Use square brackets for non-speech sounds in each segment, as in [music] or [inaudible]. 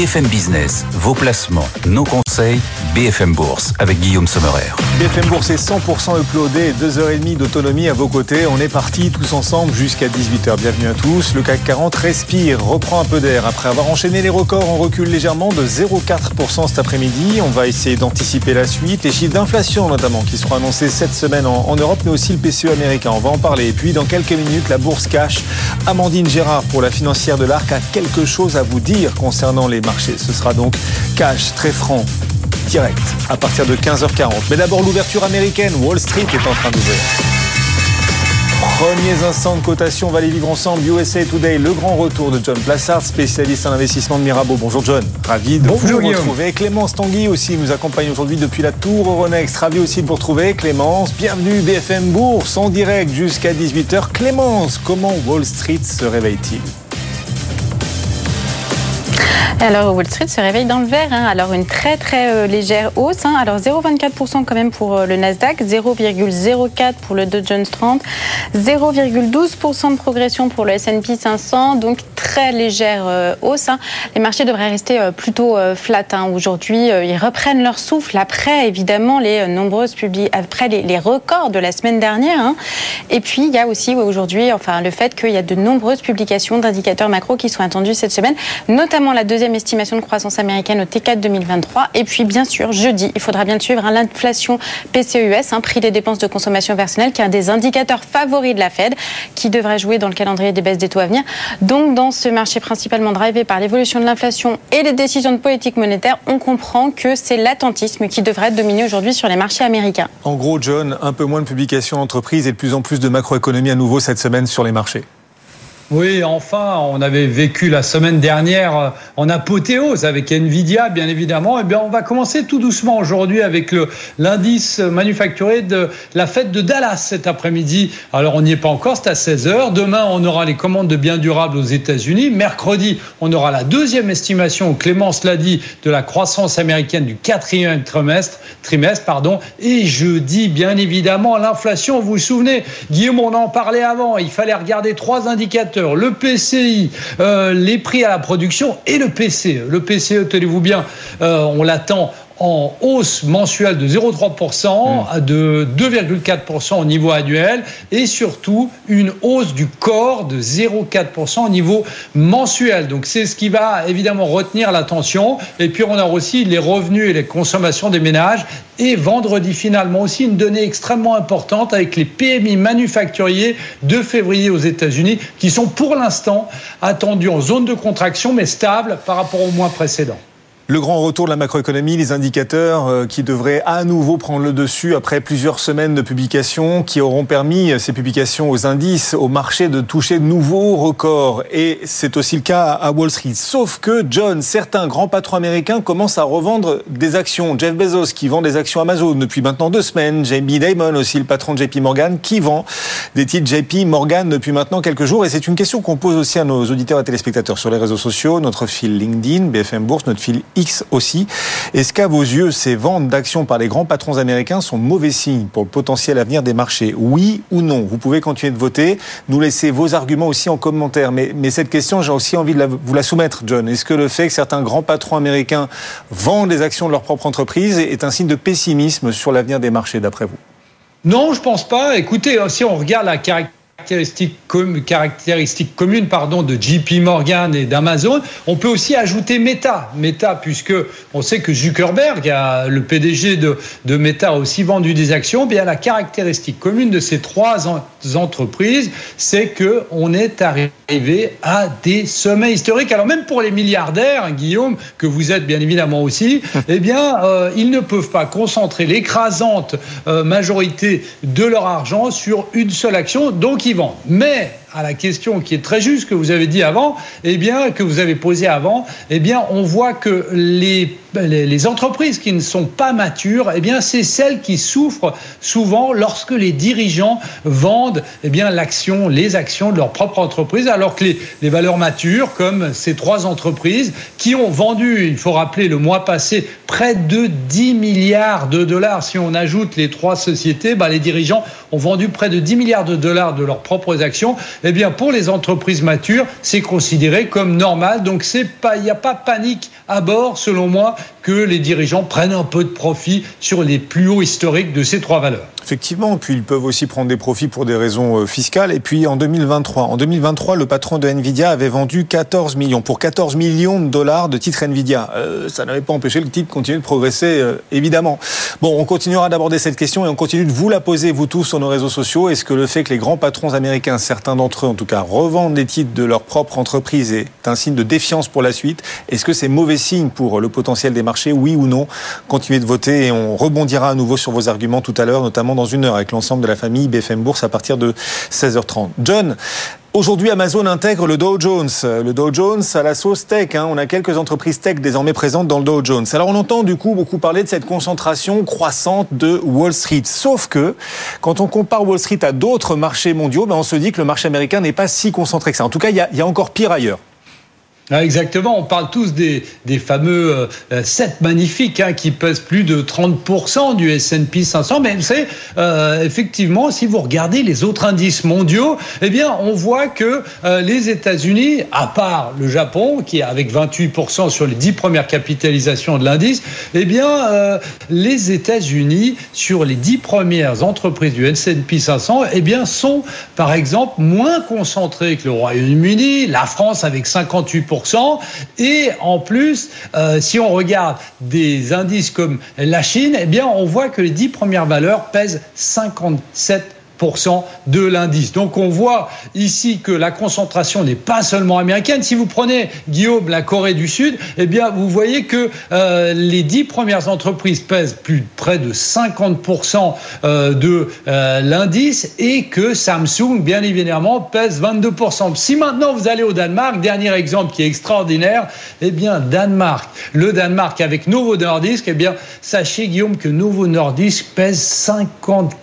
BFM Business, vos placements, nos conseils, BFM Bourse avec Guillaume Sommerer. BFM Bourse est 100% uploadé, 2h30 d'autonomie à vos côtés. On est partis tous ensemble jusqu'à 18h. Bienvenue à tous. Le CAC 40 respire, reprend un peu d'air. Après avoir enchaîné les records, on recule légèrement de 0,4% cet après-midi. On va essayer d'anticiper la suite. Les chiffres d'inflation notamment qui seront annoncés cette semaine en Europe, mais aussi le PCE américain. On va en parler. Et puis dans quelques minutes, la bourse cash. Amandine Gérard pour la financière de l'Arc a quelque chose à vous dire concernant les marchés. Ce sera donc cash, très franc, direct, à partir de 15h40. Mais d'abord l'ouverture américaine. Wall Street est en train d'ouvrir. Premiers instants de cotation, on va les vivre ensemble. USA Today, le grand retour de John Plassard, spécialiste en investissement de Mirabeau. Bonjour John, ravi de Bonjour, vous retrouver. Clémence Tanguy aussi nous accompagne aujourd'hui depuis la Tour Euronext. Ravi aussi de vous retrouver. Clémence, bienvenue BFM Bourse en direct jusqu'à 18h. Clémence, comment Wall Street se réveille-t-il? Alors Wall Street se réveille dans le vert. Hein. Alors une très très euh, légère hausse. Hein. Alors 0,24% quand même pour euh, le Nasdaq, 0,04 pour le Dow Jones 30, 0,12% de progression pour le S&P 500. Donc très légère euh, hausse. Hein. Les marchés devraient rester plutôt flat aujourd'hui. Ils reprennent leur souffle après évidemment les nombreuses publi après les, records de la semaine dernière. Et puis il y a aussi aujourd'hui enfin le fait qu'il y a de nombreuses publications d'indicateurs macro qui sont attendus cette semaine, notamment la deuxième estimation de croissance américaine au T4 2023. Et puis, bien sûr, jeudi, il faudra bien suivre, hein, l'inflation PCEUS, hein, prix des dépenses de consommation personnelle, qui est un des indicateurs favoris de la Fed, qui devrait jouer dans le calendrier des baisses des taux à venir. Donc, dans ce marché principalement drivé par l'évolution de l'inflation et les décisions de politique monétaire, on comprend que c'est l'attentisme qui devrait dominer aujourd'hui sur les marchés américains. En gros, John, un peu moins de publications d'entreprises et de plus en plus de macroéconomie à nouveau cette semaine sur les marchés. Oui, enfin, on avait vécu la semaine dernière en apothéose avec Nvidia, bien évidemment. Eh bien, on va commencer tout doucement aujourd'hui avec l'indice manufacturé de la fête de Dallas cet après-midi. Alors, on n'y est pas encore, c'est à 16h. Demain, on aura les commandes de biens durables aux États-Unis. Mercredi, on aura la deuxième estimation, Clémence l'a dit, de la croissance américaine du quatrième trimestre, trimestre pardon. Et jeudi, bien évidemment, l'inflation. Vous vous souvenez, Guillaume, on en parlait avant. Il fallait regarder trois indicateurs le PCI, euh, les prix à la production et le PCE. Le PCE, tenez-vous bien, euh, on l'attend en hausse mensuelle de 0,3% à de 2,4% au niveau annuel et surtout une hausse du corps de 0,4% au niveau mensuel. Donc c'est ce qui va évidemment retenir l'attention. Et puis on a aussi les revenus et les consommations des ménages. Et vendredi finalement aussi une donnée extrêmement importante avec les PMI manufacturiers de février aux États-Unis qui sont pour l'instant attendus en zone de contraction mais stables par rapport au mois précédent. Le grand retour de la macroéconomie, les indicateurs euh, qui devraient à nouveau prendre le dessus après plusieurs semaines de publications qui auront permis, euh, ces publications aux indices, au marché de toucher de nouveaux records. Et c'est aussi le cas à Wall Street. Sauf que, John, certains grands patrons américains commencent à revendre des actions. Jeff Bezos qui vend des actions Amazon depuis maintenant deux semaines. Jamie Dimon aussi, le patron de JP Morgan, qui vend des titres JP Morgan depuis maintenant quelques jours. Et c'est une question qu'on pose aussi à nos auditeurs et téléspectateurs sur les réseaux sociaux, notre fil LinkedIn, BFM Bourse, notre fil X aussi. Est-ce qu'à vos yeux, ces ventes d'actions par les grands patrons américains sont mauvais signes pour le potentiel avenir des marchés? Oui ou non? Vous pouvez continuer de voter, nous laisser vos arguments aussi en commentaire. Mais, cette question, j'ai aussi envie de vous la soumettre, John. Est-ce que le fait que certains grands patrons américains vendent des actions de leur propre entreprise est un signe de pessimisme sur l'avenir des marchés, d'après vous? Non, je pense pas. Écoutez, euh, si on regarde la caractéristique, com- caractéristique commune pardon, de JP Morgan et d'Amazon, on peut aussi ajouter Meta. Meta, puisque on sait que Zuckerberg, a- le PDG de, de Meta, a aussi vendu des actions. Bien, la caractéristique commune de ces trois en- entreprises, c'est que on est arrivé à des sommets historiques. Alors même pour les milliardaires, Guillaume, que vous êtes bien évidemment aussi, [laughs] eh bien, euh, ils ne peuvent pas concentrer l'écrasante euh, majorité de leur argent sur une seule action, donc ils Mais à la question qui est très juste que vous avez dit avant, eh bien, que vous avez posée avant, eh bien, on voit que les, les, entreprises qui ne sont pas matures, eh bien, c'est celles qui souffrent souvent lorsque les dirigeants vendent, eh bien, l'action, les actions de leur propre entreprise, alors que les, les valeurs matures, comme ces trois entreprises, qui ont vendu, il faut rappeler, le mois passé, près de 10 milliards de dollars. Si on ajoute les trois sociétés, bah, les dirigeants ont vendu près de 10 milliards de dollars de leurs propres actions. Eh bien, pour les entreprises matures, c'est considéré comme normal. Donc, c'est pas, il n'y a pas panique à bord, selon moi, que les dirigeants prennent un peu de profit sur les plus hauts historiques de ces trois valeurs. Effectivement, puis ils peuvent aussi prendre des profits pour des raisons euh, fiscales. Et puis en 2023, en 2023, le patron de Nvidia avait vendu 14 millions pour 14 millions de dollars de titres Nvidia. Euh, ça n'avait pas empêché le titre de continuer de progresser, euh, évidemment. Bon, on continuera d'aborder cette question et on continue de vous la poser vous tous sur nos réseaux sociaux. Est-ce que le fait que les grands patrons américains, certains d'entre eux en tout cas, revendent des titres de leur propre entreprise est un signe de défiance pour la suite? Est-ce que c'est mauvais signe pour le potentiel des marchés? Oui ou non? Continuez de voter et on rebondira à nouveau sur vos arguments tout à l'heure, notamment dans une heure avec l'ensemble de la famille BFM Bourse à partir de 16h30. John, Aujourd'hui, Amazon intègre le Dow Jones. Le Dow Jones à la sauce tech. Hein. On a quelques entreprises tech désormais présentes dans le Dow Jones. Alors, on entend du coup beaucoup parler de cette concentration croissante de Wall Street. Sauf que, quand on compare Wall Street à d'autres marchés mondiaux, ben on se dit que le marché américain n'est pas si concentré que ça. En tout cas, il y a encore pire ailleurs. Ah, exactement, on parle tous des, fameux euh, 7 magnifiques hein, qui pèsent plus de 30% du S&P 500. Mais savez, euh, effectivement, si vous regardez les autres indices mondiaux, eh bien, on voit que euh, les États-Unis, à part le Japon, qui est avec 28% sur les 10 premières capitalisations de l'indice, eh bien, euh, les États-Unis, sur les 10 premières entreprises du S&P 500, eh bien, sont, par exemple, moins concentrés que le Royaume-Uni, la France avec 58%, et en plus, euh, si on regarde des indices comme la Chine, eh on voit que les 10 premières valeurs pèsent 57 de l'indice. Donc on voit ici que la concentration n'est pas seulement américaine. Si vous prenez Guillaume la Corée du Sud, eh bien vous voyez que euh, les dix premières entreprises pèsent plus près de 50% euh, de euh, l'indice et que Samsung, bien évidemment, pèse 22%. Si maintenant vous allez au Danemark, dernier exemple qui est extraordinaire, eh bien Danemark, le Danemark avec Novo Nordisk, eh bien sachez Guillaume que Novo Nordisk pèse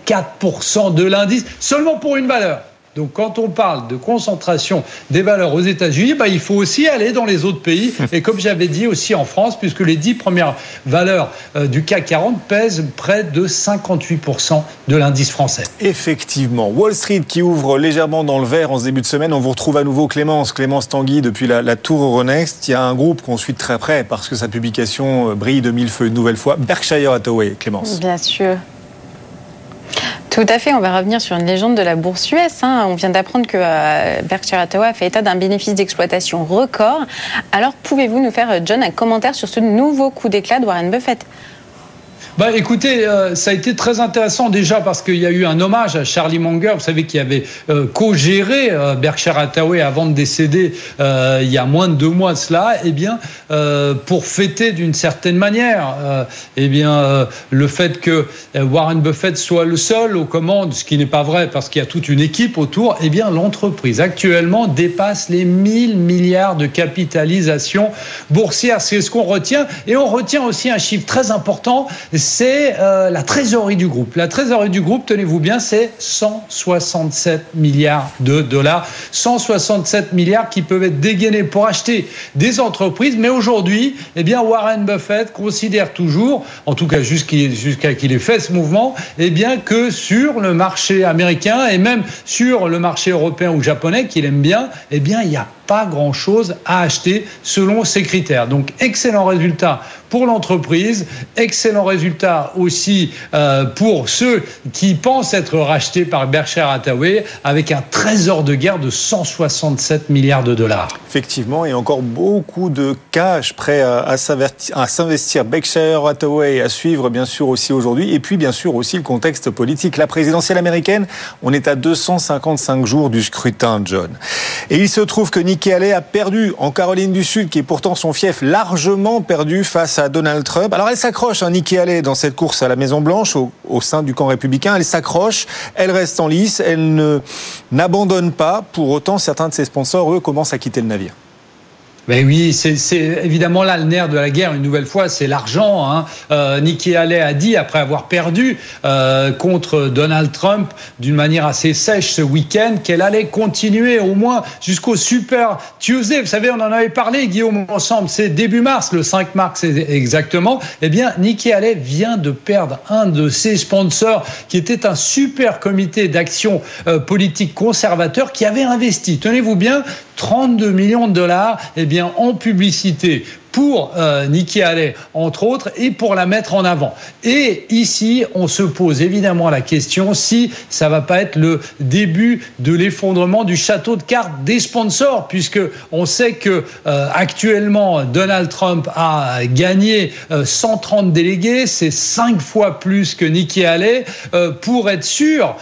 54% de l'indice seulement pour une valeur. Donc quand on parle de concentration des valeurs aux États-Unis, bah, il faut aussi aller dans les autres pays. [laughs] Et comme j'avais dit aussi en France, puisque les dix premières valeurs euh, du CAC 40 pèsent près de 58% de l'indice français. Effectivement. Wall Street qui ouvre légèrement dans le vert en ce début de semaine. On vous retrouve à nouveau Clémence, Clémence Tanguy depuis la, la tour Euronext. Il y a un groupe qu'on suit de très près parce que sa publication euh, brille de mille feux une nouvelle fois. Berkshire Hathaway, Clémence. Bien sûr. Tout à fait, on va revenir sur une légende de la bourse US. Hein. On vient d'apprendre que euh, Berkshire Hathaway a fait état d'un bénéfice d'exploitation record. Alors pouvez-vous nous faire, John, un commentaire sur ce nouveau coup d'éclat de Warren Buffett? Bah, écoutez, euh, ça a été très intéressant déjà parce qu'il y a eu un hommage à Charlie Munger, vous savez, qui avait euh, co-géré euh, Berkshire Hathaway avant de décéder euh, il y a moins de deux mois de cela. Eh bien, euh, pour fêter d'une certaine manière, eh bien, le fait que Warren Buffett soit le seul aux commandes, ce qui n'est pas vrai parce qu'il y a toute une équipe autour, eh bien, l'entreprise actuellement dépasse les 1000 milliards de capitalisation boursière. C'est ce qu'on retient. Et on retient aussi un chiffre très important c'est euh, la trésorerie du groupe. La trésorerie du groupe, tenez-vous bien, c'est 167 milliards de dollars. 167 milliards qui peuvent être dégainés pour acheter des entreprises. Mais aujourd'hui, eh Warren Buffett considère toujours, en tout cas jusqu'à qu'il ait fait ce mouvement, eh bien, que sur le marché américain et même sur le marché européen ou japonais qu'il aime bien, eh bien, il y a pas grand-chose à acheter selon ces critères. Donc excellent résultat pour l'entreprise, excellent résultat aussi euh, pour ceux qui pensent être rachetés par Berkshire Hathaway avec un trésor de guerre de 167 milliards de dollars. Effectivement, et encore beaucoup de cash prêts à, à s'investir. Berkshire Hathaway à suivre bien sûr aussi aujourd'hui et puis bien sûr aussi le contexte politique. La présidentielle américaine, on est à 255 jours du scrutin, John. Et il se trouve que Nick Nikki Haley a perdu en Caroline du Sud, qui est pourtant son fief, largement perdu face à Donald Trump. Alors elle s'accroche, hein, Nikki Haley, dans cette course à la Maison Blanche, au, sein du camp républicain. Elle s'accroche, elle reste en lice, elle ne n'abandonne pas. Pour autant, certains de ses sponsors, eux, commencent à quitter le navire. Ben oui, c'est évidemment là le nerf de la guerre, une nouvelle fois, c'est l'argent. Hein. Euh, Nikki Haley a dit, après avoir perdu euh, contre Donald Trump d'une manière assez sèche ce week-end, qu'elle allait continuer au moins jusqu'au Super Tuesday. Vous savez, on en avait parlé, Guillaume, ensemble, c'est début mars, le 5 mars exactement. Eh bien, Nikki Haley vient de perdre un de ses sponsors, qui était un super comité d'action euh, politique conservateur qui avait investi, tenez-vous bien, 32 millions de dollars eh bien, en publicité pour euh, Nikki Haley, entre autres, et pour la mettre en avant. Et ici, on se pose évidemment la question si ça va pas être le début de l'effondrement du château de cartes des sponsors, puisque on sait que euh, actuellement Donald Trump a gagné 130 euh, délégués, c'est cinq fois plus que Nikki Haley. Euh, pour être sûr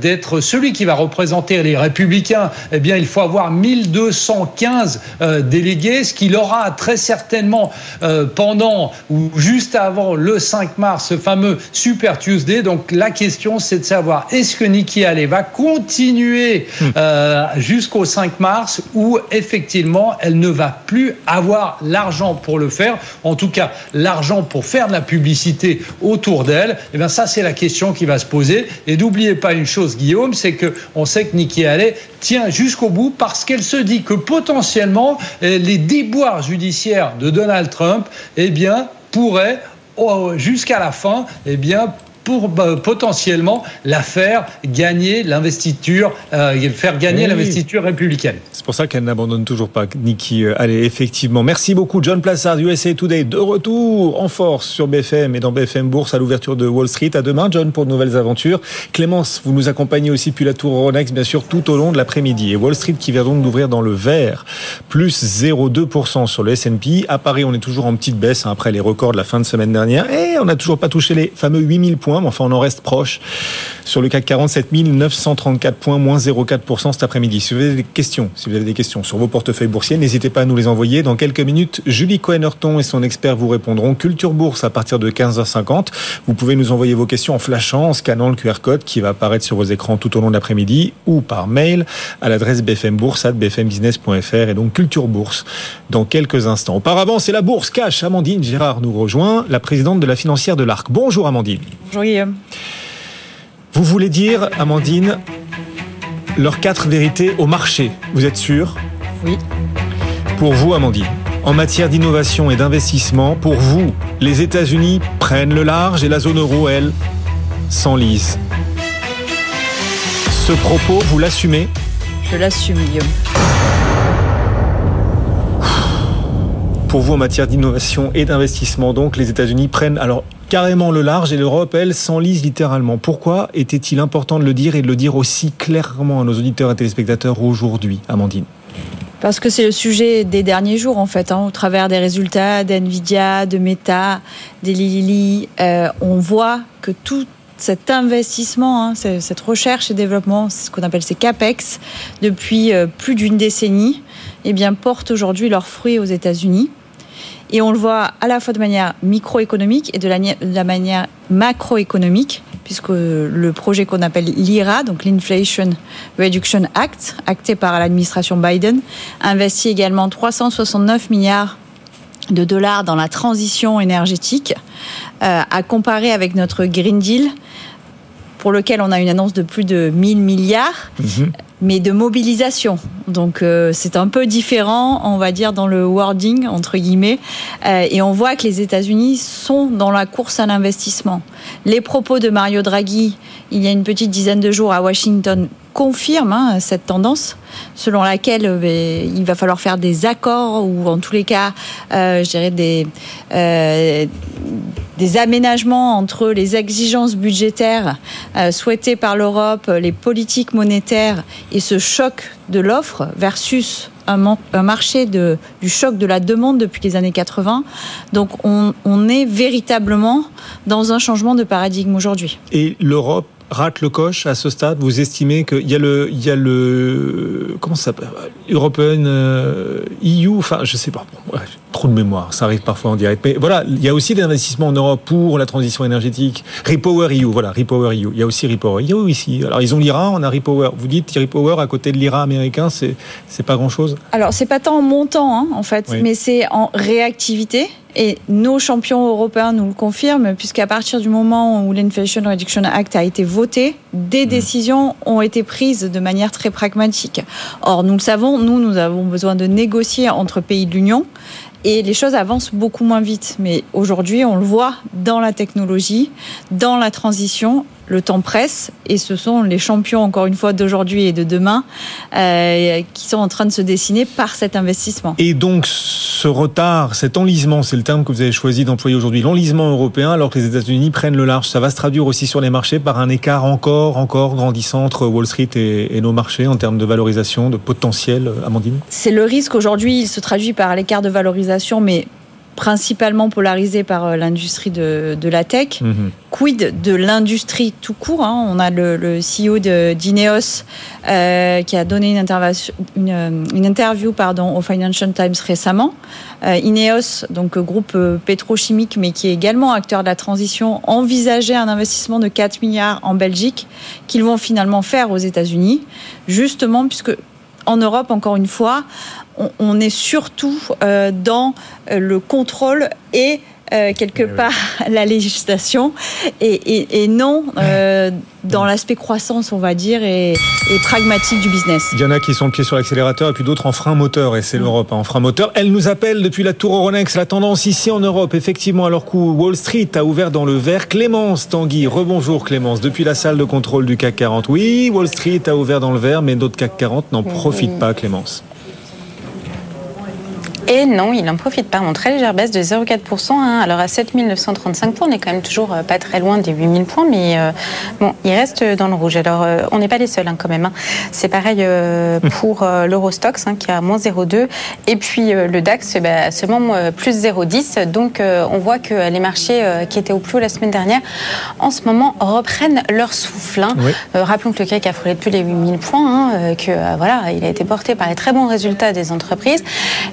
d'être celui qui va représenter les républicains, eh bien, il faut avoir 1215 délégués, ce qui aura très certainement certainement euh, pendant ou juste avant le 5 mars, ce fameux Super Tuesday. Donc la question, c'est de savoir est-ce que Nikki Haley va continuer hmm. euh, jusqu'au 5 mars ou effectivement elle ne va plus avoir l'argent pour le faire? En tout cas, l'argent pour faire de la publicité autour d'elle. Et eh bien ça, c'est la question qui va se poser. Et n'oubliez pas une chose, Guillaume, c'est que on sait que Nikki Haley tient jusqu'au bout parce qu'elle se dit que potentiellement les déboires judiciaires de Donald Trump, eh bien, pourrait jusqu'à la fin, eh bien, pour bah, potentiellement la faire gagner l'investiture, euh, faire gagner l'investiture républicaine. C'est pour ça qu'elle n'abandonne toujours pas, Nikki. Euh, allez, effectivement. Merci beaucoup, John Plassard, USA Today, de retour en force sur BFM et dans BFM Bourse à l'ouverture de Wall Street. À demain, John, pour de nouvelles aventures. Clémence, vous nous accompagnez aussi puis la tour Ronex, bien sûr, tout au long de l'après-midi. Et Wall Street qui vient donc d'ouvrir dans le vert, plus 0,2% sur le S&P. À Paris, on est toujours en petite baisse hein, après les records de la fin de semaine dernière. Et on n'a toujours pas touché les fameux 8000 points mais enfin on en reste proche. Sur le CAC 40, 7934 points, moins 0,4% cet après-midi. Si vous avez des questions, si vous avez des questions sur vos portefeuilles boursiers, n'hésitez pas à nous les envoyer. Dans quelques minutes, Julie Cohen-Horton et son expert vous répondront. Culture Bourse à partir de 15h50. Vous pouvez nous envoyer vos questions en flashant, en scannant le QR code qui va apparaître sur vos écrans tout au long de l'après-midi ou par mail à l'adresse bfmbourse.bfmbusiness.fr et donc Culture Bourse dans quelques instants. Auparavant, c'est la bourse cash. Amandine Gérard nous rejoint, la présidente de la financière de l'Arc. Bonjour Amandine. Bonjour vous voulez dire, Amandine, leurs quatre vérités au marché, vous êtes sûr? Oui. Pour vous, Amandine, en matière d'innovation et d'investissement, pour vous, les États-Unis prennent le large et la zone euro, elle, s'enlise. Ce propos, vous l'assumez? Je l'assume, Guillaume. Pour vous, en matière d'innovation et d'investissement, donc, les États-Unis prennent alors carrément le large et l'Europe, elle, s'enlise littéralement. Pourquoi était-il important de le dire et de le dire aussi clairement à nos auditeurs et téléspectateurs aujourd'hui, Amandine? Parce que c'est le sujet des derniers jours, en fait, hein, au travers des résultats d'NVIDIA, de Meta, des Lilly. Euh, on voit que tout cet investissement, hein, cette recherche et développement, ce qu'on appelle ces CAPEX, depuis euh, plus d'une décennie, eh bien, portent aujourd'hui leurs fruits aux États-Unis. Et on le voit à la fois de manière microéconomique et de la, manière macroéconomique, puisque le projet qu'on appelle l'IRA, donc l'Inflation Reduction Act, acté par l'administration Biden, investit également 369 milliards de dollars dans la transition énergétique, euh, à comparer avec notre Green Deal, pour lequel on a une annonce de plus de 1000 milliards. Mhm mais de mobilisation. Donc euh, c'est un peu différent, on va dire, dans le wording, entre guillemets. Euh, et on voit que les États-Unis sont dans la course à l'investissement. Les propos de Mario Draghi, il y a une petite dizaine de jours à Washington, confirment hein, cette tendance selon laquelle euh, il va falloir faire des accords ou en tous les cas, je dirais des des aménagements entre les exigences budgétaires euh, souhaitées par l'Europe, les politiques monétaires et ce choc de l'offre versus un, marché du choc de la demande depuis les années 80. Donc on, on est véritablement dans un changement de paradigme aujourd'hui. Et l'Europe rate le coche à ce stade? Vous estimez qu'il y a le, il y a le, comment ça s'appelle? European euh, EU, enfin je sais pas, trop de mémoire. Ça arrive parfois en direct. Mais voilà, il y a aussi des investissements en Europe pour la transition énergétique. Repower EU, voilà, Repower EU. Il y a aussi Repower EU ici. Alors ils ont l'IRA, on a Repower. Vous dites Repower à côté de l'IRA américain, c'est c'est pas grand chose. Alors c'est pas tant en montant hein, en fait, mais c'est en réactivité. Et nos champions européens nous le confirment, puisqu'à partir du moment où l'Inflation Reduction Act a été voté, des mmh. décisions ont été prises de manière très pragmatique. Or, nous le savons, nous, nous avons besoin de négocier entre pays de l'Union et les choses avancent beaucoup moins vite. Mais aujourd'hui, on le voit dans la technologie, dans la transition, le temps presse et ce sont les champions, encore une fois, d'aujourd'hui et de demain euh, qui sont en train de se dessiner par cet investissement. Et donc, ce retard, cet enlisement, c'est le terme que vous avez choisi d'employer aujourd'hui, l'enlisement européen, alors que les États-Unis prennent le large, ça va se traduire aussi sur les marchés par un écart encore, encore grandissant entre Wall Street et, et nos marchés en termes de valorisation, de potentiel, Amandine? C'est le risque aujourd'hui, il se traduit par l'écart de valorisation, mais principalement polarisé par euh, l'industrie de, la tech. Mhm. Quid de l'industrie tout court hein? On a le, CEO d'Ineos euh, qui a donné une, une, euh, une, interview pardon, au Financial Times récemment. Ineos, donc groupe pétrochimique, mais qui est également acteur de la transition, envisageait un investissement de 4 milliards en Belgique qu'ils vont finalement faire aux États-Unis, justement puisque en Europe, encore une fois, on, est surtout euh, dans euh, le contrôle et euh, quelque part [laughs] la législation et, non [laughs] dans l'aspect croissance, on va dire, et, pragmatique du business. Il y en a qui sont le pied sur l'accélérateur et puis d'autres en frein moteur, et c'est mm. l'Europe hein, en frein moteur. Elle nous appelle depuis la tour Euronext, la tendance ici en Europe, effectivement, alors que Wall Street a ouvert dans le vert. Clémence Tanguy, rebonjour Clémence, depuis la salle de contrôle du CAC 40. Oui, Wall Street a ouvert dans le vert, mais d'autres CAC 40 n'en profitent pas, Clémence. Et non, il n'en profite pas. Mon très légère baisse de 0,4%. Hein. Alors à 7935 points, on est quand même toujours euh, pas très loin des 8000 points, mais euh, bon, il reste dans le rouge. Alors euh, on n'est pas les seuls hein, quand même. Hein. C'est pareil [laughs] pour l'Eurostox qui a moins 0,2 et puis le DAX bah, seulement plus 0,10. Donc on voit que les marchés qui étaient au plus haut la semaine dernière, en ce moment reprennent leur souffle. rappelons que le CAC a frôlé plus les 8000 points, que voilà, il a été porté par les très bons résultats des entreprises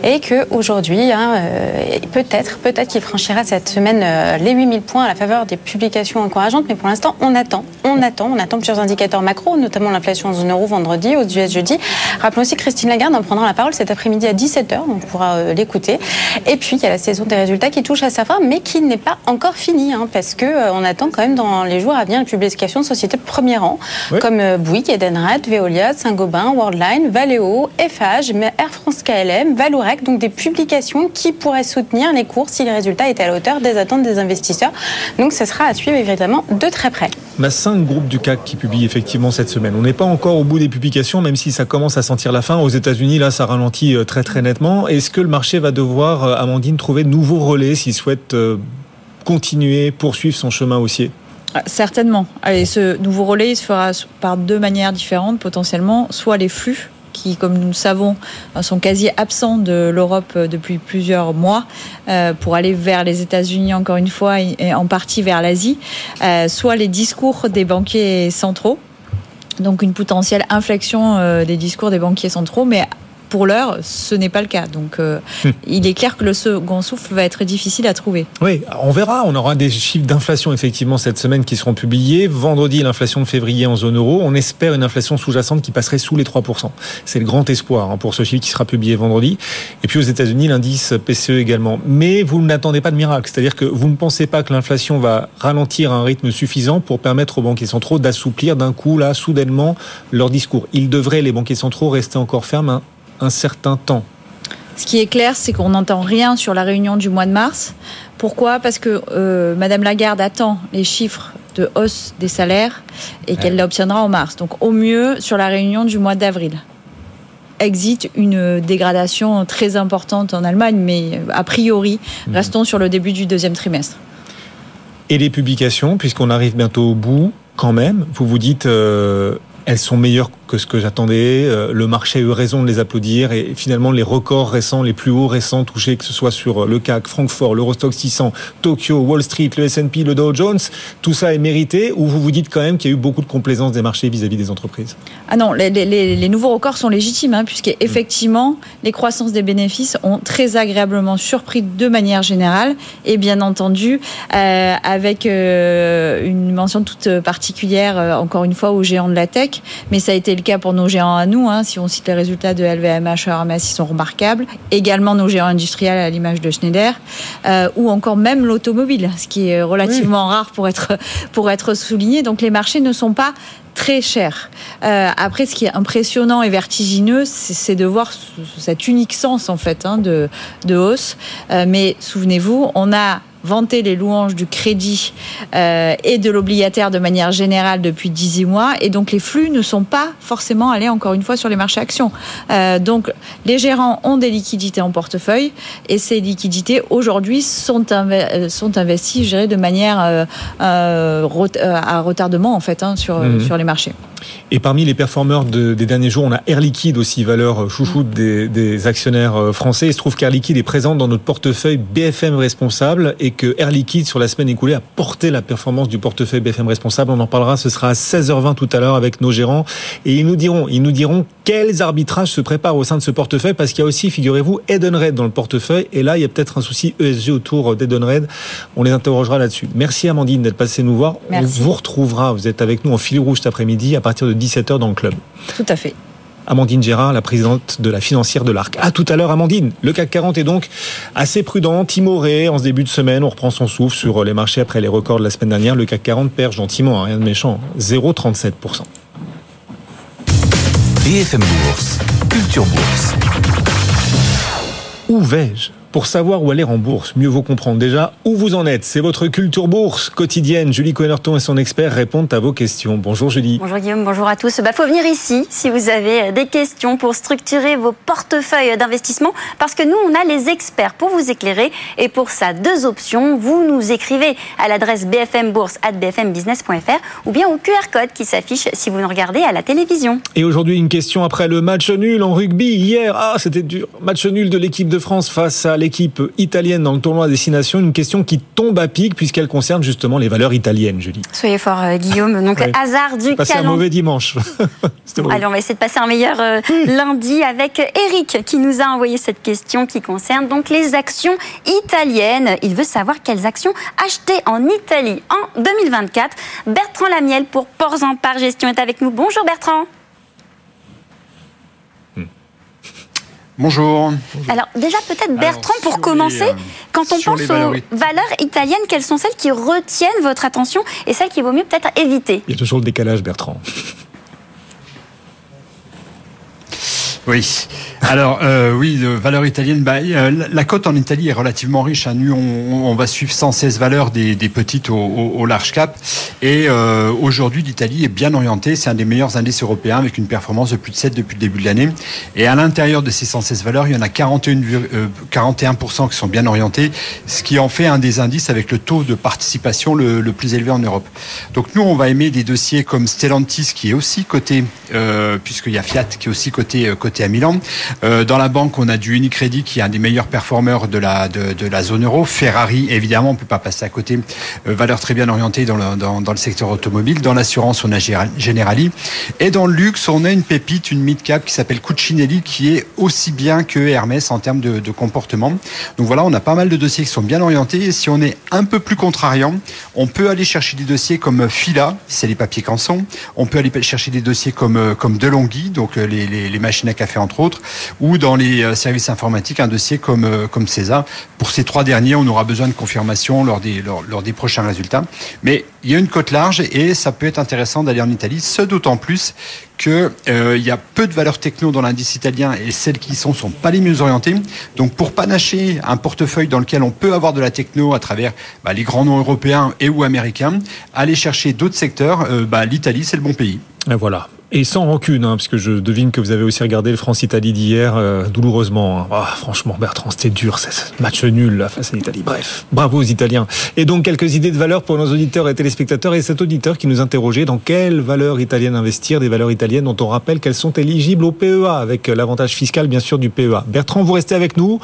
et que aujourd'hui, hein, euh, peut-être, peut-être qu'il franchira cette semaine euh, les 8000 points à la faveur des publications encourageantes, mais pour l'instant, on attend, on attend, on attend plusieurs indicateurs macro, notamment l'inflation en zone euro vendredi, aux US jeudi. Rappelons aussi que Christine Lagarde en prendra la parole cet après-midi à 17h, donc on pourra euh, l'écouter. Et puis, il y a la saison des résultats qui touche à sa fin, mais qui n'est pas encore finie, hein, parce que on attend quand même dans les jours à venir la publication de sociétés de premier rang, comme Bouygues, Edenred, Veolia, Saint-Gobain, Worldline, Valeo, FH, Air France KLM, Valorec, donc des publications qui pourraient soutenir les cours si les résultats étaient à la hauteur des attentes des investisseurs. Donc ce sera à suivre évidemment de très près. On a cinq groupes du CAC qui publient effectivement cette semaine. On n'est pas encore au bout des publications, même si ça commence à sentir la fin. Aux États-Unis, là, ça ralentit euh, très très nettement. Est-ce que le marché va devoir, euh, Amandine, trouver de nouveaux relais s'il souhaite euh, continuer, poursuivre son chemin haussier? Ah, Certainement. Et ce nouveau relais, il se fera par deux manières différentes potentiellement. Soit les flux qui, comme nous le savons, sont quasi absents de l'Europe depuis plusieurs mois euh, pour aller vers les États-Unis encore une fois et en partie vers l'Asie, euh, soit les discours des banquiers centraux donc une potentielle inflexion euh, des discours des banquiers centraux, mais pour l'heure, ce n'est pas le cas. Donc, euh, hmm. il est clair que le second souffle va être difficile à trouver. Oui, on verra. On aura des chiffres d'inflation effectivement cette semaine qui seront publiés. Vendredi, l'inflation de février en zone euro. On espère une inflation sous-jacente qui passerait sous les 3%. C'est le grand espoir hein, pour ce chiffre qui sera publié vendredi. Et puis aux États-Unis, l'indice PCE également. Mais vous n'attendez pas de miracle. C'est-à-dire que vous ne pensez pas que l'inflation va ralentir à un rythme suffisant pour permettre aux banquiers centraux d'assouplir d'un coup, là, soudainement, leur discours. Ils devraient, les banquiers centraux, rester encore fermes hein, un certain temps. Ce qui est clair, c'est qu'on n'entend rien sur la réunion du mois de mars. Pourquoi? Parce que euh, Madame Lagarde attend les chiffres de hausse des salaires et qu'elle l'obtiendra en mars. Donc au mieux sur la réunion du mois d'avril. Exit une dégradation très importante en Allemagne, mais a priori, mhm. restons sur le début du deuxième trimestre. Et les publications, puisqu'on arrive bientôt au bout, quand même, vous vous dites, euh, elles sont meilleures que ce que j'attendais. Euh, le marché a eu raison de les applaudir et finalement les records récents, les plus hauts récents touchés, que ce soit sur le CAC, Francfort, l'Eurostock 600, Tokyo, Wall Street, le S&P, le Dow Jones, tout ça est mérité ou vous vous dites quand même qu'il y a eu beaucoup de complaisance des marchés vis-à-vis des entreprises? Ah non, les, nouveaux records sont légitimes hein, puisqu'effectivement les croissances des bénéfices ont très agréablement surpris de manière générale et bien entendu euh, avec euh, une mention toute particulière euh, encore une fois aux géants de la tech, mais ça a été le cas pour nos géants à nous. Hein, si on cite les résultats de LVMH, Hermès, ils sont remarquables. Également nos géants industriels à l'image de Schneider, ou encore même l'automobile, ce qui est relativement rare pour être pour être souligné. Donc les marchés ne sont pas très chers. après, ce qui est impressionnant et vertigineux, c'est de voir cet unique sens en fait hein, de, de hausse. mais souvenez-vous, on a vanter les louanges du crédit euh, et de l'obligataire de manière générale depuis 18 mois. Et donc les flux ne sont pas forcément allés encore une fois sur les marchés actions. Euh, donc les gérants ont des liquidités en portefeuille et ces liquidités aujourd'hui sont, euh, sont investies, je dirais, de manière à retardement en fait hein, sur, mmh. sur les marchés. Et parmi les performeurs des derniers jours, on a Air Liquide aussi, valeur chouchoute des, actionnaires euh, français. Il se trouve qu'Air Liquide est présent dans notre portefeuille BFM responsable et que Air Liquide, sur la semaine écoulée, a porté la performance du portefeuille BFM responsable. On en parlera, ce sera à 16h20 tout à l'heure avec nos gérants. Et ils nous diront, ils nous diront quels arbitrages se préparent au sein de ce portefeuille parce qu'il y a aussi, figurez-vous, Edenred dans le portefeuille. Et là, il y a peut-être un souci ESG autour d'Edenred. On les interrogera là-dessus. Merci Amandine d'être passée nous voir. On vous retrouvera. Vous êtes avec nous en fil rouge cet après-midi à partir de 17h dans le club. Tout à fait. Amandine Gérard, la présidente de la financière de l'ARC. À tout à l'heure, Amandine. Le CAC 40 est donc assez prudent, timoré. En ce début de semaine, on reprend son souffle sur les marchés après les records de la semaine dernière. Le CAC 40 perd gentiment, hein, rien de méchant, 0,37%. BFM Bourse, Culture Bourse. Où vais-je? Pour savoir où aller en bourse, mieux vaut comprendre déjà où vous en êtes. C'est votre culture bourse quotidienne. Julie Coenerton et son expert répondent à vos questions. Bonjour Julie. Bonjour Guillaume, bonjour à tous. Il bah, faut venir ici si vous avez euh, des questions pour structurer vos portefeuilles d'investissement parce que nous, on a les experts pour vous éclairer. Et pour ça, deux options. Vous nous écrivez à l'adresse bfmbourse.bfmbusiness.fr ou bien au QR code qui s'affiche si vous nous regardez à la télévision. Et aujourd'hui, une question après le match nul en rugby hier. Ah, c'était dur. Match nul de l'équipe de France face à l'équipe italienne dans le tournoi Destination. Une question qui tombe à pic puisqu'elle concerne justement les valeurs italiennes, Julie. Soyez fort, euh, Guillaume. Donc, hasard du calendrier. un mauvais dimanche. [laughs] Allez, on va essayer de passer un meilleur euh, lundi avec Eric qui nous a envoyé cette question qui concerne donc les actions italiennes. Il veut savoir quelles actions acheter en Italie en 2024. Bertrand Lamiel pour Ports en Par Gestion est avec nous. Bonjour Bertrand. Bonjour. Alors déjà peut-être Bertrand pour commencer, euh, quand on pense aux valeurs italiennes, quelles sont celles qui retiennent votre attention et celles qu'il vaut mieux peut-être éviter? Il y a toujours le décalage Bertrand. Oui. Alors euh, oui, valeur italienne. Bah, la cote en Italie est relativement riche. Hein. Nous, on, va suivre 116 valeurs des, petites au, large cap. Et euh, aujourd'hui, l'Italie est bien orientée. C'est un des meilleurs indices européens avec une performance de plus de 7 depuis le début de l'année. Et à l'intérieur de ces 116 valeurs, il y en a 41, 41% euh, qui sont bien orientés, ce qui en fait un des indices avec le taux de participation le, plus élevé en Europe. Donc nous, on va aimer des dossiers comme Stellantis qui est aussi coté, puisqu'il y a Fiat qui est aussi coté, coté à Milan. Euh, dans la banque, on a du Unicredit qui est un des meilleurs performeurs de la, zone euro. Ferrari, évidemment, on peut pas passer à côté. Euh, valeur très bien orientée dans le, secteur automobile. Dans l'assurance, on a Generali. Et dans le luxe, on a une pépite, une mid-cap qui s'appelle Cucinelli qui est aussi bien que Hermès en termes de, comportement. Donc voilà, on a pas mal de dossiers qui sont bien orientés. Et si on est un peu plus contrariant, on peut aller chercher des dossiers comme Fila, c'est les papiers canson. On peut aller chercher des dossiers comme, comme Delonghi, donc euh, les, les, les machines à café entre autres ou dans les euh, services informatiques un dossier comme, euh, comme César. Pour ces trois derniers, on aura besoin de confirmation lors des, lors, des prochains résultats. Mais il y a une cote large et ça peut être intéressant d'aller en Italie, ce d'autant plus qu'il euh, y a peu de valeurs techno dans l'indice italien et celles qui y sont sont pas les mieux orientées. Donc pour panacher un portefeuille dans lequel on peut avoir de la techno à travers bah, les grands noms européens et ou américains, aller chercher d'autres secteurs, bah, l'Italie c'est le bon pays. Voilà. Et sans rancune, hein, puisque je devine que vous avez aussi regardé le France-Italie d'hier euh, douloureusement. Hein. Ah, franchement, Bertrand, c'était dur, ce match nul là, face à l'Italie. Bref, bravo aux Italiens. Et donc, quelques idées de valeur pour nos auditeurs et téléspectateurs. Et cet auditeur qui nous interrogeait dans quelles valeurs italiennes investir, des valeurs italiennes dont on rappelle qu'elles sont éligibles au PEA, avec l'avantage fiscal, bien sûr, du PEA. Bertrand, vous restez avec nous.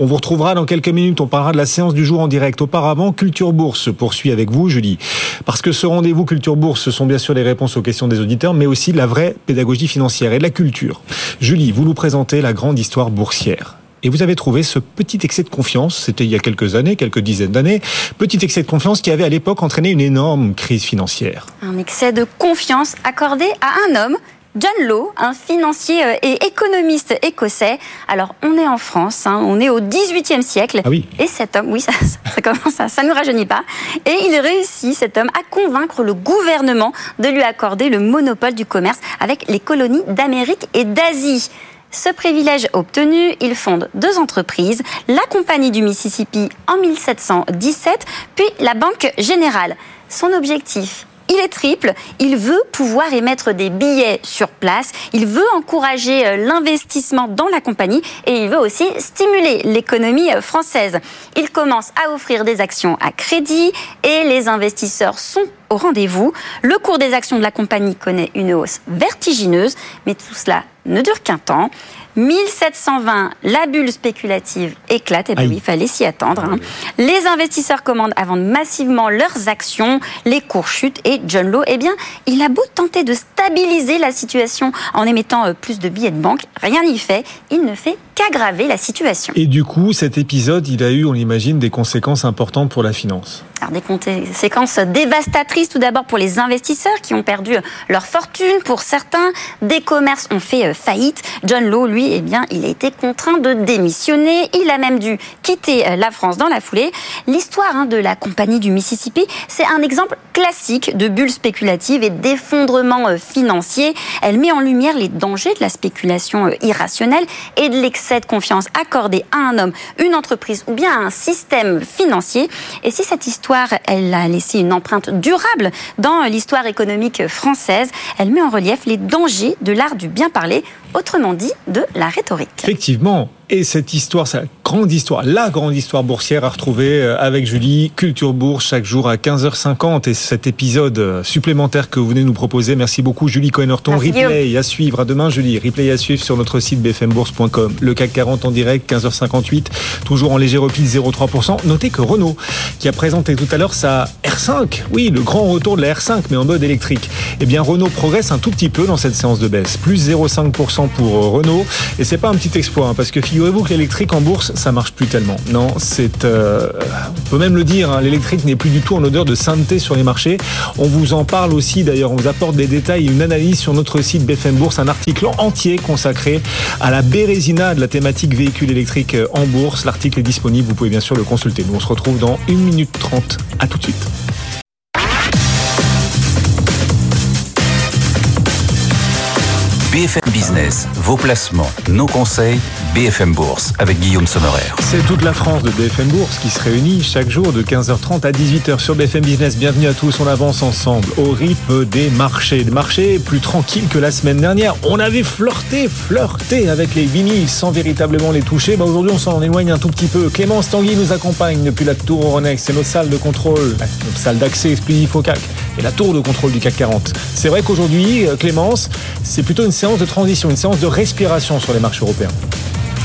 On vous retrouvera dans quelques minutes. On parlera de la séance du jour en direct. Auparavant, Culture Bourse se poursuit avec vous, Julie. Parce que ce rendez-vous Culture Bourse, ce sont bien sûr les réponses aux questions des auditeurs, mais aussi la vraie pédagogie financière et de la culture. Julie, vous nous présentez la grande histoire boursière. Et vous avez trouvé ce petit excès de confiance, c'était il y a quelques années, quelques dizaines d'années, petit excès de confiance qui avait à l'époque entraîné une énorme crise financière. Un excès de confiance accordé à un homme John Law, un financier euh, et économiste écossais. Alors, on est en France, hein, on est au 18e siècle. Ah oui. Et cet homme, oui, [laughs] ça, ça commence, ça, ça nous rajeunit pas. Et il réussit, cet homme, à convaincre le gouvernement de lui accorder le monopole du commerce avec les colonies d'Amérique et d'Asie. Ce privilège obtenu, il fonde deux entreprises, la Compagnie du Mississippi en 1717, puis la Banque Générale. Son objectif il est triple. Il veut pouvoir émettre des billets sur place. Il veut encourager euh, l'investissement dans la compagnie et il veut aussi stimuler l'économie euh, française. Il commence à offrir des actions à crédit et les investisseurs sont au rendez-vous. Le cours des actions de la compagnie connaît une hausse vertigineuse, mais tout cela ne dure qu'un temps. 1720, la bulle spéculative éclate. Et bien oui, il fallait s'y attendre. hein. Les investisseurs commandent à vendre massivement leurs actions, les cours chutent et John Law, eh bien, il a beau tenter de stabiliser la situation en émettant euh, plus de billets de banque, rien n'y fait. Il ne fait qu'aggraver la situation. Et du coup, cet épisode, il a eu, on l'imagine, des conséquences importantes pour la finance. Alors, des conséquences dévastatrices tout d'abord pour les investisseurs qui ont perdu leur fortune. Pour certains, des commerces ont fait euh, faillite. John Law, lui, eh bien, il a été contraint de démissionner. Il a même dû quitter euh, la France dans la foulée. L'histoire hein, de la compagnie du Mississippi, c'est un exemple classique de bulle spéculative et d'effondrement euh, financier. Elle met en lumière les dangers de la spéculation euh, irrationnelle et de l'excès de confiance accordé à un homme, une entreprise ou bien à un système financier. Et si cette histoire, elle a laissé une empreinte durable dans l'histoire économique française, elle met en relief les dangers de l'art du bien parler, autrement dit de la rhétorique. Effectivement. Et cette histoire, c'est la grande histoire, la grande histoire boursière à retrouver euh, avec Julie, Culture Bourse, chaque jour à 15h50. Et cet épisode euh, supplémentaire que vous venez nous proposer, merci beaucoup Julie Cohen-Horton. Replay à suivre, à demain Julie. Replay à suivre sur notre site bfmbourse.com. Le CAC 40 en direct, 15h58, toujours en léger repli de 0,3%. Notez que Renault, qui a présenté tout à l'heure sa R5, oui, le grand retour de la R5, mais en mode électrique, eh bien Renault progresse un tout petit peu dans cette séance de baisse. Plus 0,5% pour euh, Renault. Et c'est pas un petit exploit, hein, parce que figurez-vous que l'électrique en bourse, ça marche plus tellement. Non, c'est, euh, on peut même le dire, hein, l'électrique n'est plus du tout en odeur de sainteté sur les marchés. On vous en parle aussi d'ailleurs, on vous apporte des détails une analyse sur notre site BFM Bourse, un article entier consacré à la bérésina de la thématique véhicule électrique euh, en bourse. L'article est disponible, vous pouvez bien sûr le consulter. Nous on se retrouve dans 1 minute 30. À tout de suite. BFM Business, vos placements, nos conseils, BFM Bourse avec Guillaume Sommerer. C'est toute la France de BFM Bourse qui se réunit chaque jour de 15h30 à 18h sur BFM Business. Bienvenue à tous, on avance ensemble au rythme des marchés. Des marchés plus tranquilles que la semaine dernière. On avait flirté, flirté avec les 8000 sans véritablement les toucher. Bah aujourd'hui, on s'en éloigne un tout petit peu. Clémence Tanguy nous accompagne depuis la tour Euronext. C'est notre salle de contrôle, notre salle d'accès exclusif au CAC et la tour de contrôle du CAC 40. C'est vrai qu'aujourd'hui, euh, Clémence, c'est plutôt une séance de transition, une séance de respiration sur les marchés européens.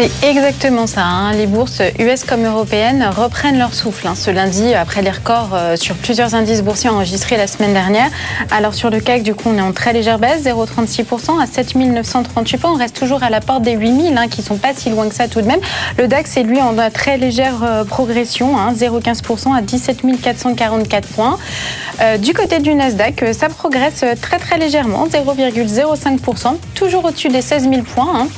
C'est exactement ça. hein. Les bourses US comme européennes reprennent leur souffle hein, ce lundi après les records euh, sur plusieurs indices boursiers enregistrés la semaine dernière. Alors sur le CAC, du coup, on est en très légère baisse, 0,36% à 7938 points. On reste toujours à la porte des 8000 hein, qui sont pas si loin que ça tout de même. Le DAX est lui en très légère euh, progression, hein, 0,15% à 17 444 points. Euh, du côté du Nasdaq, ça progresse très très légèrement, 0,05%, toujours au-dessus des 16 000 points.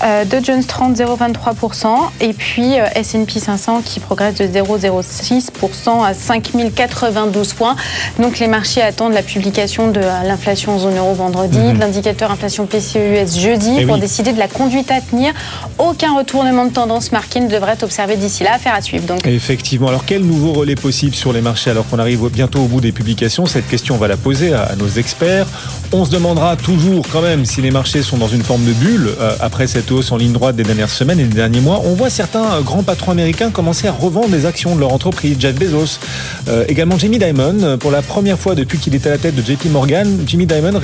Hein. Dow Jones 30 de 0,23%. Et puis euh, S&P 500 qui progresse de 0,06% à 5092 points. Donc les marchés attendent la publication de l'inflation en zone euro vendredi, mhm. de l'indicateur inflation PCE-US jeudi eh pour décider de la conduite à tenir. Aucun retournement de tendance marqué ne devrait être observé d'ici là. Affaire à suivre. Donc. Effectivement. Alors quel nouveau relais possible sur les marchés alors qu'on arrive bientôt au bout des publications? Cette question, on va la poser à, nos experts. On se demandera toujours quand même si les marchés sont dans une forme de bulle euh, après cette hausse en ligne droite des dernières semaines et des derniers mois. On voit certains euh, grands patrons américains commencer à revendre des actions de leur entreprise. Jeff Bezos, euh, également Jimmy Dimon. Pour la première fois depuis qu'il est à la tête de JP Morgan, Jimmy Dimon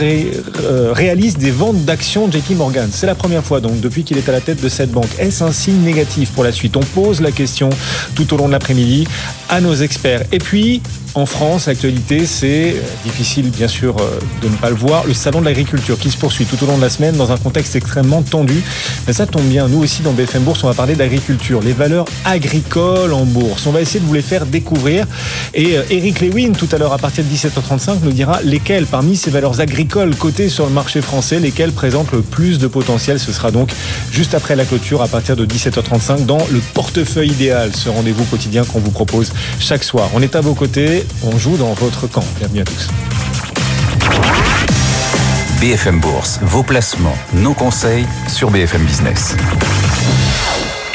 réalise des ventes d'actions JP Morgan. C'est la première fois donc depuis qu'il est à la tête de cette banque. Est-ce un signe négatif pour la suite? On pose la question tout au long de l'après-midi à nos experts. Et puis, en France, l'actualité, c'est euh, difficile bien sûr euh, de ne pas le voir, le salon de l'agriculture qui se poursuit tout au long de la semaine dans un contexte extrêmement tendu. Mais ça tombe bien, nous aussi dans BFM Bourse, on va parler d'agriculture, les valeurs agricoles en bourse. On va essayer de vous les faire découvrir. Et euh, Eric Lewin, tout à l'heure à partir de 17h35, nous dira lesquelles parmi ces valeurs agricoles cotées sur le marché français, lesquelles présentent le plus de potentiel. Ce sera donc juste après la clôture à partir de 17h35 dans le portefeuille idéal, ce rendez-vous quotidien qu'on vous propose chaque soir. On est à vos côtés on joue dans votre camp. Bienvenue à tous. BFM Bourse, vos placements, nos conseils sur BFM Business.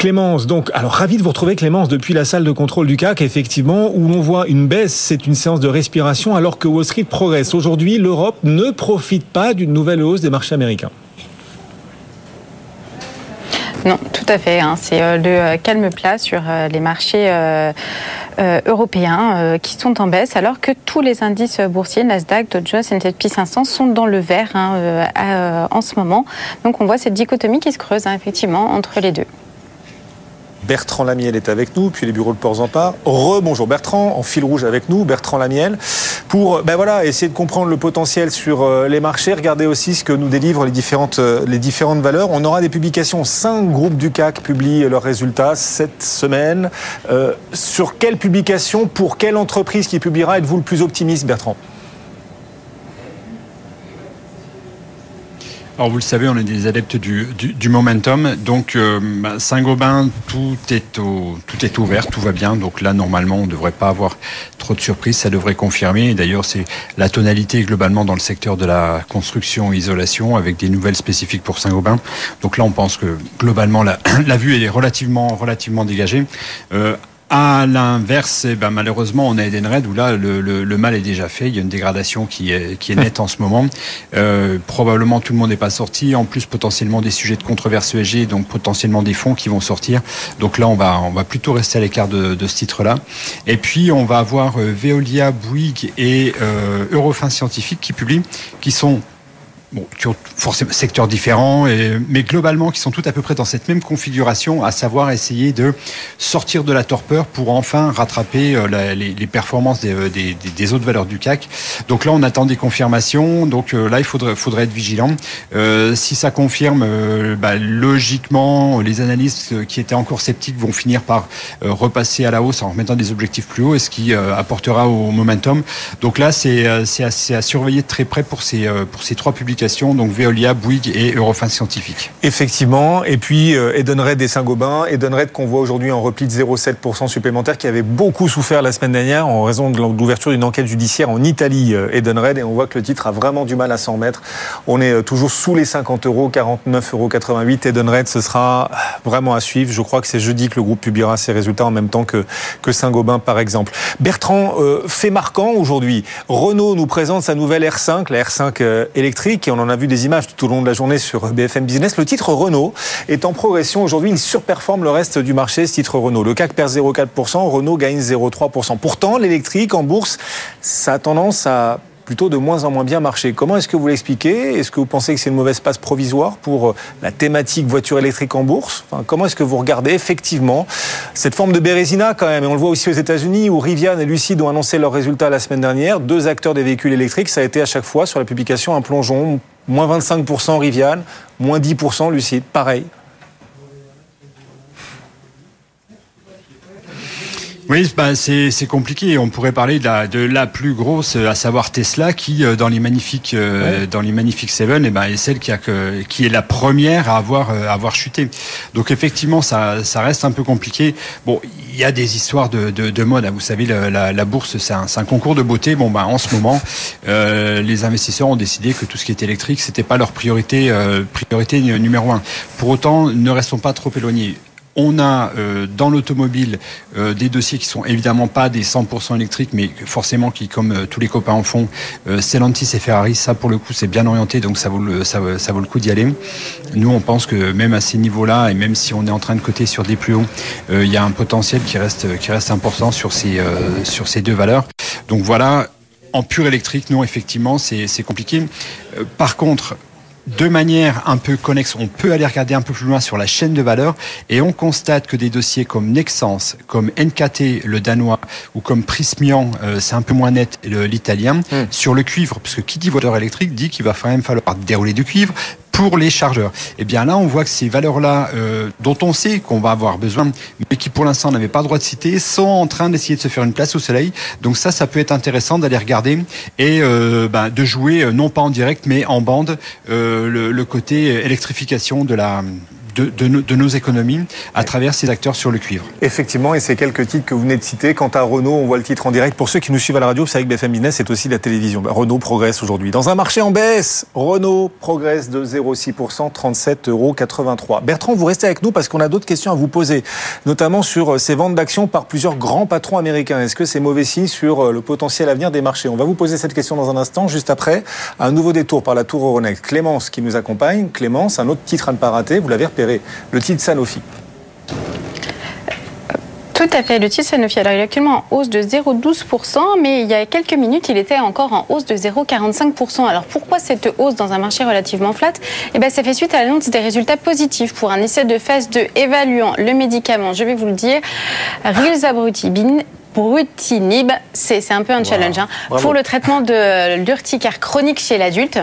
Clémence, donc, alors ravi de vous retrouver Clémence depuis la salle de contrôle du CAC, effectivement, où l'on voit une baisse, c'est une séance de respiration, alors que Wall Street progresse. Aujourd'hui, l'Europe ne profite pas d'une nouvelle hausse des marchés américains. Non, tout à fait. Hein. C'est euh, le euh, calme plat sur euh, les marchés européens qui sont en baisse, alors que tous les indices boursiers, Nasdaq, Dow Jones, S&P 500, sont dans le vert hein, en ce moment. Donc on voit cette dichotomie qui se creuse hein, effectivement entre les deux. Bertrand Lamiel est avec nous, puis les bureaux de Port-Zampar. Re-bonjour Bertrand, en fil rouge avec nous, Bertrand Lamiel, pour ben voilà, essayer de comprendre le potentiel sur euh, les marchés, regarder aussi ce que nous délivrent les différentes, euh, les différentes valeurs. On aura des publications, cinq groupes du CAC publient leurs résultats cette semaine. Euh, sur quelle publication, pour quelle entreprise qui publiera, êtes-vous le plus optimiste Bertrand? Alors vous le savez, on est des adeptes du, du, momentum. Donc euh, bah, Saint-Gobain, tout est au, tout est ouvert, tout va bien. Donc là, normalement, on ne devrait pas avoir trop de surprises. Ça devrait confirmer. D'ailleurs, c'est la tonalité globalement dans le secteur de la construction isolation, avec des nouvelles spécifiques pour Saint-Gobain. Donc là, on pense que globalement, la, [clears throat] la vue est relativement, relativement dégagée. Euh, à l'inverse, eh ben, malheureusement, on a Edenred où là, le, mal est déjà fait. Il y a une dégradation qui est, qui nette en ce moment. Euh, probablement, tout le monde n'est pas sorti. En plus, potentiellement des sujets de controverse ESG, donc potentiellement des fonds qui vont sortir. Donc là, on va, plutôt rester à l'écart de, de, ce titre-là. Et puis, on va avoir euh, Veolia, Bouygues et euh, Eurofin Scientifique qui publient, qui sont bon, qui ont forcément secteurs différents, et, mais globalement qui sont tout à peu près dans cette même configuration, à savoir essayer de sortir de la torpeur pour enfin rattraper euh, la, les, les, performances des, euh, des, des, autres valeurs du CAC. Donc là, on attend des confirmations. Donc euh, là, il faudrait, faudrait être vigilant. Euh, si ça confirme, bah, logiquement, les analystes qui étaient encore sceptiques vont finir par repasser à la hausse en remettant des objectifs plus hauts, et ce qui apportera au momentum. Donc là, c'est à, à surveiller de très près pour ces, pour ces trois publications donc Veolia, Bouygues et Eurofin Scientifique. Effectivement, et puis euh, Edenred et Saint-Gobain, Edenred qu'on voit aujourd'hui en repli de 0,7% supplémentaire, qui avait beaucoup souffert la semaine dernière en raison de l'ouverture d'une enquête judiciaire en Italie, euh, Edenred, et on voit que le titre a vraiment du mal à s'en mettre. On est euh, toujours sous les 50 euros, 49,88 euros. Edenred, ce sera vraiment à suivre. Je crois que c'est jeudi que le groupe publiera ses résultats en même temps que, que Saint-Gobain, par exemple. Bertrand, fait marquant aujourd'hui, Renault nous présente sa nouvelle R5, la R5 électrique, et on en a vu des images tout au long de la journée sur BFM Business. Le titre Renault est en progression. Aujourd'hui, il surperforme le reste du marché, ce titre Renault. Le CAC perd 0,4%, Renault gagne 0,3%. Pourtant, l'électrique en bourse, ça a tendance à plutôt de moins en moins bien marcher. Comment est-ce que vous l'expliquez? Est-ce que vous pensez que c'est une mauvaise passe provisoire pour euh, la thématique voiture électrique en bourse? Comment est-ce que vous regardez effectivement cette forme de bérésina quand même? Et on le voit aussi aux États-Unis où Rivian et Lucid ont annoncé leurs résultats la semaine dernière. Deux acteurs des véhicules électriques, ça a été à chaque fois sur la publication un plongeon. Moins 25% Rivian, moins 10% Lucid. Pareil. Oui, bah, c'est compliqué. On pourrait parler de la, de la plus grosse, à savoir Tesla, qui euh, dans les magnifiques euh, dans les magnifiques Seven, et eh ben, est celle qui a que, qui est la première à avoir euh, avoir chuté. Donc effectivement, ça ça reste un peu compliqué. Bon, il y a des histoires de, de, de mode. Hein. Vous savez, la, la, la bourse, c'est un, un, concours de beauté. Bon, bah, en ce moment, euh, les investisseurs ont décidé que tout ce qui est électrique, c'était pas leur priorité priorité numéro un. Pour autant, ne restons pas trop éloignés. On a euh, dans l'automobile euh, des dossiers qui sont évidemment pas des 100% électriques, mais forcément qui, comme euh, tous les copains en font, Stellantis et Ferrari, ça pour le coup c'est bien orienté, donc ça vaut le, ça, vaut le coup d'y aller. Nous on pense que même à ces niveaux-là, et même si on est en train de coter sur des plus hauts, il y a un potentiel qui reste, qui reste important sur ces, sur ces deux valeurs. Donc voilà, en pur électrique, non, effectivement, c'est compliqué. par contre, de manière un peu connexe, on peut aller regarder un peu plus loin sur la chaîne de valeur et on constate que des dossiers comme Nexans, comme NKT, le danois, ou comme Prismian, euh, c'est un peu moins net, l'italien, hmm. sur le cuivre, parce que qui dit voiture électrique dit qu'il va quand même falloir dérouler du cuivre, pour les chargeurs. Et eh bien là, on voit que ces valeurs-là, euh, dont on sait qu'on va avoir besoin, mais qui pour l'instant n'avaient pas le droit de citer, sont en train d'essayer de se faire une place au soleil. Donc ça, ça peut être intéressant d'aller regarder et euh, bah, de jouer, euh, non pas en direct, mais en bande, le, le côté électrification de la de, nos économies à travers ces acteurs sur le cuivre. Effectivement, et c'est quelques titres que vous venez de citer. Quant à Renault, on voit le titre en direct. Pour ceux qui nous suivent à la radio, c'est avec BFM Business, c'est aussi la télévision. Bah, Renault progresse aujourd'hui. Dans un marché en baisse, Renault progresse de 0,6%, 37,83 euros. Bertrand, vous restez avec nous parce qu'on a d'autres questions à vous poser, notamment sur euh, ces ventes d'actions par plusieurs grands patrons américains. Est-ce que c'est mauvais signe sur euh, le potentiel avenir des marchés? On va vous poser cette question dans un instant, juste après un nouveau détour par la tour Euronext. Clémence qui nous accompagne. Clémence, un autre titre à ne pas rater, vous l'avez repéré le titre Sanofi. Tout à fait, le titre Sanofi. Alors, il est actuellement en hausse de 0,12%, mais il y a quelques minutes, il était encore en hausse de 0,45%. Alors, pourquoi cette hausse dans un marché relativement flat? Eh bien, ça fait suite à l'annonce des résultats positifs pour un essai de phase 2 évaluant le médicament, je vais vous le dire, Rilzabrutibine Brutinib, c'est un peu un challenge, hein, pour le traitement de l'urticaire chronique chez l'adulte.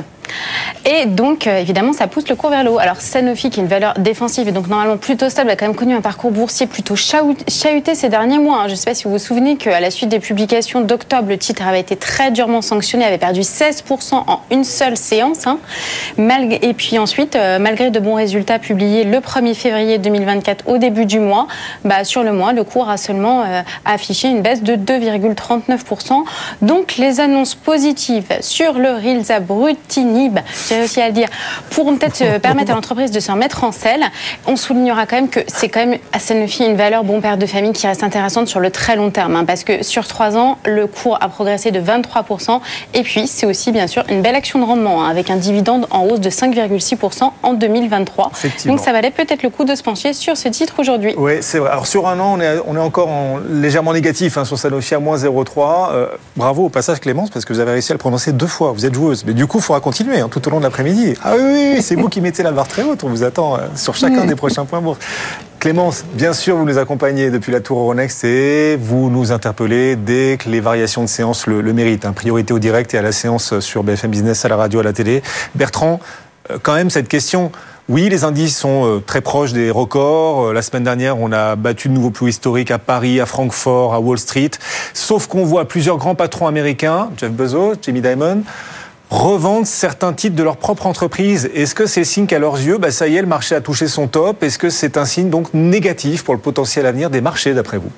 Et donc, euh, évidemment, ça pousse le cours vers le haut. Alors, Sanofi, qui est une valeur défensive et donc normalement plutôt stable, a quand même connu un parcours boursier plutôt chahuté ces derniers mois. Hein. Je ne sais pas si vous vous souvenez qu'à la suite des publications d'octobre, le titre avait été très durement sanctionné, avait perdu 16% en une seule séance. Hein. Et puis ensuite, euh, malgré de bons résultats publiés le 1er février 2024 au début du mois, bah, sur le mois, le cours a seulement euh, affiché une baisse de 2,39%. Donc, les annonces positives sur le Rilza Brutinib j'ai réussi à le dire, pourront peut-être [laughs] permettre à l'entreprise de se remettre en selle. On soulignera quand même que c'est quand même à Sanofi une valeur bon père de famille qui reste intéressante sur le très long terme, hein, parce que sur trois ans, le cours a progressé de 23%. Et puis, c'est aussi bien sûr une belle action de rendement, hein, avec un dividende en hausse de 5,6% en 2023. Donc, ça valait peut-être le coup de se pencher sur ce titre aujourd'hui. Oui, c'est vrai. Alors, sur un an, on est, on est encore en légèrement négatif hein, sur Sanofi à moins 0,3. Euh, bravo au passage, Clémence, parce que vous avez réussi à le prononcer deux fois. Vous êtes joueuse. Mais du coup, il faudra continuer tout au long de l'après-midi. Ah oui, oui, c'est vous qui mettez la barre très haute. On vous attend euh, sur chacun des prochains points bourse. Clémence, bien sûr, vous nous accompagnez depuis la Tour Euronext et vous nous interpellez dès que les variations de séance le, méritent. Hein. Priorité au direct et à la séance sur BFM Business, à la radio, à la télé. Bertrand, euh, quand même, cette question. Oui, les indices sont euh, très proches des records. La semaine dernière, on a battu de nouveaux plus historiques à Paris, à Francfort, à Wall Street. Sauf qu'on voit plusieurs grands patrons américains, Jeff Bezos, Jamie Dimon, revendent certains titres de leur propre entreprise. Est-ce que c'est signe qu'à leurs yeux, bah, ça y est, le marché a touché son top? Est-ce que c'est un signe donc négatif pour le potentiel avenir des marchés, d'après vous?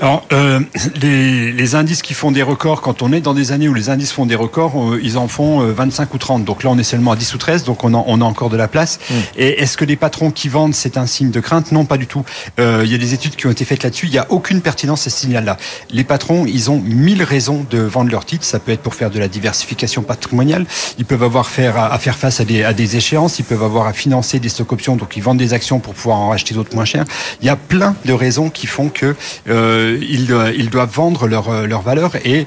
Alors, euh, les, les, indices qui font des records, quand on est dans des années où les indices font des records, euh, ils en font 25 euh, ou 30. Donc là, on est seulement à 10 ou 13, donc on a, on a encore de la place. Mm. Et est-ce que les patrons qui vendent, c'est un signe de crainte? Non, pas du tout. Euh, il y a des études qui ont été faites là-dessus. Il n'y a aucune pertinence à ce signal-là. Les patrons, ils ont mille raisons de vendre leurs titres. Ça peut être pour faire de la diversification patrimoniale. Ils peuvent avoir faire, à, faire face à des, à des échéances. Ils peuvent avoir à financer des stock options. Donc ils vendent des actions pour pouvoir en racheter d'autres moins chères. Il y a plein de raisons qui font que euh, ils, doivent vendre leur, euh, leur valeur et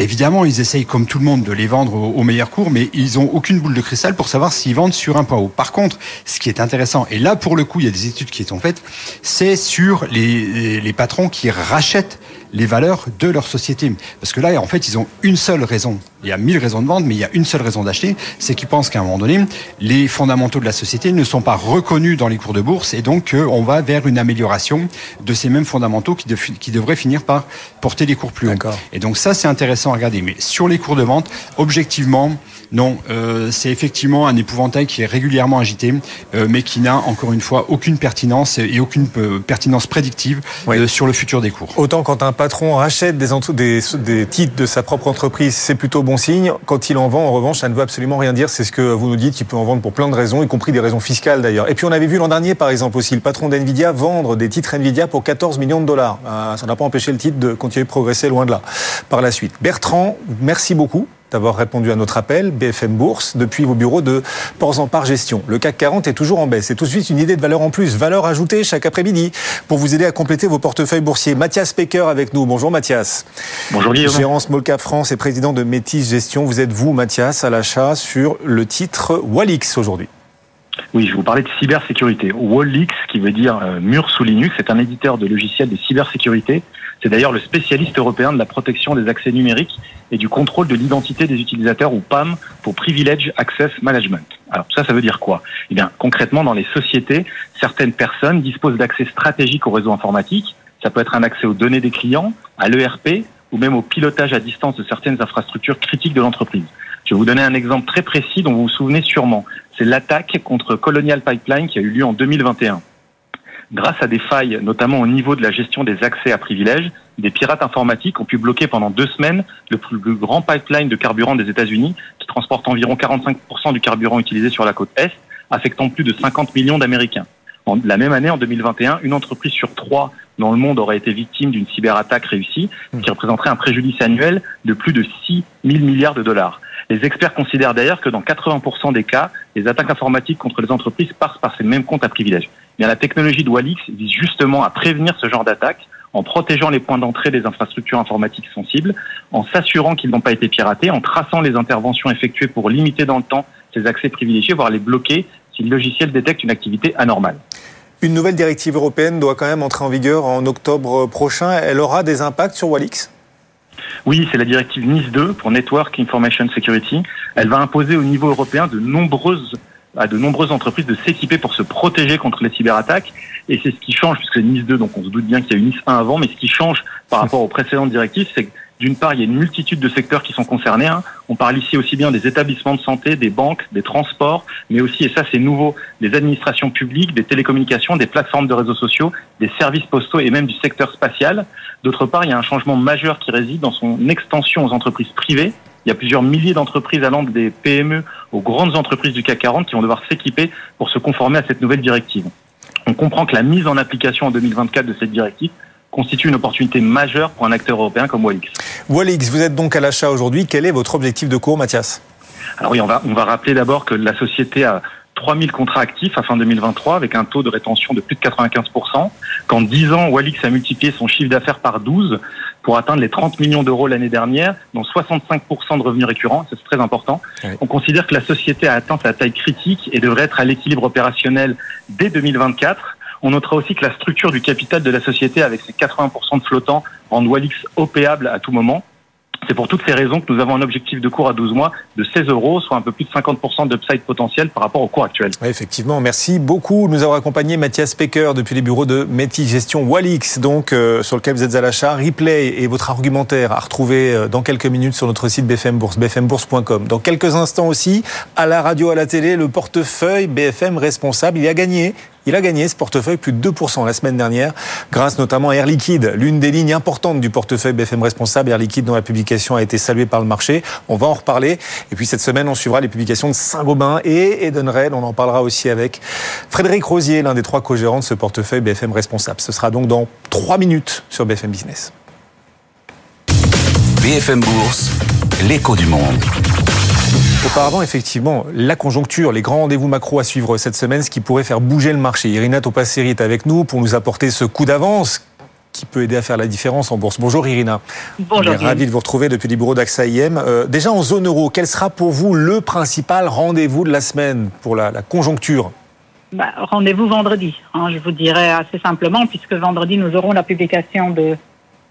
Évidemment, ils essayent comme tout le monde de les vendre au, meilleur cours, mais ils n'ont aucune boule de cristal pour savoir s'ils vendent sur un point haut. Par contre, ce qui est intéressant, et là pour le coup, il y a des études qui sont faites, c'est sur les patrons qui rachètent les valeurs de leur société. Parce que là, en fait, ils ont une seule raison. Il y a mille raisons de vendre, mais il y a une seule raison d'acheter, c'est qu'ils pensent qu'à un moment donné, les fondamentaux de la société ne sont pas reconnus dans les cours de bourse et donc euh, on va vers une amélioration de ces mêmes fondamentaux qui, qui devraient finir par porter les cours plus haut. Et donc ça, c'est intéressant à regarder. Mais sur les cours de vente, objectivement, non, euh, c'est effectivement un épouvantail qui est régulièrement agité, euh, mais qui n'a encore une fois aucune pertinence et aucune euh, pertinence prédictive sur le futur des cours. Autant quand un patron rachète des, des, des titres de sa propre entreprise, c'est plutôt bon signe. Quand il en vend, en revanche, ça ne veut absolument rien dire. C'est ce que vous nous dites. Il peut en vendre pour plein de raisons, y compris des raisons fiscales d'ailleurs. Et puis on avait vu l'an dernier, par exemple aussi, le patron d'Nvidia vendre des titres Nvidia pour 14 millions de dollars. ça n'a pas empêché le titre de continuer de progresser loin de là. Par la suite, Bertrand, merci beaucoup d'avoir répondu à notre appel, BFM Bourse, depuis vos bureaux de Ports-en-Par Gestion. Le CAC 40 est toujours en baisse. C'est tout de suite une idée de valeur en plus, valeur ajoutée chaque après-midi pour vous aider à compléter vos portefeuilles boursiers. Mathias Pecker avec nous. Bonjour Mathias. Bonjour Guillaume. Gérant Small Cap France et président de Métis Gestion. Vous êtes vous, Mathias, à l'achat sur le titre Walix aujourd'hui. Oui, je vais vous parler de cybersécurité. Wallix, qui veut dire euh, mur sous Linux, c'est un éditeur de logiciels de cybersécurité c'est d'ailleurs le spécialiste européen de la protection des accès numériques et du contrôle de l'identité des utilisateurs ou PAM pour Privilege Access Management. Alors ça, ça veut dire quoi? Eh bien, concrètement, dans les sociétés, certaines personnes disposent d'accès stratégique au réseau informatique. Ça peut être un accès aux données des clients, à l'ERP ou même au pilotage à distance de certaines infrastructures critiques de l'entreprise. Je vais vous donner un exemple très précis dont vous vous souvenez sûrement. C'est l'attaque contre Colonial Pipeline qui a eu lieu en 2021 grâce à des failles, notamment au niveau de la gestion des accès à privilèges, des pirates informatiques ont pu bloquer pendant deux semaines le plus grand pipeline de carburant des États-Unis, qui transporte environ 45% du carburant utilisé sur la côte Est, affectant plus de 50 millions d'Américains. La même année, en 2021, une entreprise sur trois dans le monde aurait été victime d'une cyberattaque réussie, qui représenterait un préjudice annuel de plus de 6 000 milliards de dollars. Les experts considèrent d'ailleurs que dans 80% des cas, les attaques informatiques contre les entreprises passent par ces mêmes comptes à privilèges. Bien, la technologie de Walix vise justement à prévenir ce genre d'attaques en protégeant les points d'entrée des infrastructures informatiques sensibles, en s'assurant qu'ils n'ont pas été piratés, en traçant les interventions effectuées pour limiter dans le temps ces accès privilégiés, voire les bloquer si le logiciel détecte une activité anormale. Une nouvelle directive européenne doit quand même entrer en vigueur en octobre prochain. Elle aura des impacts sur Walix? Oui, c'est la directive NIS 2 pour Network Information Security. Elle va imposer au niveau européen de nombreuses à de nombreuses entreprises de s'équiper pour se protéger contre les cyberattaques. Et c'est ce qui change, puisque NIS 2, donc on se doute bien qu'il y a eu NIS 1 avant, mais ce qui change par rapport aux précédentes directives, c'est que d'une part, il y a une multitude de secteurs qui sont concernés. Hein. On parle ici aussi bien des établissements de santé, des banques, des transports, mais aussi, et ça c'est nouveau, des administrations publiques, des télécommunications, des plateformes de réseaux sociaux, des services postaux et même du secteur spatial. D'autre part, il y a un changement majeur qui réside dans son extension aux entreprises privées. Il y a plusieurs milliers d'entreprises allant des PME aux grandes entreprises du CAC 40 qui vont devoir s'équiper pour se conformer à cette nouvelle directive. On comprend que la mise en application en 2024 de cette directive constitue une opportunité majeure pour un acteur européen comme Walix. Walix, vous êtes donc à l'achat aujourd'hui. Quel est votre objectif de cours, Mathias? Alors oui, on va, on va rappeler d'abord que la société a 3000 contrats actifs à fin 2023 avec un taux de rétention de plus de 95%. Qu'en 10 ans, Walix a multiplié son chiffre d'affaires par 12 pour atteindre les 30 millions d'euros l'année dernière, dont 65% de revenus récurrents. C'est très important. On considère que la société a atteint sa taille critique et devrait être à l'équilibre opérationnel dès 2024. On notera aussi que la structure du capital de la société avec ses 80% de flottants rend Walix opéable à tout moment. C'est pour toutes ces raisons que nous avons un objectif de cours à 12 mois de 16 euros, soit un peu plus de 50% d'upside potentiel par rapport au cours actuel. effectivement, merci beaucoup. Nous avons accompagné Mathias Pecker depuis les bureaux de Métis Gestion Walix, donc euh, sur lequel vous êtes à l'achat. Replay et votre argumentaire à retrouver euh, dans quelques minutes sur notre site BFM Bourse, bfmbourse.com. Dans quelques instants aussi, à la radio, à la télé, le portefeuille BFM responsable. Il a gagné il a gagné ce portefeuille plus de 2% la semaine dernière, grâce notamment à Air Liquide, l'une des lignes importantes du portefeuille BFM Responsable, Air Liquide dont la publication a été saluée par le marché. On va en reparler. Et puis cette semaine, on suivra les publications de Saint-Gobain et Edenred. On en parlera aussi avec Frédéric Rosier, l'un des trois co-gérants de ce portefeuille BFM Responsable. Ce sera donc dans 3 minutes sur BFM Business. BFM Bourse, l'écho du monde. Auparavant, effectivement, la conjoncture, les grands rendez-vous macro à suivre cette semaine, ce qui pourrait faire bouger le marché. Irina Topasseri est avec nous pour nous apporter ce coup d'avance qui peut aider à faire la différence en bourse. Bonjour Irina. Bonjour. Ravi de vous retrouver depuis les bureaux d'AXA IM. Euh, déjà en zone euro, quel sera pour vous le principal rendez-vous de la semaine pour la, conjoncture? Bah, Rendez-vous vendredi, hein, je vous dirais assez simplement, puisque vendredi nous aurons la publication de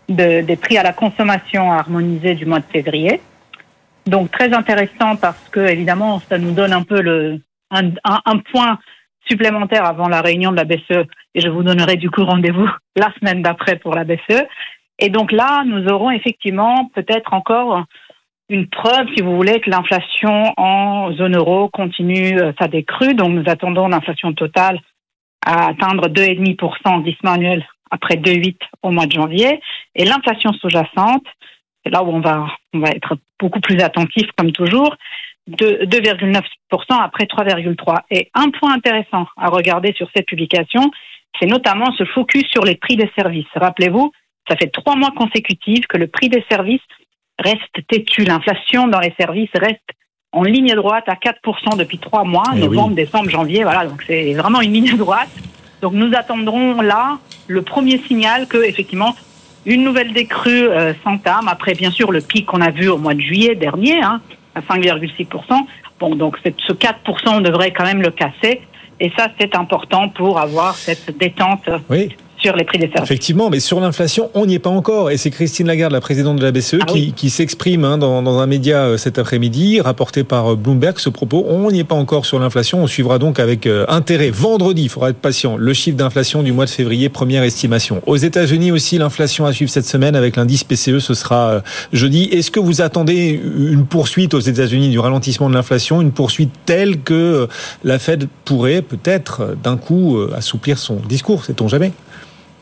des prix à la consommation harmonisés du mois de février. Donc très intéressant parce que évidemment ça nous donne un peu le un, un, point supplémentaire avant la réunion de la BCE et je vous donnerai du coup rendez-vous [laughs] la semaine d'après pour la BCE. Et donc là, nous aurons effectivement peut-être encore une preuve, si vous voulez, que l'inflation en zone euro continue euh, sa décrue. Donc nous attendons l'inflation totale à atteindre 2,5% en glissement annuel après 2,8 au mois de janvier. Et l'inflation sous-jacente, c'est là où on va, on va être beaucoup plus attentif comme toujours, de 2,9% après 3,3%. Et un point intéressant à regarder sur cette publication, c'est notamment ce focus sur les prix des services. Rappelez-vous, ça fait trois mois consécutifs que le prix des services reste têtu. L'inflation dans les services reste en ligne droite à 4% depuis trois mois, eh novembre, décembre, janvier. Voilà, donc c'est vraiment une ligne droite. Donc nous attendrons là le premier signal que effectivement une nouvelle décrue euh, s'entame après bien sûr le pic qu'on a vu au mois de juillet dernier hein, à 5,6%. Bon donc ce 4% on devrait quand même le casser et ça c'est important pour avoir cette détente oui sur les prix des services. Effectivement, mais sur l'inflation, on n'y est pas encore. Et c'est Christine Lagarde, la présidente de la BCE, ah qui, qui s'exprime hein, dans, dans, un média euh, cet après-midi, rapporté par euh, Bloomberg, ce propos. On n'y est pas encore sur l'inflation. On suivra donc avec euh, intérêt. Vendredi, il faudra être patient. Le chiffre d'inflation du mois de février, première estimation. Aux États-Unis aussi, l'inflation à suivre cette semaine avec l'indice PCE, ce sera jeudi. Est-ce que vous attendez une poursuite aux États-Unis du ralentissement de l'inflation, une poursuite telle que la Fed pourrait peut-être d'un coup assouplir son discours, sait-on jamais?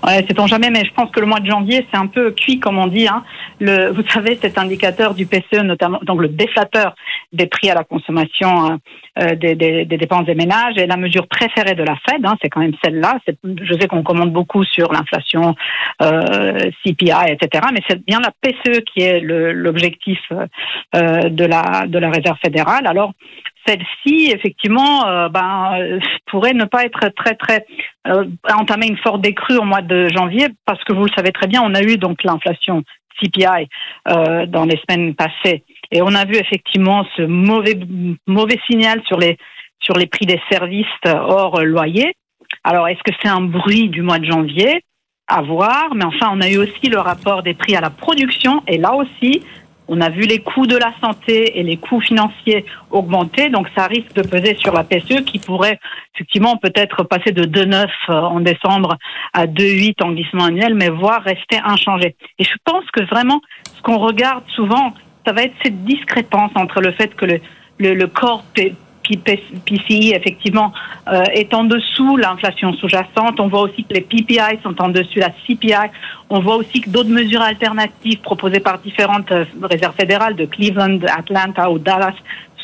Ouais, sait-on jamais, mais je pense que le mois de janvier, c'est un peu cuit, comme on dit. Hein. Le, vous savez, cet indicateur du PCE, notamment, donc le déflateur des prix à la consommation euh, euh des, des, des, dépenses des ménages, est la mesure préférée de la Fed. Hein, c'est quand même celle-là. Je sais qu'on commande beaucoup sur l'inflation, euh, CPI, etc. Mais c'est bien la PCE qui est l'objectif euh, de la de la Réserve fédérale. Alors, celle-ci, effectivement, euh, ben, euh, pourrait ne pas être très, très euh, entamer une forte décrue au mois de janvier, parce que vous le savez très bien, on a eu donc l'inflation CPI euh, dans les semaines passées, et on a vu effectivement ce mauvais mauvais signal sur les sur les prix des services hors loyer. Alors, est-ce que c'est un bruit du mois de janvier? À voir, mais enfin, on a eu aussi le rapport des prix à la production, et là aussi, on a vu les coûts de la santé et les coûts financiers augmenter, donc ça risque de peser sur la PSE qui pourrait effectivement peut-être passer de 2,9 euh, en décembre à 2,8 en glissement annuel, mais voire rester inchangé. Et je pense que vraiment, ce qu'on regarde souvent, ça va être cette discrépance entre le fait que le, le, le corps PCI, effectivement, euh, est en dessous l'inflation sous-jacente. On voit aussi que les PPI sont en dessus la CPI. On voit aussi que d'autres mesures alternatives proposées par différentes euh, réserves fédérales de Cleveland, Atlanta ou Dallas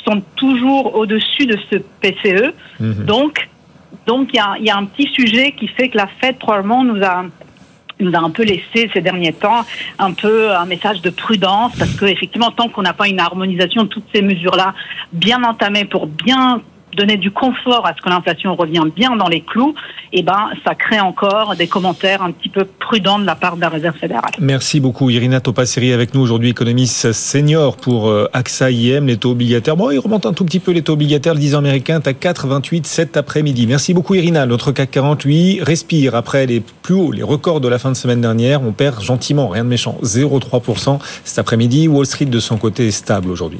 sont toujours au-dessus de ce PCE. Mhm. Donc, donc il y a, y a un petit sujet qui fait que la Fed probablement nous a nous a un peu laissé ces derniers temps un peu un message de prudence parce que effectivement tant qu'on n'a pas une harmonisation de toutes ces mesures là bien entamées pour bien donner du confort à ce que l'inflation revienne bien dans les clous, eh ben, ça crée encore des commentaires un petit peu prudents de la part de la Réserve fédérale. Merci beaucoup. Irina Topasseri avec nous aujourd'hui, économiste senior pour euh, AXA IM, les taux obligataires. Bon, il remonte un tout petit peu les taux obligataires. Le 10 ans américain à 4,28 cet après-midi. Merci beaucoup, Irina. Notre CAC 48 respire après les plus hauts, les records de la fin de semaine dernière. On perd gentiment, rien de méchant, 0,3% cet après-midi. Wall Street, de son côté, est stable aujourd'hui.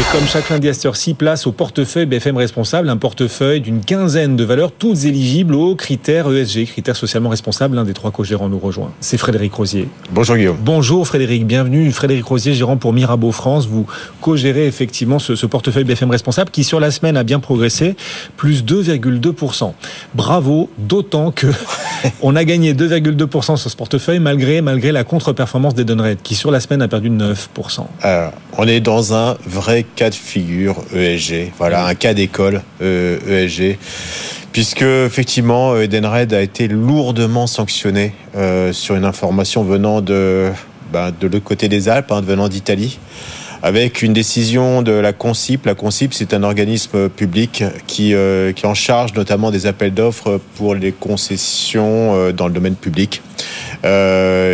Et comme chaque lundi à cette ci place au portefeuille BFM responsable, un portefeuille d'une quinzaine de valeurs, toutes éligibles aux critères ESG, critères socialement responsables. L'un des trois co-gérants nous rejoint. C'est Frédéric Rosier. Bonjour Guillaume. Bonjour Frédéric, bienvenue. Frédéric Rosier, gérant pour Mirabeau France. Vous co-gérez effectivement ce, ce, portefeuille BFM responsable qui sur la semaine a bien progressé, plus 2,2%. Bravo, d'autant que [laughs] on a gagné 2,2% sur ce portefeuille malgré, malgré la contre-performance des Dunred qui sur la semaine a perdu 9%. Euh, on est dans un vrai cas de figure ESG, voilà, un cas d'école ESG. Euh, e puisque effectivement Edenred a été lourdement sanctionné euh, sur une information venant de ben, de l'autre côté des Alpes, hein, venant d'Italie, avec une décision de la Concip. La Concip, c'est un organisme public qui euh, qui en charge notamment des appels d'offres pour les concessions dans le domaine public.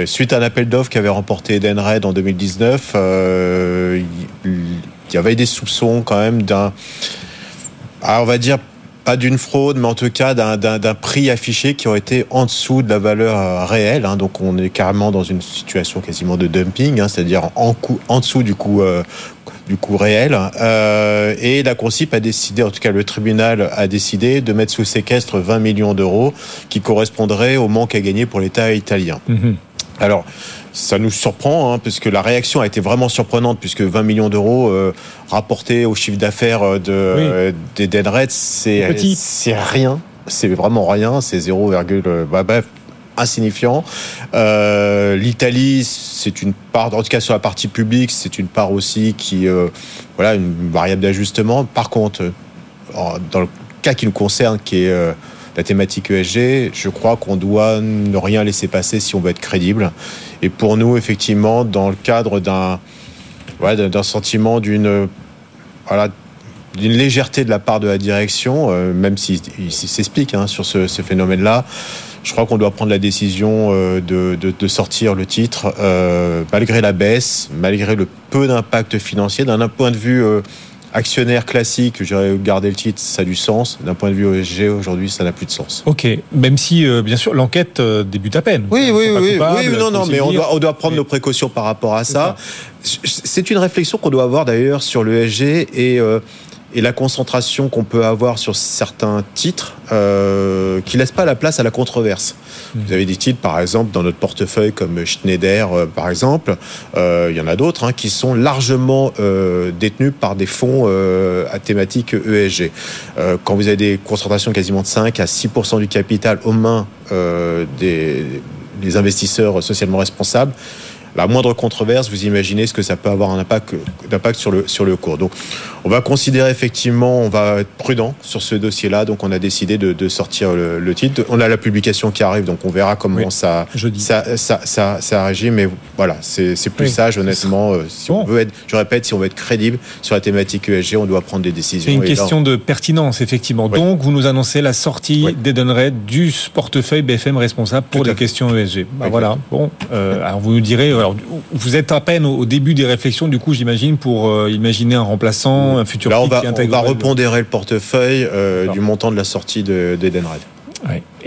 suite à un appel d'offres qu'avait remporté Edenred en 2019, il y avait des soupçons quand même d'un, ah, on va dire pas d'une fraude, mais en tout cas d'un prix affiché qui aurait été en dessous de la valeur euh, réelle. Hein. Donc on est carrément dans une situation quasiment de dumping, hein, c'est-à-dire en, en dessous du coût, euh, du coût réel. Euh, et la Consip a décidé, en tout cas le tribunal a décidé de mettre sous séquestre 20 millions d'euros qui correspondraient au manque à gagner pour l'État italien. Mm-hmm. Alors, ça nous surprend, hein, puisque la réaction a été vraiment surprenante, puisque 20 millions d'euros euh, rapportés au chiffre d'affaires euh, de, euh, des Denred, c'est c'est rien, c'est vraiment rien, c'est 0, bah, bref, insignifiant. Euh, L'Italie, c'est une part, en tout cas sur la partie publique, c'est une part aussi qui, voilà, une variable d'ajustement. Par contre, dans le cas qui nous concerne, qui est la thématique ESG, je crois qu'on doit ne rien laisser passer si on veut être crédible. Et pour nous, effectivement, dans le cadre d'un d'un sentiment d'une voilà, d'une légèreté de la part de la direction, euh, même s'il s'explique hein, sur ce, phénomène-là, je crois qu'on doit prendre la décision euh, de, de, sortir le titre, euh, malgré la baisse, malgré le peu d'impact financier, d'un point de vue actionnaire classique, j'aurais gardé le titre, ça a du sens. D'un point de vue ESG, aujourd'hui, ça n'a plus de sens. Ok, même si, euh, bien sûr, l'enquête euh, débute à peine. Oui, oui, oui, oui, non, non, mais on doit, on doit prendre nos précautions par rapport à ça. C'est une réflexion qu'on doit avoir d'ailleurs sur l'ESG et euh, et la concentration qu'on peut avoir sur certains titres euh, qui laissent pas la place à la controverse. Mmh. Vous avez des titres, par exemple, dans notre portefeuille comme Schneider, euh, par exemple. Euh, il y en a d'autres hein, qui sont largement détenus par des fonds à thématique ESG. Quand vous avez des concentrations quasiment de 5 à 6% du capital aux mains des, des investisseurs socialement responsables, la moindre controverse, vous imaginez ce que ça peut avoir un impact, d'impact sur le, sur le cours. Donc, on va considérer effectivement, on va être prudent sur ce dossier-là. Donc, on a décidé de, de sortir le, le, titre. On a la publication qui arrive, donc on verra comment ça, ça, ça, ça, ça, réagit. Mais voilà, c'est, c'est plus sage, honnêtement. Euh, si on veut être, je répète, si on veut être crédible sur la thématique ESG, on doit prendre des décisions. C'est une question de pertinence, effectivement. Donc, vous nous annoncez la sortie d'Edenred du portefeuille BFM responsable pour les questions ESG. Bah, voilà. Bon, euh, alors vous nous direz vous êtes à peine au début des réflexions, du coup, j'imagine, pour euh, imaginer un remplaçant, un futur Là, on va, on va repondérer le portefeuille euh, du montant de la sortie d'Edenred.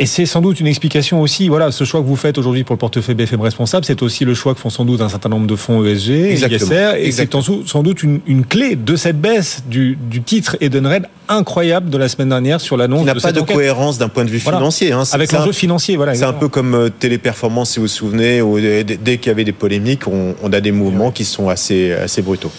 Et c'est sans doute une explication aussi, voilà, ce choix que vous faites aujourd'hui pour le portefeuille BFM responsable, c'est aussi le choix que font sans doute un certain nombre de fonds ESG, ISR, et c'est sans doute une, clé de cette baisse du, du titre Edenred incroyable de la semaine dernière sur l'annonce. Il n'a pas de cohérence d'un point de vue financier. Hein. Avec l'enjeu financier, voilà. C'est un peu comme euh, Téléperformance, si vous vous souvenez, où dès, qu'il y avait des polémiques, on, on a des mouvements qui sont assez, assez brutaux.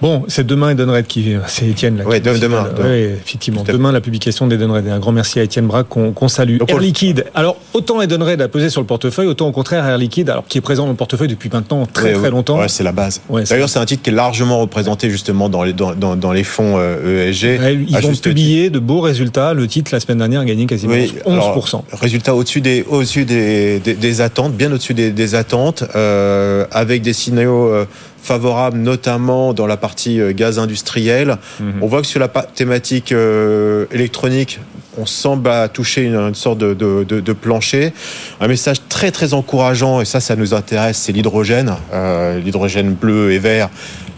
Bon, c'est demain Edenred qui, c'est Étienne là. Oui, demain. Oui, effectivement. Demain la publication d'Edenred. un grand merci à Étienne Braque qu'on salue. Air Liquide. Alors autant Edenred a pesé sur le portefeuille, autant au contraire Air Liquide, alors qui est présent dans le portefeuille depuis maintenant très très longtemps. Ouais, c'est la base. D'ailleurs, c'est un titre qui est largement représenté justement dans les dans, dans, les fonds ESG. Euh, e ils ont publié de beaux résultats. Le titre la semaine dernière a gagné quasiment 11%. résultat au-dessus des au-dessus des, des, attentes, bien au-dessus des, des attentes, euh, avec des signaux. Euh, favorable, notamment dans la partie euh, gaz industriel. Mhm. On voit que sur la thématique euh, électronique, on semble toucher une, sorte de, de, plancher. Un message très très encourageant, et ça, ça nous intéresse, c'est l'hydrogène, euh, l'hydrogène bleu et vert.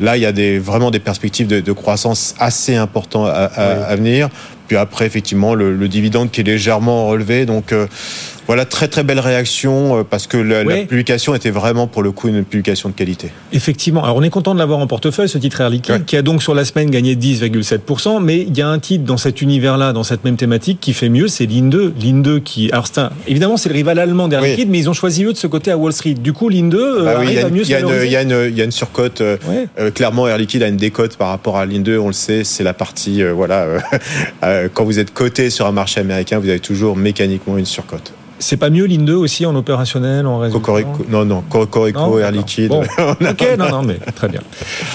Là, il y a des, vraiment des perspectives de, croissance assez importantes à, venir. Puis après, effectivement, le, le, dividende qui est légèrement relevé. Donc, voilà, très très belle réaction euh, parce que la, publication était vraiment pour le coup une publication de qualité. Effectivement. Alors on est content de l'avoir en portefeuille, ce titre Air Liquide, qui a donc sur la semaine gagné 10,7%. Mais il y a un titre dans cet univers-là, dans cette même thématique, qui fait mieux, c'est Linde. Linde qui. Alors c'est évidemment c'est le rival allemand d'Air Liquide, mais ils ont choisi eux de ce côté à Wall Street. Du coup, Linde euh, bah arrive à mieux se Il y, a une surcote. Euh, clairement, Air Liquide a une décote par rapport à Linde. On le sait, c'est la partie. voilà, [laughs] quand vous êtes coté sur un marché américain, vous avez toujours mécaniquement une surcote. C'est pas mieux l'IN2 aussi en opérationnel, en résultat Non, non, Cocorico, Air Liquide. [laughs] ok, non, non, mais [laughs] très bien.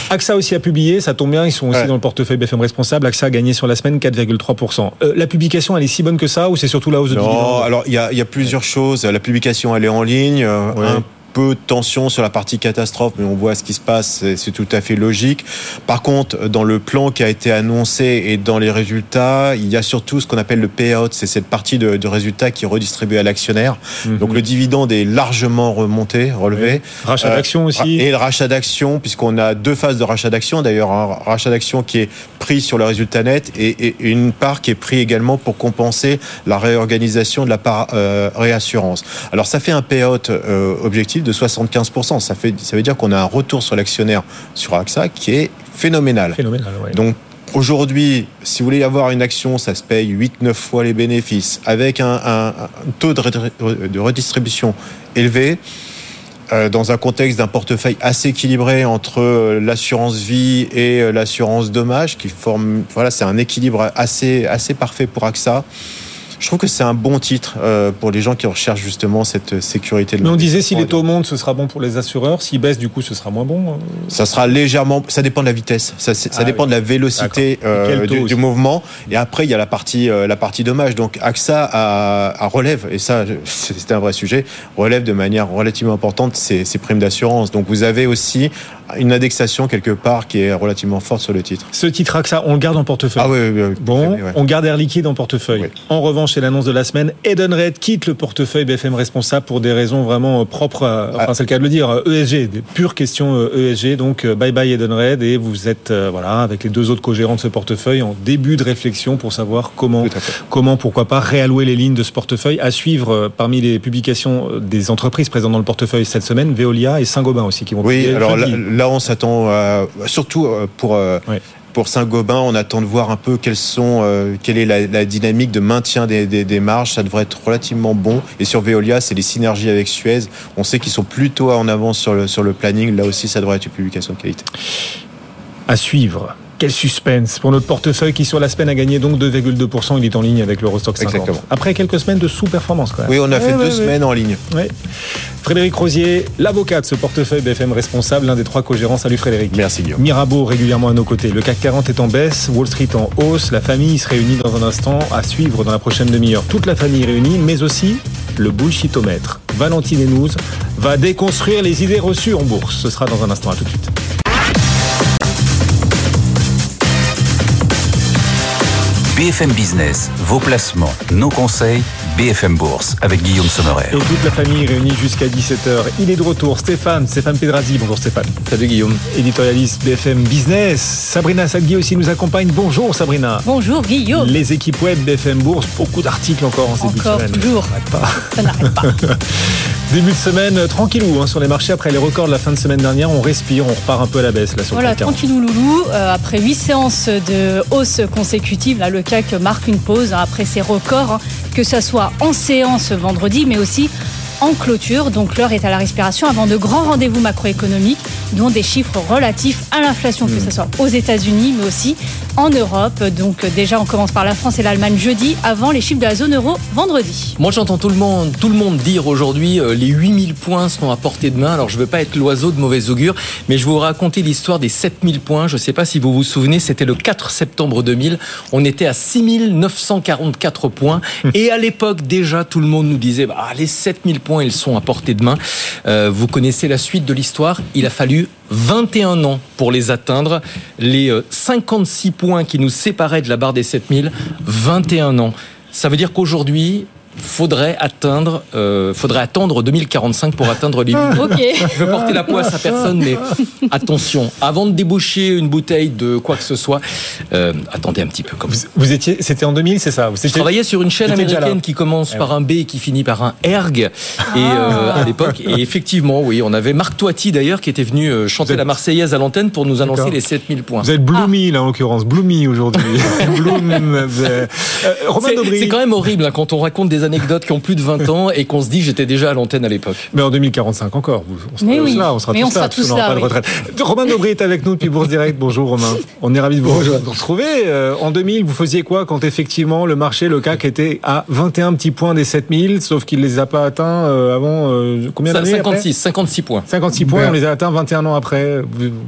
AXA aussi a publié, ça tombe bien, ils sont aussi dans le portefeuille BFM responsable. AXA a gagné sur la semaine 4,3%. Euh, la publication, elle est si bonne que ça ou c'est surtout la hausse de Non, alors il y a, y a, plusieurs choses. La publication, elle est en ligne. Euh, peu de tension sur la partie catastrophe, mais on voit ce qui se passe, c'est tout à fait logique. Par contre, dans le plan qui a été annoncé et dans les résultats, il y a surtout ce qu'on appelle le payout, c'est cette partie de, de résultats qui est redistribuée à l'actionnaire. Mhm. Donc le dividende est largement remonté, relevé. Rachat Euh, d'actions aussi. Et le rachat d'actions, puisqu'on a deux phases de rachat d'actions. D'ailleurs, un rachat d'actions qui est pris sur le résultat net et, et une part qui est pris également pour compenser la réorganisation de la part euh, réassurance. Alors ça fait un payout euh, objectif de 75%. Ça, fait, ça veut dire qu'on a un retour sur l'actionnaire sur AXA qui est phénoménal. Phénoménal, ouais. Donc aujourd'hui, si vous voulez avoir une action, ça se paye 8-9 fois les bénéfices, avec un, un- un taux de redistribution élevé. euh, dans un contexte d'un portefeuille assez équilibré entre euh, l'assurance vie et euh, l'assurance dommage, qui forme, voilà, c'est un équilibre assez, assez parfait pour AXA. Je trouve que c'est un bon titre euh, pour les gens qui recherchent justement cette sécurité. de Mais on disait si les l'investissement. taux montent, ce sera bon pour les assureurs. S'ils baissent, du coup, ce sera moins bon. euh. Ça sera légèrement. Ça dépend de la vitesse. Ça, Ah dépend oui. de la vélocité euh, du, mouvement. Et après, il y a la partie, euh, la partie dommage. Donc, AXA a, a relève, et ça, [laughs] c'est un vrai sujet, relève de manière relativement importante ses primes d'assurance. Donc, vous avez aussi une indexation quelque part qui est relativement forte sur le titre. Ce titre AXA, on le garde en portefeuille. Ah oui, oui, oui, Bon, oui, on garde Air Liquide en portefeuille. En revanche, c'est l'annonce de la semaine. Edenred quitte le portefeuille BFM responsable pour des raisons vraiment euh, propres, à- enfin Ah. c'est le cas de le dire, euh, ESG, des pures questions euh, ESG. Donc bye bye Edenred et vous êtes euh, voilà avec les deux autres co-gérants de ce portefeuille en début de réflexion pour savoir comment, comment pourquoi pas réallouer les lignes de ce portefeuille. À suivre euh, parmi les publications des entreprises présentes dans le portefeuille cette semaine, Veolia et Saint-Gobain aussi qui vont Oui, alors. Là, on s'attend euh, surtout euh, pour. euh. Pour Saint-Gobain, on attend de voir un peu quelles sont, euh, quelle est la, la dynamique de maintien des, des, des marges. Ça devrait être relativement bon. Et sur Veolia, c'est les synergies avec Suez. On sait qu'ils sont plutôt en avance sur le, sur le planning. Là aussi, ça devrait être une publication de qualité. À suivre. Quel suspense pour notre portefeuille qui sur la semaine a gagné donc 2,2%. Il est en ligne avec l'Eurostock 50. Exactement. Après quelques semaines de sous-performance quand même. Oui, on a fait Ouais, deux ouais, semaines en ligne. Frédéric Rosier, l'avocat de ce portefeuille BFM responsable, l'un des trois co-gérants. Salut Frédéric. Merci Guillaume. Mirabeau régulièrement à nos côtés. Le CAC 40 est en baisse, Wall Street en hausse. La famille se réunit dans un instant à suivre dans la prochaine demi-heure. Toute la famille réunie, mais aussi le bullshitomètre. Valentine Hénouz va déconstruire les idées reçues en bourse. Ce sera dans un instant. À tout de suite. BFM Business, vos placements, nos conseils, BFM Bourse avec Guillaume Sommerer. Et toute la famille réunie jusqu'à 17h. Il est de retour. Stéphane, Stéphane Pedrazzi. Bonjour Stéphane. Salut Guillaume. Éditorialiste BFM Business. Sabrina Sadgui aussi nous accompagne. Bonjour Sabrina. Bonjour Guillaume. Les équipes web BFM Bourse, beaucoup d'articles encore en ce début de Encore, semaine. toujours. Ça n'arrête pas. Ça n'arrête pas. [laughs] Début de semaine euh, tranquillou hein, sur les marchés après les records de la fin de semaine dernière. On respire, on repart un peu à la baisse là sur Voilà, le CAC 40. tranquillou loulou. Euh, après huit séances de hausse consécutive, là, le CAC marque une pause hein, après ses records, hein, que ce soit en séance vendredi, mais aussi en clôture. Donc l'heure est à la respiration avant de grands rendez-vous macroéconomiques, dont des chiffres relatifs à l'inflation, que ce soit aux États-Unis, mais aussi en Europe. Donc déjà, on commence par la France et l'Allemagne jeudi, avant les chiffres de la zone euro vendredi. Moi j'entends tout le monde, tout le monde dire aujourd'hui euh, les 8000 points sont à portée de main. Alors je veux pas être l'oiseau de mauvais augure, mais je vais vous raconter l'histoire des 7000 points. Je sais pas si vous vous souvenez, c'était le 4 septembre 2000. On était à 6944 points. Et à l'époque déjà, tout le monde nous disait, bah, les 7000 points, ils sont à portée de main. Euh, vous connaissez la suite de l'histoire. Il a fallu 21 ans pour les atteindre. Les euh, 56 points qui nous séparaient de la barre des 7000, 21 ans. Ça veut dire qu'aujourd'hui, faudrait atteindre, euh, faudrait attendre 2045 pour atteindre les 8000. Ok. Je veux porter la poisse à personne, mais attention, avant de débaucher une bouteille de quoi que ce soit, euh, attendez un petit peu. Comme Vous, vous étiez, c'était en 2000, c'est ça Vous je travaillais sur une chaîne américaine qui commence Eh par un B et qui finit par un erg. Et euh, à l'époque, et effectivement, oui, on avait Marc Toiti d'ailleurs qui était venu chanter êtes- la Marseillaise à l'antenne pour nous annoncer les 7000 points. Vous êtes Bloomy là en l'occurrence, Bloomy aujourd'hui. [laughs] Bloom, euh, Romain C'est Dobry. c'est quand même horrible hein, quand on raconte des anecdotes qui ont plus de 20 ans et qu'on se dit j'étais déjà à l'antenne à l'époque. Mais en 2045 encore, on sera Mais tous oui. là, on sera Mais tous on sera là, tous là, pas de retraite. Romain Dobry est avec nous depuis Bourse Direct. Bonjour Romain. On est ravis de vous retrouver. Euh, en 2000, vous faisiez quoi quand effectivement le marché, le CAC était à 21 petits points des 7000, sauf qu'il les a pas atteints euh, avant euh, combien d'années après 56, 56 points. 56 points, Ben, on les a atteints 21 ans après.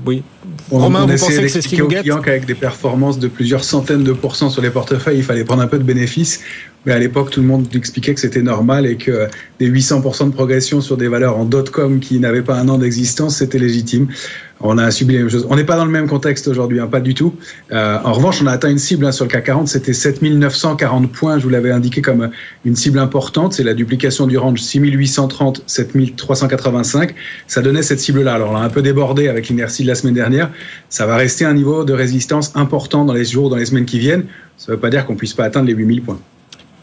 Oui. On, Romain, on vous pensez que c'est ce qui nous guette clients qu'avec des performances de plusieurs centaines de pourcents sur les portefeuilles, il fallait prendre un peu de bénéfices. Mais à l'époque, tout le monde expliquait que c'était normal et que des 800% de progression sur des valeurs en dot-com qui n'avaient pas un an d'existence, c'était légitime. On a subi les mêmes choses. On n'est pas dans le même contexte aujourd'hui, hein, pas du tout. Euh, en revanche, on a atteint une cible hein, sur le CAC 40, c'était 7940 points, je vous l'avais indiqué comme une cible importante, c'est la duplication du range 6830, 7385. Ça donnait cette cible-là. Alors on a un peu débordé avec l'inertie de la semaine dernière. Ça va rester un niveau de résistance important dans les jours, dans les semaines qui viennent. Ça ne veut pas dire qu'on puisse pas atteindre les 8000 points.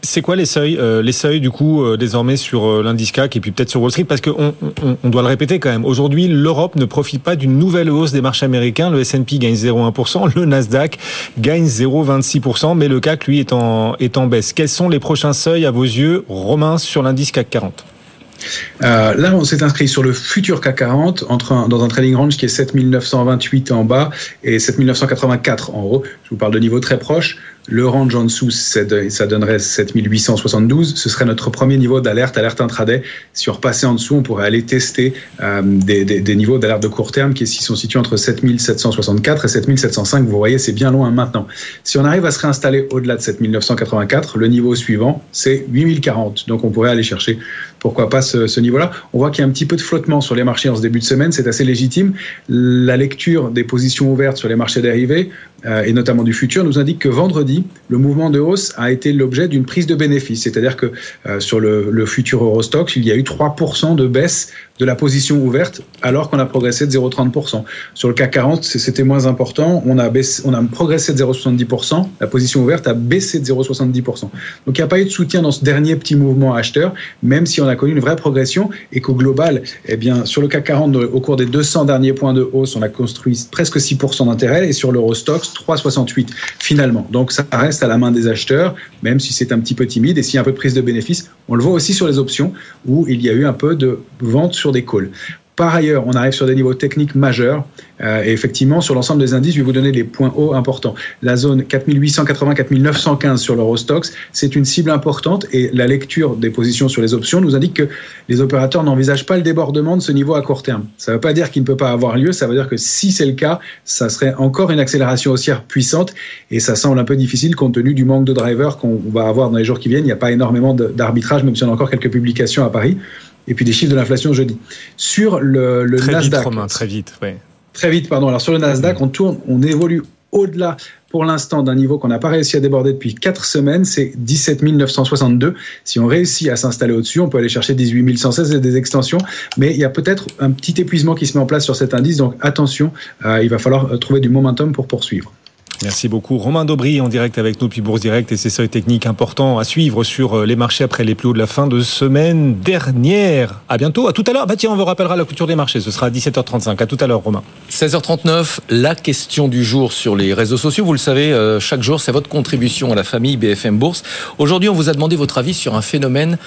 C'est quoi les seuils, euh, les seuils du coup euh, désormais sur euh, l'indice CAC et puis peut-être sur Wall Street? Parce qu'on on, on doit le répéter quand même. Aujourd'hui, l'Europe ne profite pas d'une nouvelle hausse des marchés américains. Le S&P gagne 0,1%, le Nasdaq gagne 0,26%, mais le CAC lui est en est en baisse. Quels sont les prochains seuils à vos yeux, Romain, sur l'indice CAC 40 euh, là, on s'est inscrit sur le futur CAC 40 entre un, dans un trading range qui est 7928 en bas et 7984 en haut. Je vous parle de niveaux très proches. Le range en dessous, ça donnerait 7872. Ce serait notre premier niveau d'alerte, alerte intraday. Si on repassait en dessous, on pourrait aller tester euh, des, niveaux d'alerte de court terme qui sont situés entre 7764 et 7705. Vous voyez, c'est bien loin maintenant. Si on arrive à se réinstaller au-delà de 7984, le niveau suivant, c'est 8040. Donc on pourrait aller chercher, pourquoi pas, ce, ce niveau-là. On voit qu'il y a un petit peu de flottement sur les marchés en ce début de semaine. C'est assez légitime. La lecture des positions ouvertes sur les marchés dérivés, et notamment du futur, nous indique que vendredi, le mouvement de hausse a été l'objet d'une prise de bénéfice. C'est-à-dire que euh, sur le, le, futur Eurostox, il y a eu 3% de baisse de la position ouverte alors qu'on a progressé de 0,30%. Sur le CAC 40, c'était moins important. On a, progressé de 0,70%. La position ouverte a baissé de 0,70%. Donc il n'y a pas eu de soutien dans ce dernier petit mouvement acheteur, même si on a connu une vraie progression et qu'au global, eh bien, sur le CAC 40, au cours des 200 derniers points de hausse, on a construit presque 6% d'intérêt et sur l'Eurostox, 3,68 finalement. Donc ça reste à la main des acheteurs, même si c'est un petit peu timide et s'il y a un peu de prise de bénéfice. On le voit aussi sur les options où il y a eu un peu de vente sur des calls. Par ailleurs, on arrive sur des niveaux techniques majeurs. Euh, et effectivement, sur l'ensemble des indices, je vais vous donner les points hauts importants. La zone 4880-4915 sur l'Eurostox, c'est une cible importante et la lecture des positions sur les options nous indique que les opérateurs n'envisagent pas le débordement de ce niveau à court terme. Ça ne veut pas dire qu'il ne peut pas avoir lieu, ça veut dire que si c'est le cas, ça serait encore une accélération haussière puissante et ça semble un peu difficile compte tenu du manque de drivers qu'on va avoir dans les jours qui viennent. Il n'y a pas énormément d'arbitrage, même si on a encore quelques publications à Paris et puis des chiffres de l'inflation jeudi. Sur le, le très Nasdaq. Vite, Romain, très vite. Très vite, pardon. Alors sur le Nasdaq, on tourne, on évolue au-delà pour l'instant d'un niveau qu'on n'a pas réussi à déborder depuis 4 semaines, c'est 17 962. Si on réussit à s'installer au-dessus, on peut aller chercher 18 116 et des extensions, mais il y a peut-être un petit épuisement qui se met en place sur cet indice, donc attention, euh, il va falloir trouver du momentum pour poursuivre. Merci beaucoup. Romain Daubry en direct avec nous depuis Bourse Direct et ses seuils techniques importants à suivre sur les marchés après les plus hauts de la fin de semaine dernière. À bientôt. À tout à l'heure. Bah tiens, on vous rappellera la couture des marchés. Ce sera à 17h35. À tout à l'heure, Romain. 16h39, la question du jour sur les réseaux sociaux. Vous le savez, chaque jour, c'est votre contribution à la famille BFM Bourse. Aujourd'hui, on vous a demandé votre avis sur un phénomène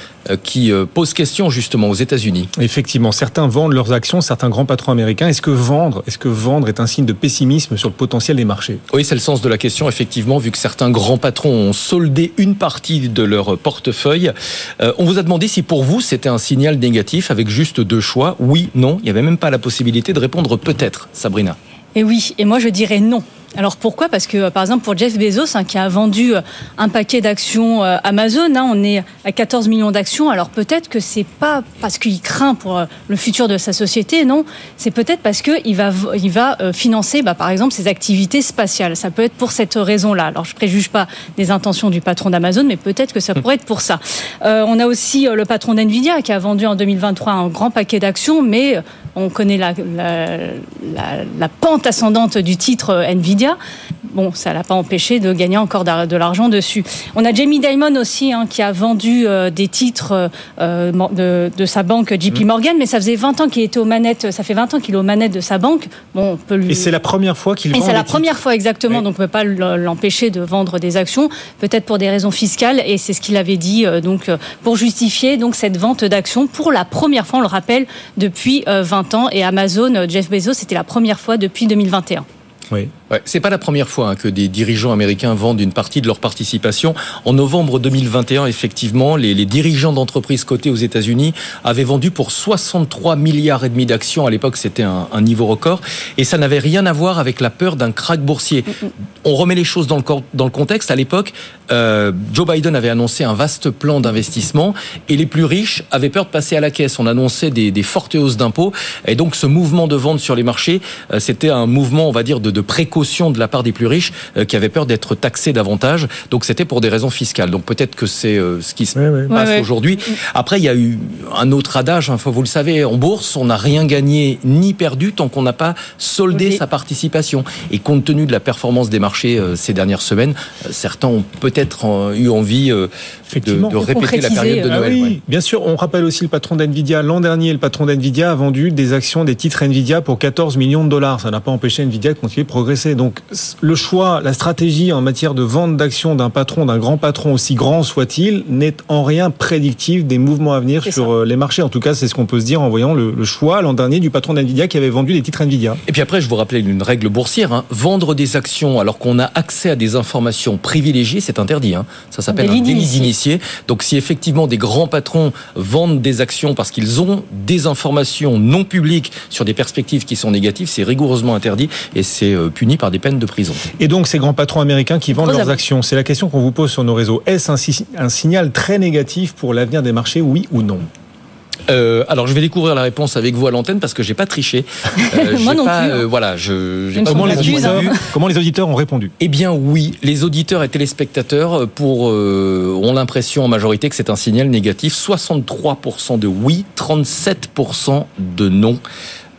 qui pose question justement aux États-Unis. Effectivement, certains vendent leurs actions, certains grands patrons américains. Est-ce que vendre, est-ce que vendre est un signe de pessimisme sur le potentiel des marchés? Oui, c'est le sens de la question, effectivement, vu que certains grands patrons ont soldé une partie de leur portefeuille. Euh, on vous a demandé si pour vous c'était un signal négatif avec juste deux choix, oui, non. Il n'y avait même pas la possibilité de répondre peut-être, Sabrina. Et oui, et moi je dirais non. Alors pourquoi? Parce que par exemple pour Jeff Bezos hein, qui a vendu un paquet d'actions euh, Amazon, hein, on est à 14 millions d'actions. Alors peut-être que c'est pas parce qu'il craint pour le futur de sa société, non? C'est peut-être parce que il va il va financer bah, par exemple ses activités spatiales. Ça peut être pour cette raison-là. Alors je préjuge pas des intentions du patron d'Amazon, mais peut-être que ça pourrait être pour ça. Euh, on a aussi le patron d'Nvidia qui a vendu en 2023 un grand paquet d'actions, mais on connaît la, pente ascendante du titre Nvidia. Bon, ça l'a pas empêché de gagner encore de l'argent dessus. On a Jamie Dimon aussi hein, qui a vendu euh, des titres euh, de, de, sa banque JP Morgan, mais ça faisait 20 ans qu'il était aux manettes. Ça fait 20 ans qu'il est aux manettes de sa banque. Bon, on peut lui... Et c'est la première fois qu'il vend. Et c'est la première fois exactement, oui. donc on peut pas l'empêcher de vendre des actions, peut-être pour des raisons fiscales, et c'est ce qu'il avait dit euh, donc pour justifier donc cette vente d'actions pour la première fois, on le rappelle, depuis 20 ans. Et Amazon, Jeff Bezos, c'était la première fois depuis 2021. Oui. Ouais, c'est pas la première fois hein, que des dirigeants américains vendent une partie de leur participation. En novembre 2021, effectivement, les, dirigeants d'entreprises cotées aux États-Unis avaient vendu pour 63 milliards et demi d'actions. À l'époque, c'était un, niveau record, et ça n'avait rien à voir avec la peur d'un krach boursier. On remet les choses dans le, contexte. À l'époque, euh, Joe Biden avait annoncé un vaste plan d'investissement, et les plus riches avaient peur de passer à la caisse. On annonçait des, des fortes hausses d'impôts, et donc ce mouvement de vente sur les marchés, euh, c'était un mouvement, on va dire, de, de précaution de la part des plus riches euh, qui avaient peur d'être taxés davantage. Donc c'était pour des raisons fiscales. Donc peut-être que c'est euh, ce qui se Ouais, ouais. passe Ouais, aujourd'hui. Après, il y a eu un autre adage. Enfin, vous le savez, en bourse, on n'a rien gagné ni perdu tant qu'on n'a pas soldé sa participation. Et compte tenu de la performance des marchés euh, ces dernières semaines, euh, certains ont peut-être euh, eu envie euh, de, de répéter la période de Ah Noël. oui, ouais. bien sûr. On rappelle aussi le patron d'NVIDIA. L'an dernier, le patron d'NVIDIA a vendu des actions, des titres NVIDIA pour 14 millions de dollars. Ça n'a pas empêché NVIDIA de continuer de progresser. Donc, le choix, la stratégie en matière de vente d'actions d'un patron, d'un grand patron, aussi grand soit-il, n'est en rien prédictif des mouvements à venir sur euh, les marchés. En tout cas, c'est ce qu'on peut se dire en voyant le, le choix l'an dernier du patron d'NVIDIA qui avait vendu des titres NVIDIA. Et puis après, je vous rappelais une règle boursière. hein. Vendre des actions alors qu'on a accès à des informations privilégiées, c'est interdit. hein. Ça s'appelle un Délit Donc si effectivement des grands patrons vendent des actions parce qu'ils ont des informations non publiques sur des perspectives qui sont négatives, c'est rigoureusement interdit et c'est euh, puni par des peines de prison. Et donc, ces grands patrons américains qui vendent leurs actions, c'est la question qu'on vous pose sur nos réseaux. Est-ce un, si- un signal très négatif pour l'avenir des marchés, oui ou non? Euh, alors je vais découvrir la réponse avec vous à l'antenne parce que j'ai pas triché. Euh, [laughs] Moi non pas, plus. euh, voilà, je. j'ai Une pas Comment les, auditeurs, comment les auditeurs ont répondu? Eh bien oui, les auditeurs et téléspectateurs pour, euh, ont l'impression en majorité que c'est un signal négatif. 63% de oui, 37% de non.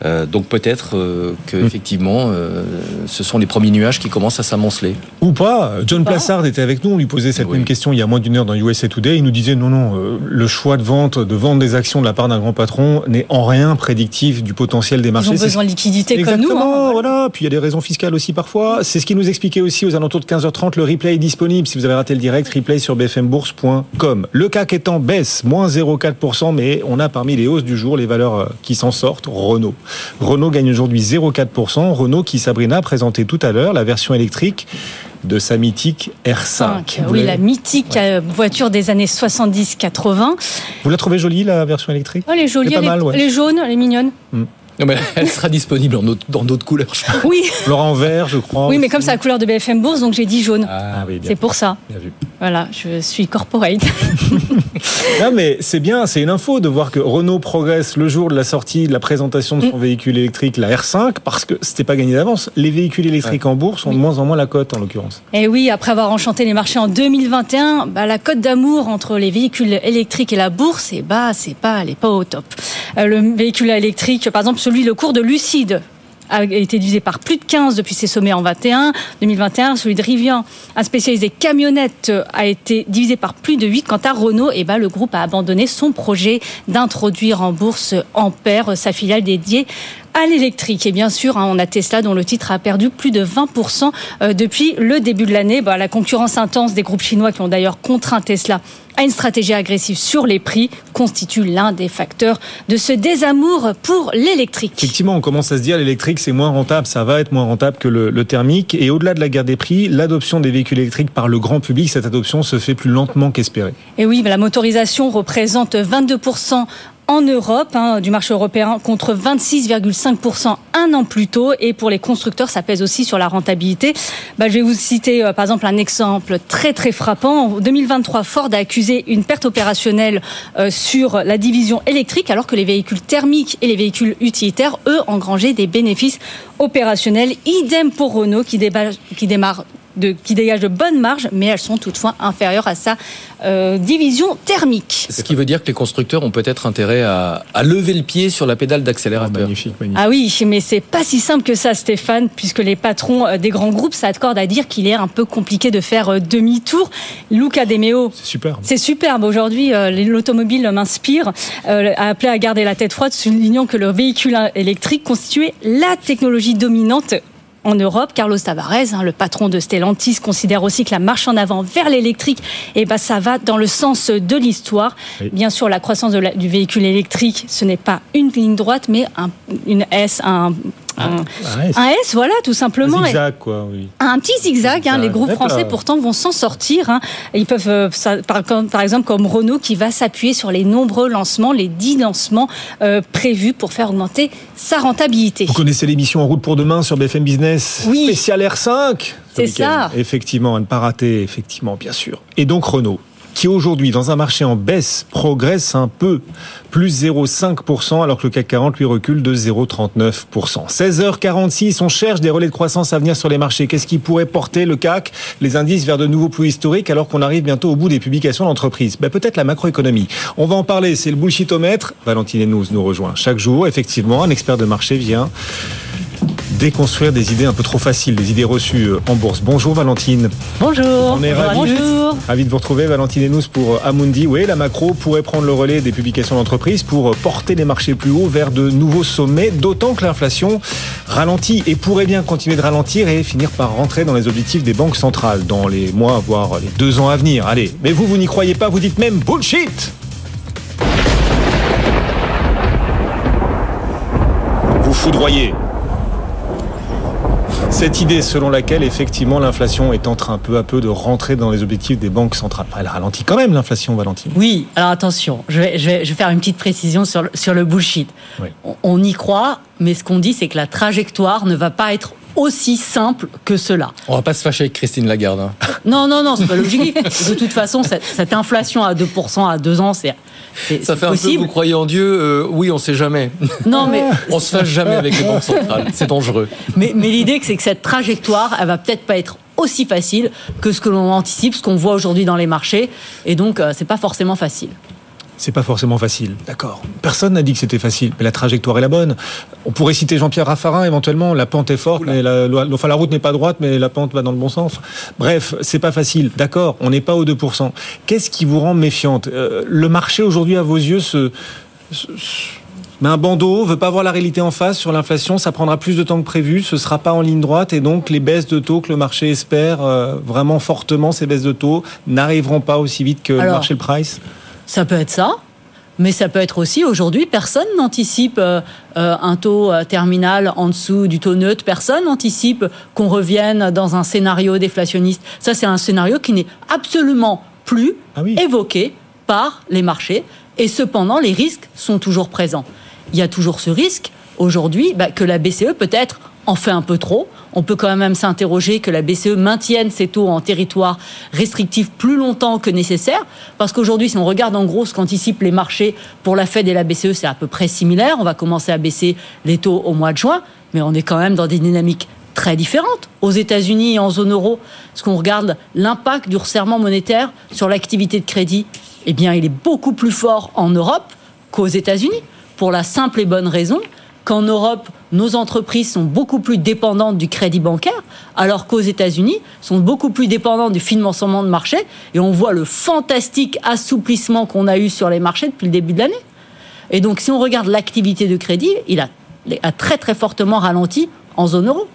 Euh, donc peut-être euh, que effectivement, euh, ce sont les premiers nuages qui commencent à s'amonceler. Ou pas. John Plassard était avec nous, on lui posait cette même question il y a moins d'une heure dans USA Today. Il nous disait non, non, euh, le choix de vente, de vendre des actions de la part d'un grand patron n'est en rien prédictif du potentiel des marchés. Ils ont besoin de liquidité comme nous. Exactement, hein. voilà. Puis il y a des raisons fiscales aussi parfois. C'est ce qui nous expliquait aussi aux alentours de 15h30. Le replay est disponible. Si vous avez raté le direct, replay sur bfmbourse.com. Le CAC est en baisse, moins 0,4%, mais on a parmi les hausses du jour les valeurs qui s'en sortent. Renault. Renault gagne aujourd'hui 0,4%. Renault qui Sabrina a présenté tout à l'heure la version électrique de sa mythique R5. Cinq. Vous Oui, la mythique euh, voiture des années 70-80. Vous la trouvez jolie la version électrique? Oh, elle est jolie, Elle est elle, mal, est, ouais. elle est jaune, elle est mignonne. Non, mais elle sera disponible en autre- dans d'autres couleurs. je crois. Oui, Laurent Vert, je crois. oui mais aussi. comme c'est la couleur de BFM Bourse, donc j'ai dit jaune. Ah oui, bien c'est pour ça. Bien vu. Voilà, je suis corporate. [laughs] Non, mais c'est bien, c'est une info de voir que Renault progresse le jour de la sortie, de la présentation de son véhicule électrique, la R5, parce que c'était pas gagné d'avance. Les véhicules électriques en bourse ont de moins en moins la cote, en l'occurrence. Et oui, après avoir enchanté les marchés en 2021, bah, la cote d'amour entre les véhicules électriques et la bourse, et bah, c'est pas, elle est pas au top. Euh, le véhicule électrique, par exemple, celui le cours de Lucide a été divisé par plus de 15 depuis ses sommets en 21, 2021. Celui de Rivian, un spécialisé camionnettes, a été divisé par plus de 8. Quant à Renault, et bah, le groupe a abandonné son projet d'introduire en bourse Ampère, sa filiale dédiée à l'électrique. Et bien sûr, hein, on a Tesla dont le titre a perdu plus de 20% euh, depuis le début de l'année. Bah, la concurrence intense des groupes chinois qui ont d'ailleurs contraint Tesla à une stratégie agressive sur les prix constitue l'un des facteurs de ce désamour pour l'électrique. Effectivement, on commence à se dire l'électrique c'est moins rentable, ça va être moins rentable que le, le thermique. Et au-delà de la guerre des prix, l'adoption des véhicules électriques par le grand public, cette adoption se fait plus lentement qu'espéré. Et oui, la motorisation représente 22% en Europe hein, du marché européen contre 26,5% un an plus tôt. Et pour les constructeurs, ça pèse aussi sur la rentabilité. Bah, je vais vous citer euh, par exemple un exemple très très frappant. En 2023, Ford a accusé une perte opérationnelle euh, sur la division électrique alors que les véhicules thermiques et les véhicules utilitaires, eux, engrangeaient des bénéfices opérationnels. Idem pour Renault qui, déba- qui démarre de, qui dégage de bonnes marges, mais elles sont toutefois inférieures à sa euh, division thermique. Ce qui veut dire que les constructeurs ont peut-être intérêt à, à lever le pied sur la pédale d'accélérateur. magnifique, magnifique. Ah oui, mais c'est pas si simple que ça, Stéphane, puisque les patrons euh, des grands groupes s'accordent à dire qu'il est un peu compliqué de faire euh, demi-tour. Luca De Meo, C'est super. c'est superbe. Aujourd'hui, euh, l'automobile m'inspire. Euh, a appelé à garder la tête froide, soulignant que le véhicule électrique constituait la technologie dominante en Europe, Carlos Tavares, hein, le patron de Stellantis, considère aussi que la marche en avant vers l'électrique, eh ben, ça va dans le sens de l'histoire. Oui. Bien sûr, la croissance de la- du véhicule électrique, ce n'est pas une ligne droite, mais un, une S, un, un, un S, voilà, tout simplement. Un zigzag, quoi, oui. Un petit zigzag, hein, les groupes français pourtant vont s'en sortir. hein. Ils peuvent, euh, ça- par, comme- par exemple, comme Renault qui va s'appuyer sur les nombreux lancements, les 10 lancements euh, prévus pour faire augmenter sa rentabilité. Vous connaissez l'émission En route pour demain sur BFM Business Oui. Spécial R5 ce C'est ça. Effectivement, à ne pas rater, effectivement, bien sûr. Et donc Renault, qui aujourd'hui, dans un marché en baisse, progresse un peu, plus 0,5%, alors que le CAC 40 lui recule de 0,39%. 16h46, on cherche des relais de croissance à venir sur les marchés. Qu'est-ce qui pourrait porter le CAC, les indices vers de nouveaux plus historiques, alors qu'on arrive bientôt au bout des publications d'entreprise ben, Peut-être la macroéconomie. On va en parler, c'est le bullshitomètre. Valentine Hennouz nous rejoint chaque jour. Effectivement, un expert de marché vient déconstruire des idées un peu trop faciles, des idées reçues euh, en bourse. Bonjour Valentine. Bonjour. On est ravis. Bonjour. Ravi de vous retrouver, Valentine Henous pour euh, Amundi. Oui, la macro pourrait prendre le relais des publications d'entreprise pour euh, porter les marchés plus haut vers de nouveaux sommets, d'autant que l'inflation ralentit et pourrait bien continuer de ralentir et finir par rentrer dans les objectifs des banques centrales dans les mois, voire les deux ans à venir. Allez, mais vous, vous n'y croyez pas, vous dites même bullshit Vous foudroyez. Cette idée selon laquelle effectivement l'inflation est en train peu à peu de rentrer dans les objectifs des banques centrales. Elle ralentit quand même l'inflation, Valentine. Oui, alors attention, je vais, je vais, je vais faire une petite précision sur le, sur le bullshit. Oui. On, on y croit, mais ce qu'on dit, c'est que la trajectoire ne va pas être aussi simple que cela. On va pas se fâcher avec Christine Lagarde. hein. [laughs] Non, non, non, c'est pas l'objectif. De toute façon, cette, cette inflation à 2% à deux ans, c'est Ça fait un peu, possible. vous croyez en Dieu euh, Oui, on sait jamais. Non, mais [laughs] On se fâche jamais avec les banques centrales. C'est dangereux. Mais, mais l'idée, c'est que cette trajectoire, elle va peut-être pas être aussi facile que ce que l'on anticipe, ce qu'on voit aujourd'hui dans les marchés. Et donc, euh, c'est pas forcément facile. C'est pas forcément facile, d'accord. Personne n'a dit que c'était facile, mais la trajectoire est la bonne. On pourrait citer Jean-Pierre Raffarin éventuellement. La pente est forte, mais la, la- enfin, la route n'est pas droite, mais la pente va dans le bon sens. Bref, c'est pas facile, d'accord. On n'est pas aux 2%. Qu'est-ce qui vous rend méfiante? Euh, Le marché aujourd'hui, à vos yeux, se, se- se- met un bandeau, veut pas voir la réalité en face sur l'inflation. Ça prendra plus de temps que prévu. Ce sera pas en ligne droite, et donc les baisses de taux que le marché espère euh, vraiment fortement, ces baisses de taux n'arriveront pas aussi vite que le marché le price? Ça peut être ça. Mais ça peut être aussi, aujourd'hui, personne n'anticipe euh, euh, un taux euh, terminal en dessous du taux neutre. Personne n'anticipe qu'on revienne dans un scénario déflationniste. Ça, c'est un scénario qui n'est absolument plus Ah oui. évoqué par les marchés. Et cependant, les risques sont toujours présents. Il y a toujours ce risque, aujourd'hui, bah, que la BCE, peut-être, en fait un peu trop. On peut quand même s'interroger que la BCE maintienne ses taux en territoire restrictif plus longtemps que nécessaire. Parce qu'aujourd'hui, si on regarde en gros ce qu'anticipent les marchés pour la Fed et la BCE, c'est à peu près similaire. On va commencer à baisser les taux au mois de juin, mais on est quand même dans des dynamiques très différentes aux États-Unis et en zone euro. Parce qu'on regarde l'impact du resserrement monétaire sur l'activité de crédit, eh bien, il est beaucoup plus fort en Europe qu'aux États-Unis, pour la simple et bonne raison qu'en Europe, nos entreprises sont beaucoup plus dépendantes du crédit bancaire, alors qu'aux États-Unis, sont beaucoup plus dépendantes du financement de marché. Et on voit le fantastique assouplissement qu'on a eu sur les marchés depuis le début de l'année. Et donc, si on regarde l'activité de crédit, il a, a très très fortement ralenti en zone euro.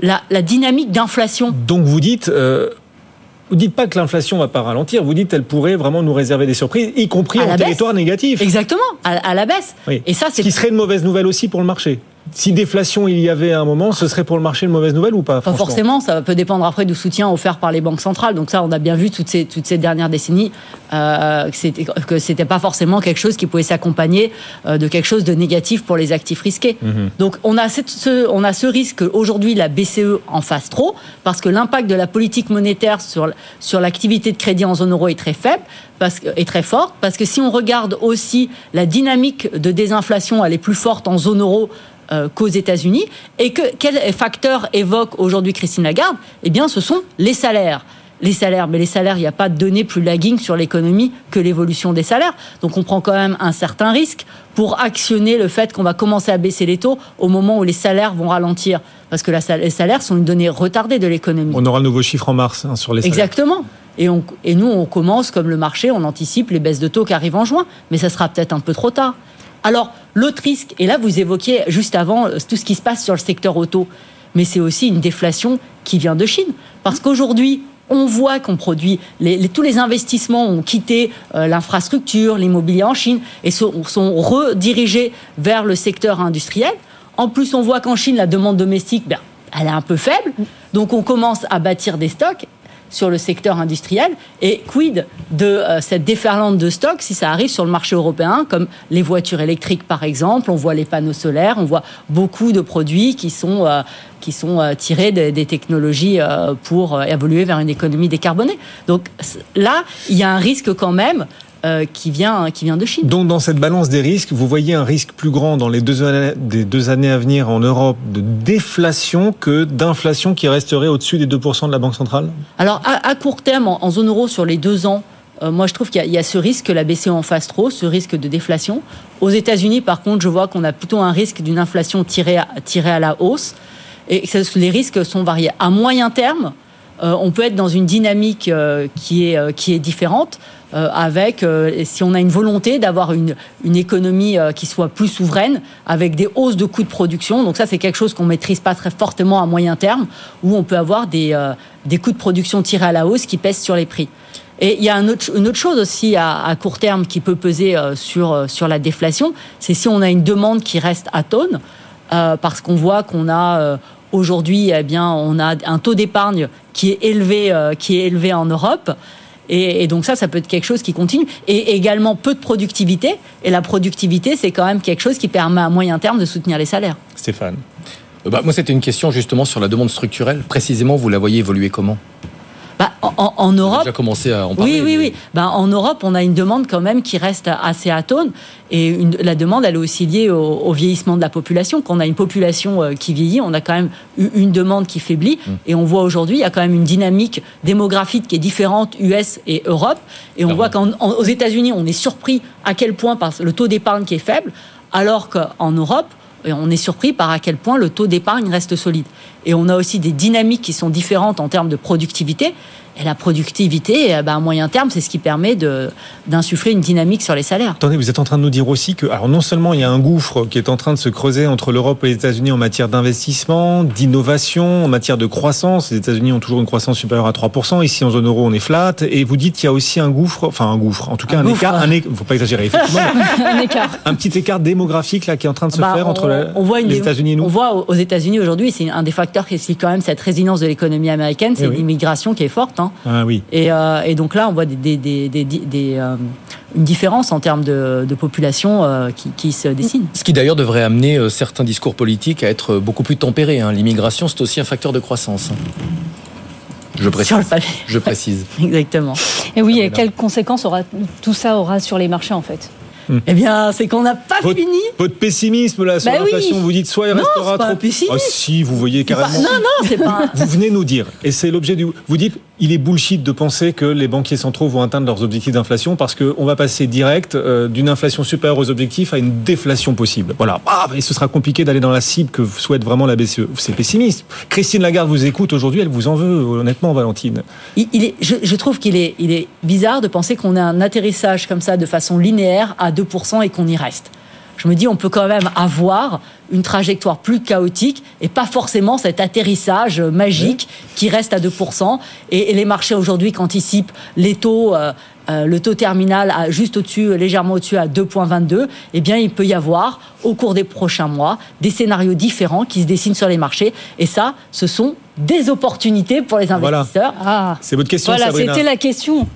La, la dynamique d'inflation Donc vous dites, euh, vous dites pas que l'inflation va pas ralentir, vous dites qu'elle pourrait vraiment nous réserver des surprises, y compris À en territoire négatif. Exactement, à, à la baisse. Oui. Et ça, Ce c'est qui serait une mauvaise nouvelle aussi pour le marché. Si déflation il y avait à un moment, ce serait pour le marché une mauvaise nouvelle ou pas Pas forcément, ça peut dépendre après du soutien offert par les banques centrales. Donc ça, on a bien vu toutes ces, toutes ces dernières décennies euh, que c'était pas forcément quelque chose qui pouvait s'accompagner euh, de quelque chose de négatif pour les actifs risqués. Mhm. Donc on a, cette- ce, on a ce risque qu'aujourd'hui la BCE en fasse trop, parce que l'impact de la politique monétaire sur, sur l'activité de crédit en zone euro est très faible, parce est très forte, parce que si on regarde aussi la dynamique de désinflation, elle est plus forte en zone euro euh, qu'aux États-Unis. Et que, quel facteur évoque aujourd'hui Christine Lagarde? Eh bien, ce sont les salaires. Les salaires, mais les salaires, il n'y a pas de données plus lagging sur l'économie que l'évolution des salaires. Donc on prend quand même un certain risque pour actionner le fait qu'on va commencer à baisser les taux au moment où les salaires vont ralentir. Parce que les salaires sont une donnée retardée de l'économie. On aura le nouveau chiffre en mars hein, sur les salaires. Exactement. Et, on, et nous, on commence comme le marché, on anticipe les baisses de taux qui arrivent en juin, mais ça sera peut-être un peu trop tard. Alors, l'autre risque, et là vous évoquiez juste avant euh, tout ce qui se passe sur le secteur auto, mais c'est aussi une déflation qui vient de Chine. Parce qu'aujourd'hui, on voit qu'on produit, les- les- tous les investissements ont quitté euh, l'infrastructure, l'immobilier en Chine, et sont, sont redirigés vers le secteur industriel. En plus, on voit qu'en Chine, la demande domestique, ben, elle est un peu faible. Donc, on commence à bâtir des stocks sur le secteur industriel et quid de euh, cette déferlante de stocks si ça arrive sur le marché européen comme les voitures électriques par exemple. On voit les panneaux solaires on voit beaucoup de produits qui sont euh, qui sont euh, tirés des, des technologies pour évoluer vers une économie décarbonée. Donc là il y a un risque quand même euh, qui, vient, qui vient de Chine. Donc dans cette balance des risques, vous voyez un risque plus grand dans les deux années, des deux années à venir en Europe de déflation que d'inflation qui resterait au-dessus des 2% de la Banque centrale? Alors à, court terme, en, zone euro sur les deux ans, euh, moi je trouve qu'il y, a ce risque que la BCE en fasse trop, ce risque de déflation. Aux États-Unis, par contre, je vois qu'on a plutôt un risque d'une inflation tirée à, tirée à la hausse et que les risques sont variés. À moyen terme, euh, on peut être dans une dynamique qui, est, qui est différente. Euh, avec, euh, si on a une volonté d'avoir une, une économie euh, qui soit plus souveraine, avec des hausses de coûts de production. Donc ça, c'est quelque chose qu'on maîtrise pas très fortement à moyen terme, où on peut avoir des, des coûts de production tirés à la hausse qui pèsent sur les prix. Et il y a une autre chose aussi à, court terme qui peut peser sur, sur la déflation, c'est si on a une demande qui reste atone, parce qu'on voit qu'on a aujourd'hui, eh bien, on a un taux d'épargne qui est élevé, qui est élevé en Europe. Et, donc ça, ça peut être quelque chose qui continue. Et également peu de productivité. Et la productivité, c'est quand même quelque chose qui permet à moyen terme de soutenir les salaires. Stéphane. Euh, bah, moi, c'était une question justement sur la demande structurelle. Précisément, vous la voyez évoluer comment? Bah, en, Europe. déjà commencé à en parler. Oui, oui, oui. Bah, en Europe, on a une demande quand même qui reste assez atone. Et la demande, elle est aussi liée au, vieillissement de la population. Quand on a une population euh, qui vieillit, on a quand même une demande qui faiblit. Mm. Et on voit aujourd'hui, il y a quand même une dynamique démographique qui est différente US et Europe. Et on voit qu'aux États-Unis, on est surpris à quel point par le taux d'épargne qui est faible, alors qu'en Europe, on est surpris par à quel point le taux d'épargne reste solide. Et on a aussi des dynamiques qui sont différentes en termes de productivité. Et la productivité, eh ben, à moyen terme, c'est ce qui permet d'insuffler une dynamique sur les salaires. Attendez, vous êtes en train de nous dire aussi que, alors non seulement il y a un gouffre qui est en train de se creuser entre l'Europe et les États-Unis en matière d'investissement, d'innovation, en matière de croissance. Les États-Unis ont toujours une croissance supérieure à 3%. Ici, en zone euro, on est flat. Et vous dites qu'il y a aussi un gouffre, enfin un gouffre, en tout cas un, écart, un faut pas exagérer, effectivement. [laughs] un écart. Un petit écart démographique là qui est en train de se bah, faire entre les États-Unis et nous. On voit aux États-Unis aujourd'hui, c'est un des facteurs qui explique quand même cette résilience de l'économie américaine, c'est eh l'immigration qui est forte. Hein. Ah oui. Euh, et, donc là, on voit des, euh, une différence en termes de, population euh, qui, se dessine. Ce qui d'ailleurs devrait amener certains discours politiques à être beaucoup plus tempérés. Hein. L'immigration, c'est aussi un facteur de croissance. Je précise. Je [laughs] précise. Exactement. Et oui, et quelles conséquences aura, tout ça aura sur les marchés en fait? Eh bien, c'est qu'on n'a pas fini. Votre pessimisme là sur bah l'inflation, vous dites soit il restera trop. Ah si, vous voyez carrément. non, non, c'est pas. Vous venez nous dire, et c'est l'objet du. Vous dites, il est bullshit de penser que les banquiers centraux vont atteindre leurs objectifs d'inflation parce qu'on va passer direct euh, d'une inflation supérieure aux objectifs à une déflation possible. Voilà. Ah, et ce sera compliqué d'aller dans la cible que souhaite vraiment la BCE. C'est pessimiste. Christine Lagarde vous écoute aujourd'hui, elle vous en veut, honnêtement, Valentine. Il, est, je, trouve qu'il est, il est bizarre de penser qu'on a un atterrissage comme ça de façon linéaire à 2% et qu'on y reste je me dis on peut quand même avoir une trajectoire plus chaotique et pas forcément cet atterrissage magique qui reste à 2%. Et, les marchés aujourd'hui qu'anticipent les taux, euh, euh, le taux terminal à, juste au-dessus, légèrement au-dessus à 2,22, eh bien il peut y avoir au cours des prochains mois des scénarios différents qui se dessinent sur les marchés. Et ça, ce sont des opportunités pour les investisseurs. Ah. C'est votre question, Voilà, c'était la question.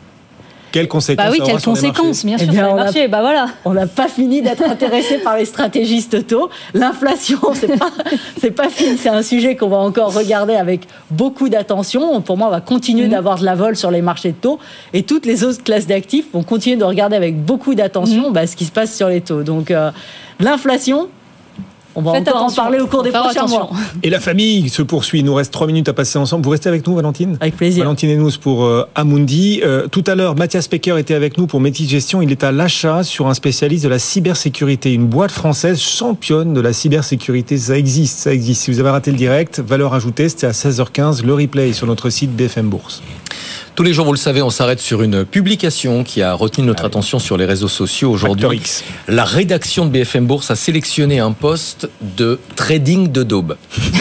Quelles conséquences Bah oui, quelles conséquences, bien sûr, eh sur les marchés. Bah voilà. On n'a pas fini d'être intéressé par les stratégistes taux. L'inflation, [laughs] c'est pas, c'est pas fini. C'est un sujet qu'on va encore regarder avec beaucoup d'attention. Pour moi, on va continuer mhm. d'avoir de la vol sur les marchés de taux. Et toutes les autres classes d'actifs vont continuer de regarder avec beaucoup d'attention mhm. bah, ce qui se passe sur les taux. Donc, euh, l'inflation, on va encore en parler au cours des prochains mois. [laughs] Et la famille se poursuit. Il nous reste trois minutes à passer ensemble. Vous restez avec nous, Valentine Avec plaisir. Valentine et nous pour euh, Amundi. Euh, tout à l'heure, Mathias Pecker était avec nous pour Métis Gestion. Il est à l'achat sur un spécialiste de la cybersécurité. Une boîte française championne de la cybersécurité. Ça existe, ça existe. Si vous avez raté le direct, valeur ajoutée, c'était à 16h15. Le replay sur notre site BFM Bourse. Tous les jours, vous le savez, on s'arrête sur une publication qui a retenu notre attention sur les réseaux sociaux aujourd'hui. La rédaction de BFM Bourse a sélectionné un poste de trading de daube.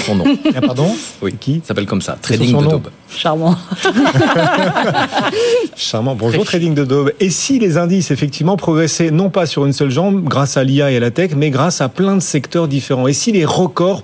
Son nom. Ah, pardon Oui, qui s'appelle comme ça, trading de daube. Charmant. [laughs] Charmant. Bonjour Trading de Daube. Et si les indices effectivement progressaient non pas sur une seule jambe grâce à l'IA et à la tech, mais grâce à plein de secteurs différents? Et si les records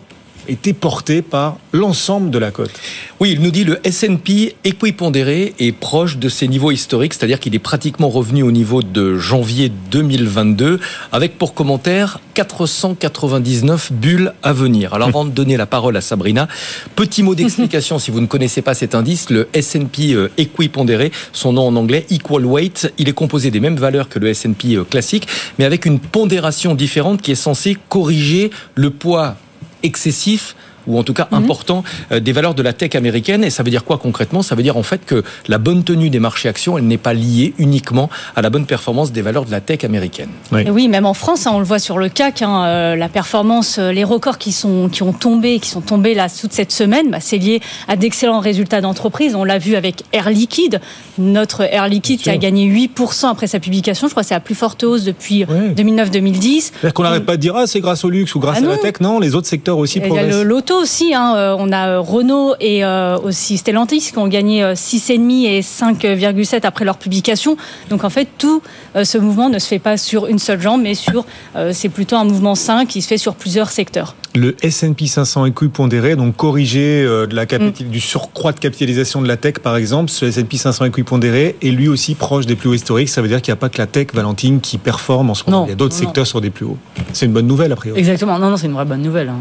étaient portés par l'ensemble de la cote Oui, il nous dit le S&P équipondéré est proche de ses niveaux historiques, c'est-à-dire qu'il est pratiquement revenu au niveau de janvier 2022, avec pour commentaire 499 bulles à venir. Alors avant de donner la parole à Sabrina, petit mot d'explication si vous ne connaissez pas cet indice, le S&P euh, équipondéré, son nom en anglais Equal Weight, il est composé des mêmes valeurs que le S&P euh, classique, mais avec une pondération différente qui est censée corriger le poids excessif ou en tout cas important euh, des valeurs de la tech américaine. Et ça veut dire quoi concrètement? Ça veut dire en fait que la bonne tenue des marchés actions, elle n'est pas liée uniquement à la bonne performance des valeurs de la tech américaine. Oui, même en France, hein, on le voit sur le CAC, hein, euh, la performance, euh, les records qui sont qui ont tombé, qui sont tombés là toute cette semaine, bah, c'est lié à d'excellents résultats d'entreprise. On l'a vu avec Air Liquide, notre Air Liquide qui a gagné 8% après sa publication. Je crois que c'est la plus forte hausse depuis 2009-2010. C'est-à-dire qu'on n'arrête pas de dire ah c'est grâce au luxe ou grâce Ah à la non. tech. Non, les autres secteurs aussi Il y a progressent. Aussi. hein, euh, On a euh, Renault et euh, aussi Stellantis qui ont gagné euh, 6,5 et 5,7 après leur publication. Donc en fait, tout ce mouvement ne se fait pas sur une seule jambe, mais sur c'est plutôt un mouvement sain qui se fait sur plusieurs secteurs. Le S&P 500 équipondéré, donc corrigé de la capital- Mm. du surcroît de capitalisation de la tech, par exemple, ce S&P 500 équipondéré est lui aussi proche des plus hauts historiques. Ça veut dire qu'il n'y a pas que la tech, Valentine, qui performe en ce moment. Non, Il y a d'autres non, secteurs sur des plus hauts. C'est une bonne nouvelle, a priori. Exactement. Non, non, c'est une vraie bonne nouvelle. hein.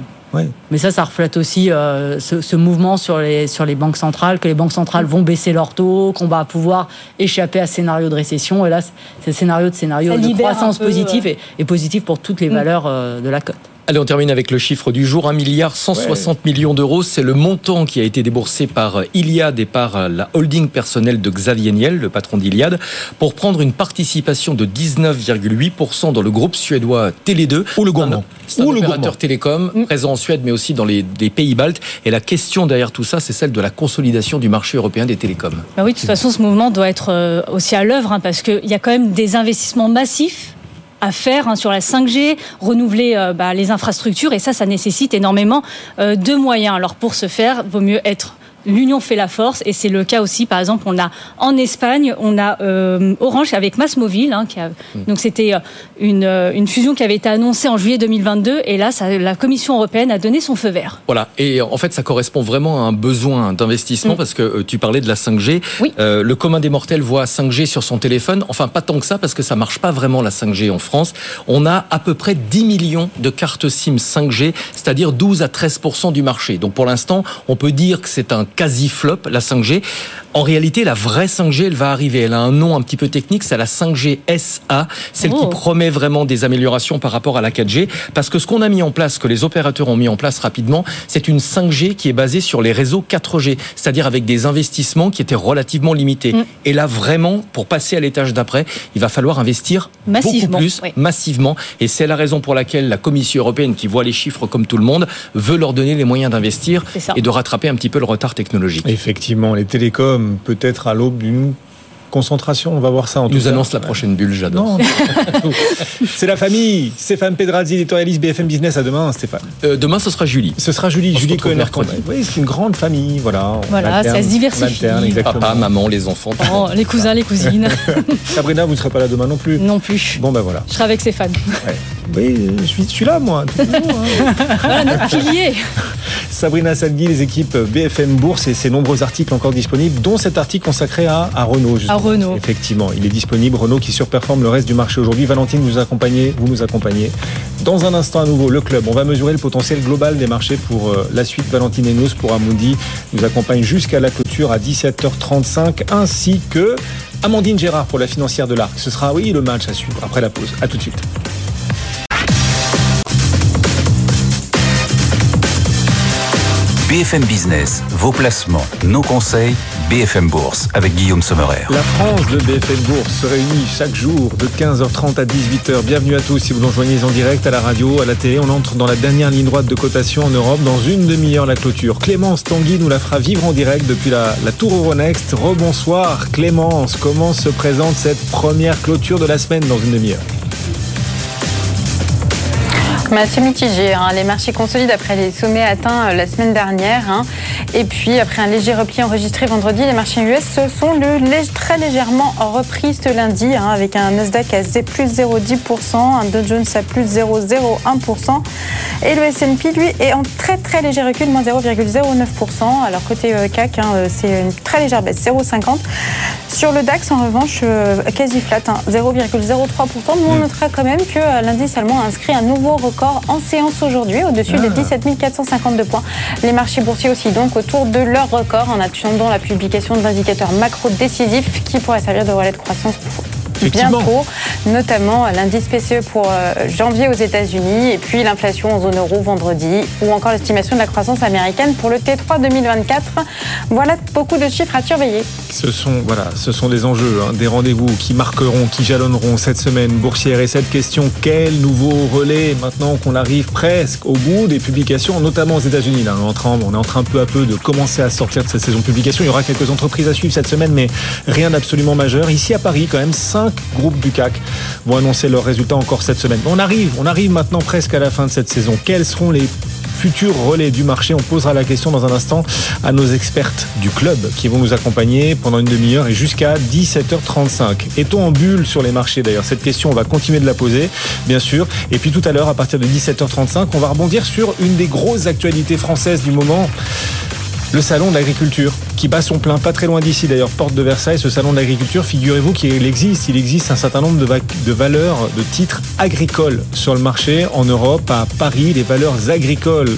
Mais ça, ça reflète aussi euh, ce, ce mouvement sur les, sur les banques centrales, que les banques centrales vont baisser leurs taux, qu'on va pouvoir échapper à ce scénario de récession. Et là, c'est le scénario de scénario Ça de croissance peu, positive et, et positive pour toutes les Mm. valeurs euh, de la cote. Allez, on termine avec le chiffre du jour. 1 milliard 160 millions d'euros. C'est le montant qui a été déboursé par Iliad et par la holding personnelle de Xavier Niel, le patron d'Iliad, pour prendre une participation de 19,8% dans le groupe suédois Télé2. Ou le gourmand. C'est un Ou le opérateur gourmand. télécom présent en Suède, mais aussi dans les, les pays baltes. Et la question derrière tout ça, c'est celle de la consolidation du marché européen des télécoms. Bah oui, de toute façon, ce mouvement doit être euh, aussi à l'œuvre hein, parce qu'il y a quand même des investissements massifs à faire hein, sur la 5G, renouveler euh, bah, les infrastructures et ça, ça nécessite énormément euh, de moyens. Alors pour ce faire, vaut mieux être L'union fait la force et c'est le cas aussi. Par exemple, on a en Espagne, on a euh, Orange avec Massmobile, hein, qui a, donc c'était euh, une, euh, une fusion qui avait été annoncée en juillet 2022 et là, ça, la Commission européenne a donné son feu vert. Voilà, et en fait, ça correspond vraiment à un besoin d'investissement Mm. parce que euh, tu parlais de la 5G. Euh, le commun des mortels voit 5G sur son téléphone. Enfin, pas tant que ça parce que ça marche pas vraiment la 5G en France. On a à peu près 10 millions de cartes SIM 5G, c'est-à-dire 12 à 13 du marché. Donc pour l'instant, on peut dire que c'est un quasi flop la 5G. En réalité, la vraie 5G, elle va arriver. Elle a un nom un petit peu technique, c'est la 5G SA, celle qui Oh. promet vraiment des améliorations par rapport à la 4G. Parce que ce qu'on a mis en place, que les opérateurs ont mis en place rapidement, c'est une 5G qui est basée sur les réseaux 4G, c'est-à-dire avec des investissements qui étaient relativement limités. Mm. Et là, vraiment, pour passer à l'étage d'après, il va falloir investir Massivement, beaucoup plus, oui. massivement. Et c'est la raison pour laquelle la Commission européenne, qui voit les chiffres comme tout le monde, veut leur donner les moyens d'investir et de rattraper un petit peu le retard technologique. Effectivement, les télécoms, peut-être à l'aube d'une concentration. On va voir ça en Il tout nous cas. annonce la prochaine bulle, j'adore. [laughs] C'est la famille. Stéphane Pedrazzi, éditorialiste BFM Business. À demain, Stéphane. Euh, demain, ce sera Julie. Ce sera Julie, On Julie Cohen. Oui, c'est une grande famille. Voilà. Voilà, ça se diversifie. alterne. Papa, maman, les enfants. Oh, les cousins, les cousines, [laughs] Sabrina, vous ne serez pas là demain non plus. non plus. Bon, ben voilà. Je serai avec Stéphane. Ouais. Oui, je suis, je suis là, moi. toujours, hein. [laughs] Voilà notre pilier. Sabrina Salgui, les équipes BFM Bourse et ses nombreux articles encore disponibles, dont cet article consacré à, à Renault. justement. À Renault. Effectivement, il est disponible. Renault qui surperforme le reste du marché aujourd'hui. Valentine, vous accompagnez, vous nous accompagnez. Dans un instant à nouveau, le club. On va mesurer le potentiel global des marchés pour euh, la suite. Valentine Enos pour Amundi nous accompagne jusqu'à la clôture à 17h35, ainsi que Amandine Gérard pour la financière de l'Arc. Ce sera, oui, le match à suivre après la pause. À tout de suite. BFM Business, vos placements, nos conseils, BFM Bourse avec Guillaume Sommerer. La France de BFM Bourse se réunit chaque jour de 15h30 à 18h. Bienvenue à tous si vous nous rejoignez en direct à la radio, à la télé. On entre dans la dernière ligne droite de cotation en Europe. Dans une demi-heure, la clôture. Clémence Tanguy nous la fera vivre en direct depuis la, Tour Euronext. Rebonsoir Clémence, comment se présente cette première clôture de la semaine dans une demi-heure? C'est mitigé. Hein. Les marchés consolident après les sommets atteints euh, la semaine dernière. Hein. Et puis, après un léger repli enregistré vendredi, les marchés US se sont le, très légèrement repris ce lundi, hein, avec un Nasdaq à plus 0,10%, un Dow Jones à plus 0,01%. Et le S&P, lui, est en très très léger recul, moins 0,09%. Alors, côté euh, CAC, euh, c'est une très légère baisse, 0,50%. Sur le DAX, en revanche, quasi flat, 0,03%. Nous, on mm. notera quand même que l'indice allemand a inscrit un nouveau record en séance aujourd'hui, au-dessus des 17 ah. 452 points. Les marchés boursiers aussi, donc, autour de leur record, en attendant la publication de l'indicateurs macro décisifs qui pourrait servir de relais de croissance pour bientôt, notamment l'indice PCE pour euh, janvier aux États-Unis et puis l'inflation en zone euro vendredi ou encore l'estimation de la croissance américaine pour le T3 2024. Voilà beaucoup de chiffres à surveiller. Ce sont, voilà, ce sont des enjeux, hein, des rendez-vous qui marqueront, qui jalonneront cette semaine boursière et cette question quel nouveau relais maintenant qu'on arrive presque au bout des publications, notamment aux États-Unis. Là, on est en train, on est en train peu à peu de commencer à sortir de cette saison de publication. Il y aura quelques entreprises à suivre cette semaine, mais rien d'absolument majeur. Ici à Paris, quand même, 5 groupes du CAC vont annoncer leurs résultats encore cette semaine. On arrive, on arrive maintenant presque à la fin de cette saison. Quels seront les futurs relais du marché? On posera la question dans un instant à nos expertes du club qui vont nous accompagner pendant une demi-heure et jusqu'à 17h35. Est-on en bulle sur les marchés? D'ailleurs Cette question, on va continuer de la poser, bien sûr. Et puis tout à l'heure, à partir de 17h35, on va rebondir sur une des grosses actualités françaises du moment le salon de l'agriculture qui bat son plein, pas très loin d'ici d'ailleurs, porte de Versailles, ce salon de l'agriculture, figurez-vous qu'il existe, il existe un certain nombre de, valeurs, de titres agricoles sur le marché en Europe, à Paris, les valeurs agricoles,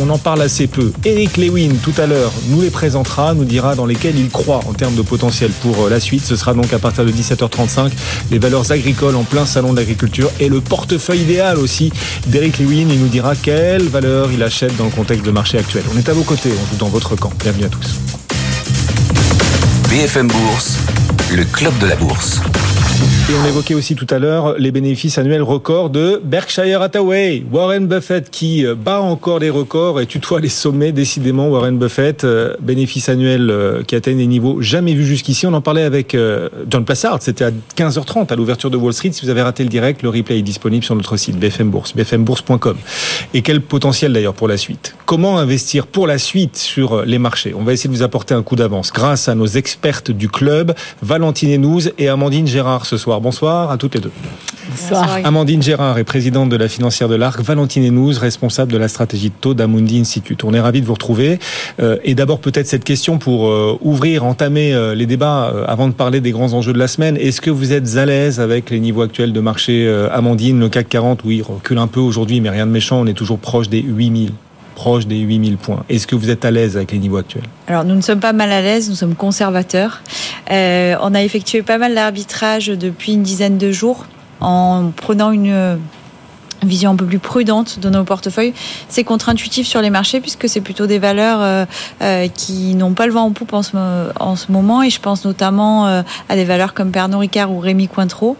on en parle assez peu. Eric Lewin, tout à l'heure, nous les présentera, nous dira dans lesquelles il croit en termes de potentiel pour euh, la suite. Ce sera donc à partir de 17h35, les valeurs agricoles en plein salon de l'agriculture et le portefeuille idéal aussi d'Eric Lewin. Il nous dira quelles valeurs il achète dans le contexte de marché actuel. On est à vos côtés, on joue dans votre Bienvenue à tous. BFM Bourse, le club de la bourse. Et on évoquait aussi tout à l'heure les bénéfices annuels records de Berkshire Hathaway. Warren Buffett qui euh, bat encore les records et tutoie les sommets décidément. Warren Buffett, euh, bénéfices annuels euh, qui atteignent des niveaux jamais vus jusqu'ici. On en parlait avec John Plassard. C'était à 15h30 à l'ouverture de Wall Street. Si vous avez raté le direct, le replay est disponible sur notre site BFM Bourse, bfmbourse.com. Et quel potentiel d'ailleurs pour la suite? Comment investir pour la suite sur les marchés? On va essayer de vous apporter un coup d'avance grâce à nos expertes du club, Valentine Enouz et Amandine Gérard ce soir. Bonsoir à toutes les deux. Bonsoir. Amandine Gérard est présidente de la financière de l'Arc, Valentine Enouz, responsable de la stratégie de taux d'Amundi Institute. On est ravis de vous retrouver. Euh, et d'abord peut-être cette question pour euh, ouvrir, entamer euh, les débats avant de parler des grands enjeux de la semaine. Est-ce que vous êtes à l'aise avec les niveaux actuels de marché Amandine, le CAC 40, oui, recule un peu aujourd'hui, mais rien de méchant, on est toujours proche des 8000 proche des 8000 points. Est-ce que vous êtes à l'aise avec les niveaux actuels? Alors nous ne sommes pas mal à l'aise, nous sommes conservateurs. Euh, on a effectué pas mal d'arbitrage depuis une dizaine de jours en prenant une vision un peu plus prudente de nos portefeuilles. C'est contre-intuitif sur les marchés puisque c'est plutôt des valeurs euh, euh, qui n'ont pas le vent en poupe en ce, en ce moment et je pense notamment euh, à des valeurs comme Pernod Ricard ou Rémi Cointreau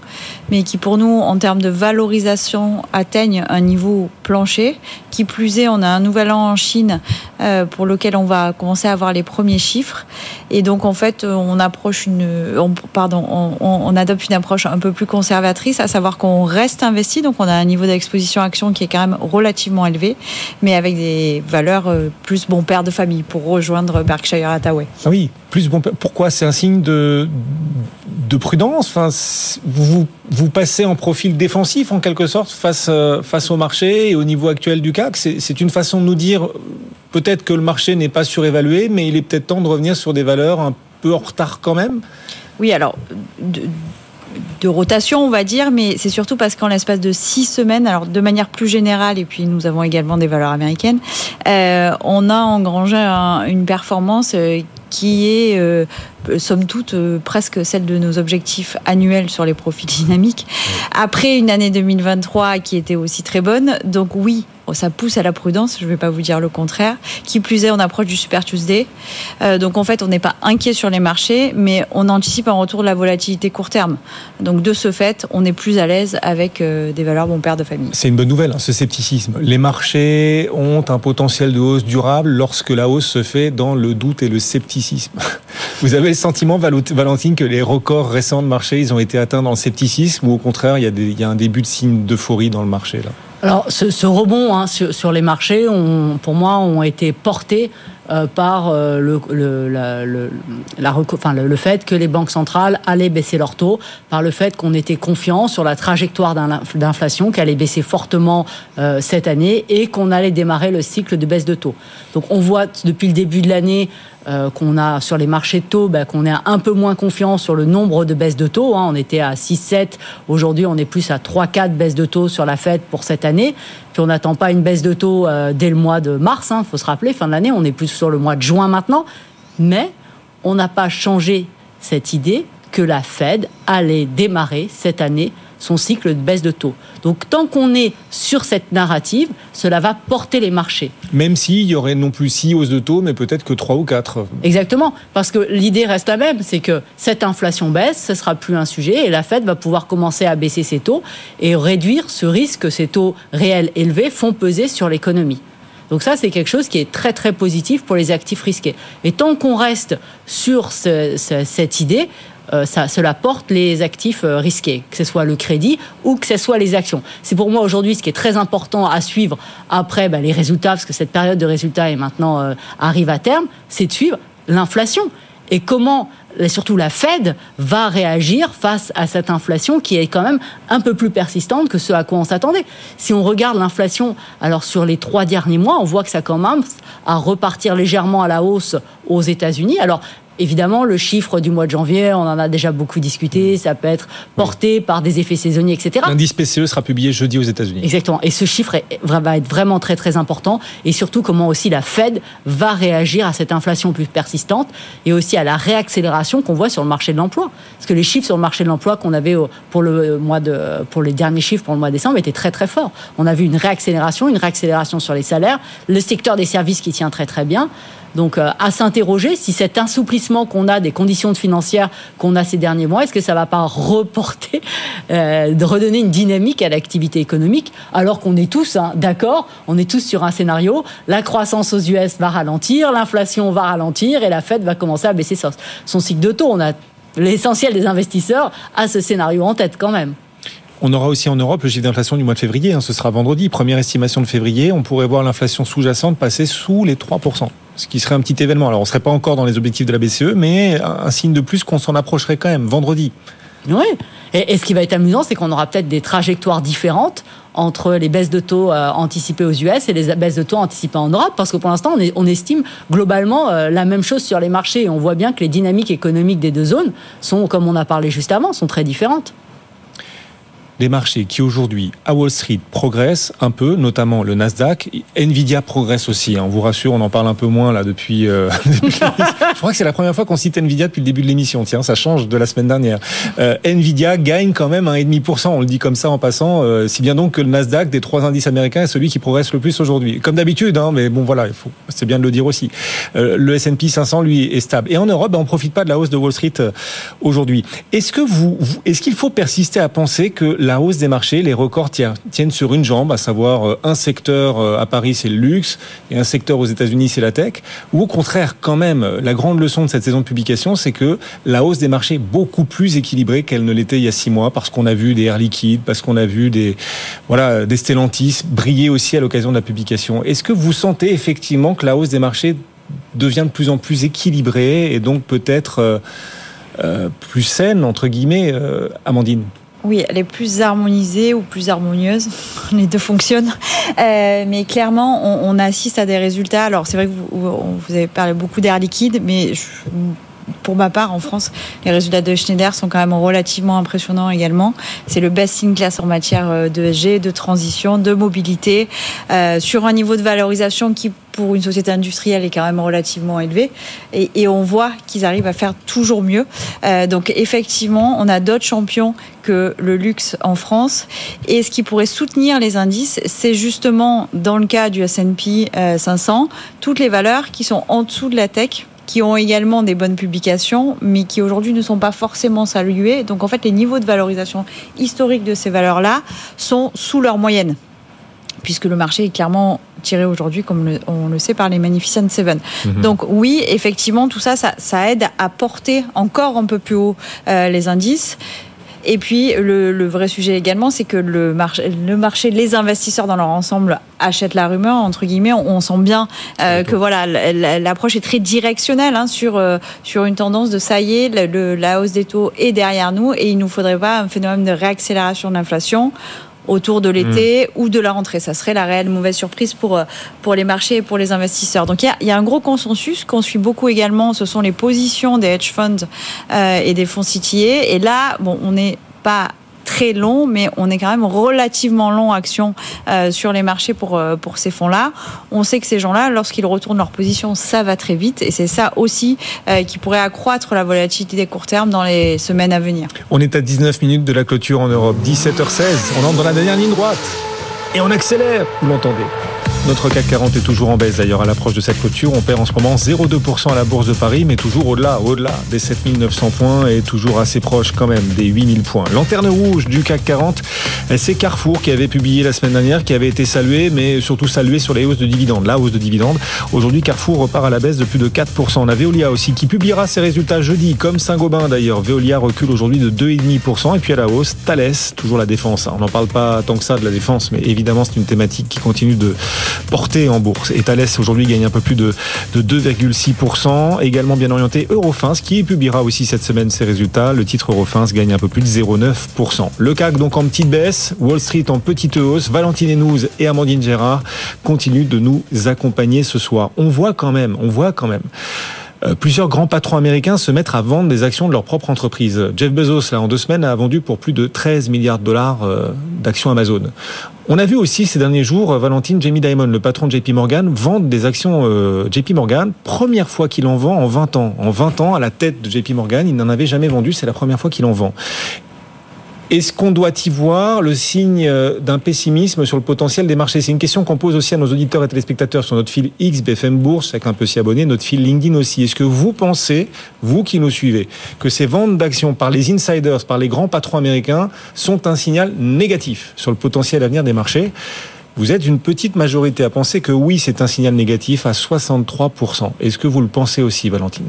mais qui pour nous en termes de valorisation atteignent un niveau plancher. Qui plus est, on a un nouvel an en Chine pour lequel on va commencer à avoir les premiers chiffres et donc en fait on approche une on, pardon on, adopte une approche un peu plus conservatrice à savoir qu'on reste investi donc on a un niveau d'exposition exposition action qui est quand même relativement élevée, mais avec des valeurs euh, plus bon père de famille pour rejoindre Berkshire Hathaway. Ah oui, plus bon. Pourquoi? C'est un signe de, de prudence? Enfin, vous, vous passez en profil défensif en quelque sorte face, euh, face au marché et au niveau actuel du CAC. C'est une façon de nous dire peut-être que le marché n'est pas surévalué, mais il est peut-être temps de revenir sur des valeurs un peu en retard quand même oui, alors, de rotation, on va dire, mais c'est surtout parce qu'en l'espace de six semaines, alors de manière plus générale, et puis nous avons également des valeurs américaines, euh, on a engrangé une performance euh, qui est, euh, somme toute, presque celle de nos objectifs annuels sur les profits dynamiques. Après une année 2023 qui était aussi très bonne, donc oui, ça pousse à la prudence, je ne vais pas vous dire le contraire. Qui plus est, on approche du Super Tuesday. Euh, donc en fait, on n'est pas inquiet sur les marchés, mais on anticipe un retour de la volatilité court terme. Donc de ce fait, on est plus à l'aise avec euh, des valeurs bon père de famille. C'est une bonne nouvelle, hein, ce scepticisme. Les marchés ont un potentiel de hausse durable lorsque la hausse se fait dans le doute et le scepticisme. [laughs] Vous avez le sentiment, Valentine, que les records récents de marché, ils ont été atteints dans le scepticisme ou au contraire, il y a, y a un début de signe d'euphorie dans le marché là? Alors, ce, ce rebond hein, sur, sur, les marchés, on, pour moi, ont été portés euh, par euh, le, le, la, le, la, enfin, le, fait que les banques centrales allaient baisser leurs taux, par le fait qu'on était confiant sur la trajectoire d'inflation qui allait baisser fortement euh, cette année et qu'on allait démarrer le cycle de baisse de taux. Donc, on voit depuis le début de l'année euh, qu'on a sur les marchés de taux, bah, qu'on est un peu moins confiant sur le nombre de baisses de taux. Hein. On était à 6-7, aujourd'hui on est plus à 3-4 baisses de taux sur la Fed pour cette année. Puis on n'attend pas une baisse de taux euh, dès le mois de mars, il hein. faut se rappeler, fin de l'année, on est plus sur le mois de juin maintenant. Mais on n'a pas changé cette idée que la Fed allait démarrer cette année son cycle de baisse de taux. Donc tant qu'on est sur cette narrative, cela va porter les marchés. Même s'il y aurait non plus six hausses de taux, mais peut-être que trois ou quatre. Exactement, parce que l'idée reste la même, c'est que cette inflation baisse, ce sera plus un sujet, et la Fed va pouvoir commencer à baisser ses taux et réduire ce risque que ces taux réels élevés font peser sur l'économie. Donc ça, c'est quelque chose qui est très très positif pour les actifs risqués. Et tant qu'on reste sur cette idée, euh, ça, cela porte les actifs euh, risqués, que ce soit le crédit ou que ce soit les actions. C'est pour moi aujourd'hui ce qui est très important à suivre après bah, les résultats, parce que cette période de résultats est maintenant euh, arrive à terme, c'est de suivre l'inflation et comment surtout la Fed va réagir face à cette inflation qui est quand même un peu plus persistante que ce à quoi on s'attendait. Si on regarde l'inflation, alors sur les trois derniers mois, on voit que ça commence à repartir légèrement à la hausse aux États-Unis. Alors Évidemment, le chiffre du mois de janvier, on en a déjà beaucoup discuté, ça peut être porté par des effets saisonniers, etc. L'indice PCE sera publié jeudi aux États-Unis. Exactement. Et ce chiffre va être vraiment très très important. Et surtout, comment aussi la Fed va réagir à cette inflation plus persistante et aussi à la réaccélération qu'on voit sur le marché de l'emploi. Parce que les chiffres sur le marché de l'emploi qu'on avait pour le mois de, pour les derniers chiffres pour le mois de décembre étaient très très forts. On a vu une réaccélération, une réaccélération sur les salaires, le secteur des services qui tient très très bien. Donc euh, à s'interroger si cet assouplissement qu'on a des conditions financières qu'on a ces derniers mois, est-ce que ça ne va pas reporter, euh, redonner une dynamique à l'activité économique, alors qu'on est tous hein, d'accord, on est tous sur un scénario, la croissance aux US va ralentir, l'inflation va ralentir et la Fed va commencer à baisser son, son cycle de taux. On a l'essentiel des investisseurs à ce scénario en tête quand même. On aura aussi en Europe le chiffre d'inflation du mois de février, hein, ce sera vendredi, première estimation de février, on pourrait voir l'inflation sous-jacente passer sous les 3% ce qui serait un petit événement. Alors on ne serait pas encore dans les objectifs de la BCE, mais un signe de plus qu'on s'en approcherait quand même vendredi. Oui. Et, ce qui va être amusant, c'est qu'on aura peut-être des trajectoires différentes entre les baisses de taux euh, anticipées aux US et les baisses de taux anticipées en Europe, parce que pour l'instant, on, estime globalement euh, la même chose sur les marchés. Et on voit bien que les dynamiques économiques des deux zones sont, comme on a parlé juste avant, sont très différentes les marchés qui aujourd'hui à Wall Street progressent un peu, notamment le Nasdaq. Nvidia progresse aussi. Hein. On vous rassure, on en parle un peu moins là depuis. Euh, [laughs] je crois que c'est la première fois qu'on cite Nvidia depuis le début de l'émission. Tiens, ça change de la semaine dernière. Euh, Nvidia gagne quand même 1,5%. On le dit comme ça en passant. Euh, si bien donc que le Nasdaq des trois indices américains est celui qui progresse le plus aujourd'hui. Comme d'habitude, hein, mais bon voilà, il faut. C'est bien de le dire aussi. Euh, le S&P 500 lui est stable. Et en Europe, ben, on profite pas de la hausse de Wall Street euh, aujourd'hui. Est-ce que vous, vous est-ce qu'il faut persister à penser que la hausse des marchés, les records tiennent sur une jambe, à savoir euh, un secteur euh, à Paris, c'est le luxe, et un secteur aux États-Unis, c'est la tech. Ou au contraire, quand même, la grande leçon de cette saison de publication, c'est que la hausse des marchés est beaucoup plus équilibrée qu'elle ne l'était il y a six mois, parce qu'on a vu des Air Liquide, parce qu'on a vu des, voilà, des Stellantis briller aussi à l'occasion de la publication. Est-ce que vous sentez effectivement que la hausse des marchés devient de plus en plus équilibrée et donc peut-être euh, plus saine, entre guillemets, Amandine? Oui, elle est plus harmonisée ou plus harmonieuse. [laughs] Les deux fonctionnent. Euh, mais clairement, on, assiste à des résultats. Alors, c'est vrai que vous, vous, avez parlé beaucoup d'air liquide, mais pour ma part, en France, les résultats de Schneider sont quand même relativement impressionnants également. C'est le best in class en matière euh, de SG, de transition, de mobilité, euh, sur un niveau de valorisation qui pour une société industrielle est quand même relativement élevé. Et, et on voit qu'ils arrivent à faire toujours mieux. Euh, donc effectivement, on a d'autres champions que le luxe en France. Et ce qui pourrait soutenir les indices, c'est justement, dans le cas du S&P 500, toutes les valeurs qui sont en dessous de la tech qui ont également des bonnes publications, mais qui aujourd'hui ne sont pas forcément saluées. Donc en fait, les niveaux de valorisation historiques de ces valeurs-là sont sous leur moyenne puisque le marché est clairement tiré aujourd'hui, comme le, on le sait, par les Magnificent Seven. Mhm. Donc oui, effectivement, tout ça, ça, ça aide à porter encore un peu plus haut euh, les indices. Et puis le, le vrai sujet également, c'est que le marché, le marché, les investisseurs dans leur ensemble achètent la rumeur entre guillemets. On, on sent bien euh, que voilà, l'approche est très directionnelle hein, sur euh, sur une tendance de ça y est, le- la hausse des taux est derrière nous et il nous faudrait pas un phénomène de réaccélération de l'inflation autour de l'été ou de la rentrée. Ça serait la réelle mauvaise surprise pour, euh, pour les marchés et pour les investisseurs. Donc il y a, il y a un gros consensus qu'on suit beaucoup également. Ce sont les positions des hedge funds euh, et des fonds citiers. Et là, bon, on n'est pas très long, mais on est quand même relativement long action euh, sur les marchés pour, euh, pour ces fonds-là. On sait que ces gens-là, lorsqu'ils retournent leur position, ça va très vite. Et c'est ça aussi euh, qui pourrait accroître la volatilité des court termes dans les semaines à venir. On est à 19 minutes de la clôture en Europe, 17h16. On entre dans la dernière ligne droite. Et on accélère, vous l'entendez. Notre CAC 40 est toujours en baisse d'ailleurs à l'approche de cette clôture. On perd en ce moment 0,2% à la Bourse de Paris, mais toujours au-delà, au-delà des 7900 points et toujours assez proche quand même des 8000 points. Lanterne rouge du CAC 40, c'est Carrefour qui avait publié la semaine dernière, qui avait été salué, mais surtout salué sur les hausses de dividendes. La hausse de dividendes. Aujourd'hui, Carrefour repart à la baisse de plus de 4%. On a Veolia aussi qui publiera ses résultats jeudi, comme Saint-Gobain d'ailleurs. Veolia recule aujourd'hui de 2,5%. Et puis à la hausse, Thales, toujours la défense. On n'en parle pas tant que ça de la défense, mais évidemment, c'est une thématique qui continue de porter en bourse. Et Thales aujourd'hui gagne un peu plus de, de 2,6%. Également bien orienté Eurofins, qui publiera aussi cette semaine ses résultats. Le titre Eurofins gagne un peu plus de 0,9%. Le CAC donc en petite baisse, Wall Street en petite hausse. Valentine Henouze et Amandine Gérard continuent de nous accompagner ce soir. On voit quand même, on voit quand même. Euh, Plusieurs grands patrons américains se mettent à vendre des actions de leur propre entreprise. Jeff Bezos, là, en deux semaines, a vendu pour plus de 13 milliards de dollars euh, d'actions Amazon. On a vu aussi ces derniers jours, euh, Valentine, Jamie Dimon, le patron de JP Morgan, vendre des actions JP Morgan. Première fois qu'il en vend en 20 ans. En 20 ans, à la tête de JP Morgan, il n'en avait jamais vendu. C'est la première fois qu'il en vend. Est-ce qu'on doit y voir le signe euh, d'un pessimisme sur le potentiel des marchés? C'est une question qu'on pose aussi à nos auditeurs et téléspectateurs sur notre fil X, BFM Bourse, chacun peut s'y abonner, notre fil LinkedIn aussi. Est-ce que vous pensez, vous qui nous suivez, que ces ventes d'actions par les insiders, par les grands patrons américains, sont un signal négatif sur le potentiel à venir des marchés? Vous êtes une petite majorité à penser que oui, c'est un signal négatif à 63%. Est-ce que vous le pensez aussi, Valentine?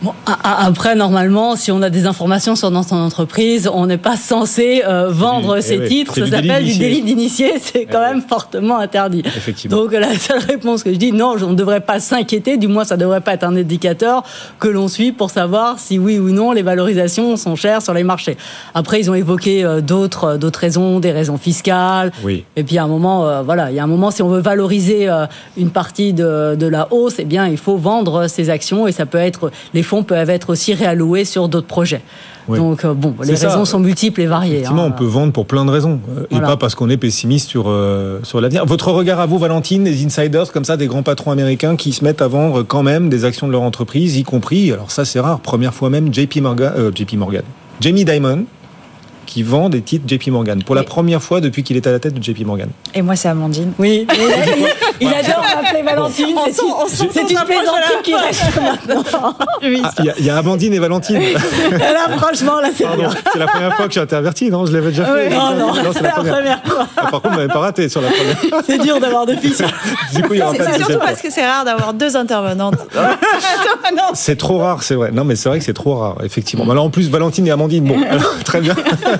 Bon, après, normalement, si on a des informations sur notre entreprise, on n'est pas censé euh, vendre Eh ces oui, titres. Ça s'appelle du délit d'initié. [laughs] C'est quand même fortement interdit. Effectivement. Donc la seule réponse que je dis, non, on ne devrait pas s'inquiéter. Du moins, ça ne devrait pas être un indicateur que l'on suit pour savoir si oui ou non les valorisations sont chères sur les marchés. Après, ils ont évoqué euh, d'autres euh, d'autres raisons, des raisons fiscales. Oui. Et puis à un moment, euh, voilà, il y a un moment, si on veut valoriser une partie de, de la hausse, eh bien, il faut vendre ces actions et ça peut être, les fonds peuvent être aussi réalloués sur d'autres projets. Oui. Donc euh, bon, les ça. raisons sont multiples et variées. Effectivement, hein. on peut vendre pour plein de raisons, euh, et pas parce qu'on est pessimiste sur, euh, sur l'avenir. Votre regard à vous, Valentine, des insiders comme ça, des grands patrons américains qui se mettent à vendre quand même des actions de leur entreprise, y compris, alors ça c'est rare, première fois même, JP Morgan, euh, JP Morgan, Jamie Dimon, qui vend des titres JP Morgan, pour la première fois depuis qu'il est à la tête de JP Morgan. Et moi, c'est Amandine. Oui, [laughs] il adore m'appeler Valentine. On C'est une, la qui reste maintenant. Ah, Il y, a- il y a Amandine et Valentine. [laughs] Là, franchement, là, c'est la première fois que j'ai interverti, non? Je l'avais déjà fait. Oui, non, non, c'est c'est la première fois. Ah, par contre, vous m'avez pas raté sur la première. [laughs] C'est dur d'avoir deux filles. Du coup, il y aura C'est pas de c'est deuxième surtout parce que c'est rare d'avoir deux intervenantes. C'est trop rare, c'est vrai. Non, mais c'est vrai que c'est trop rare, effectivement. Alors, en plus, Valentine et Amandine, bon, alors, très bien.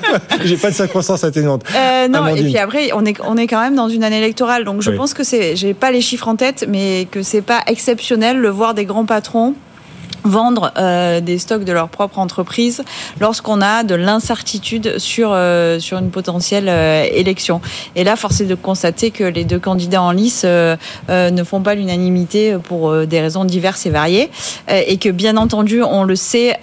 [laughs] J'ai pas de circonstances atténuantes. Euh, non, Amandine. et puis après, on est, on est quand même dans une année électorale, donc je Oui. pense que c'est, j'ai pas les chiffres en tête, mais que c'est pas exceptionnel de voir des grands patrons vendre euh, des stocks de leur propre entreprise lorsqu'on a de l'incertitude sur euh, sur une potentielle euh, élection. Et là, force est de constater que les deux candidats en lice ne font pas l'unanimité pour des raisons diverses et variées, et que bien entendu, on le sait,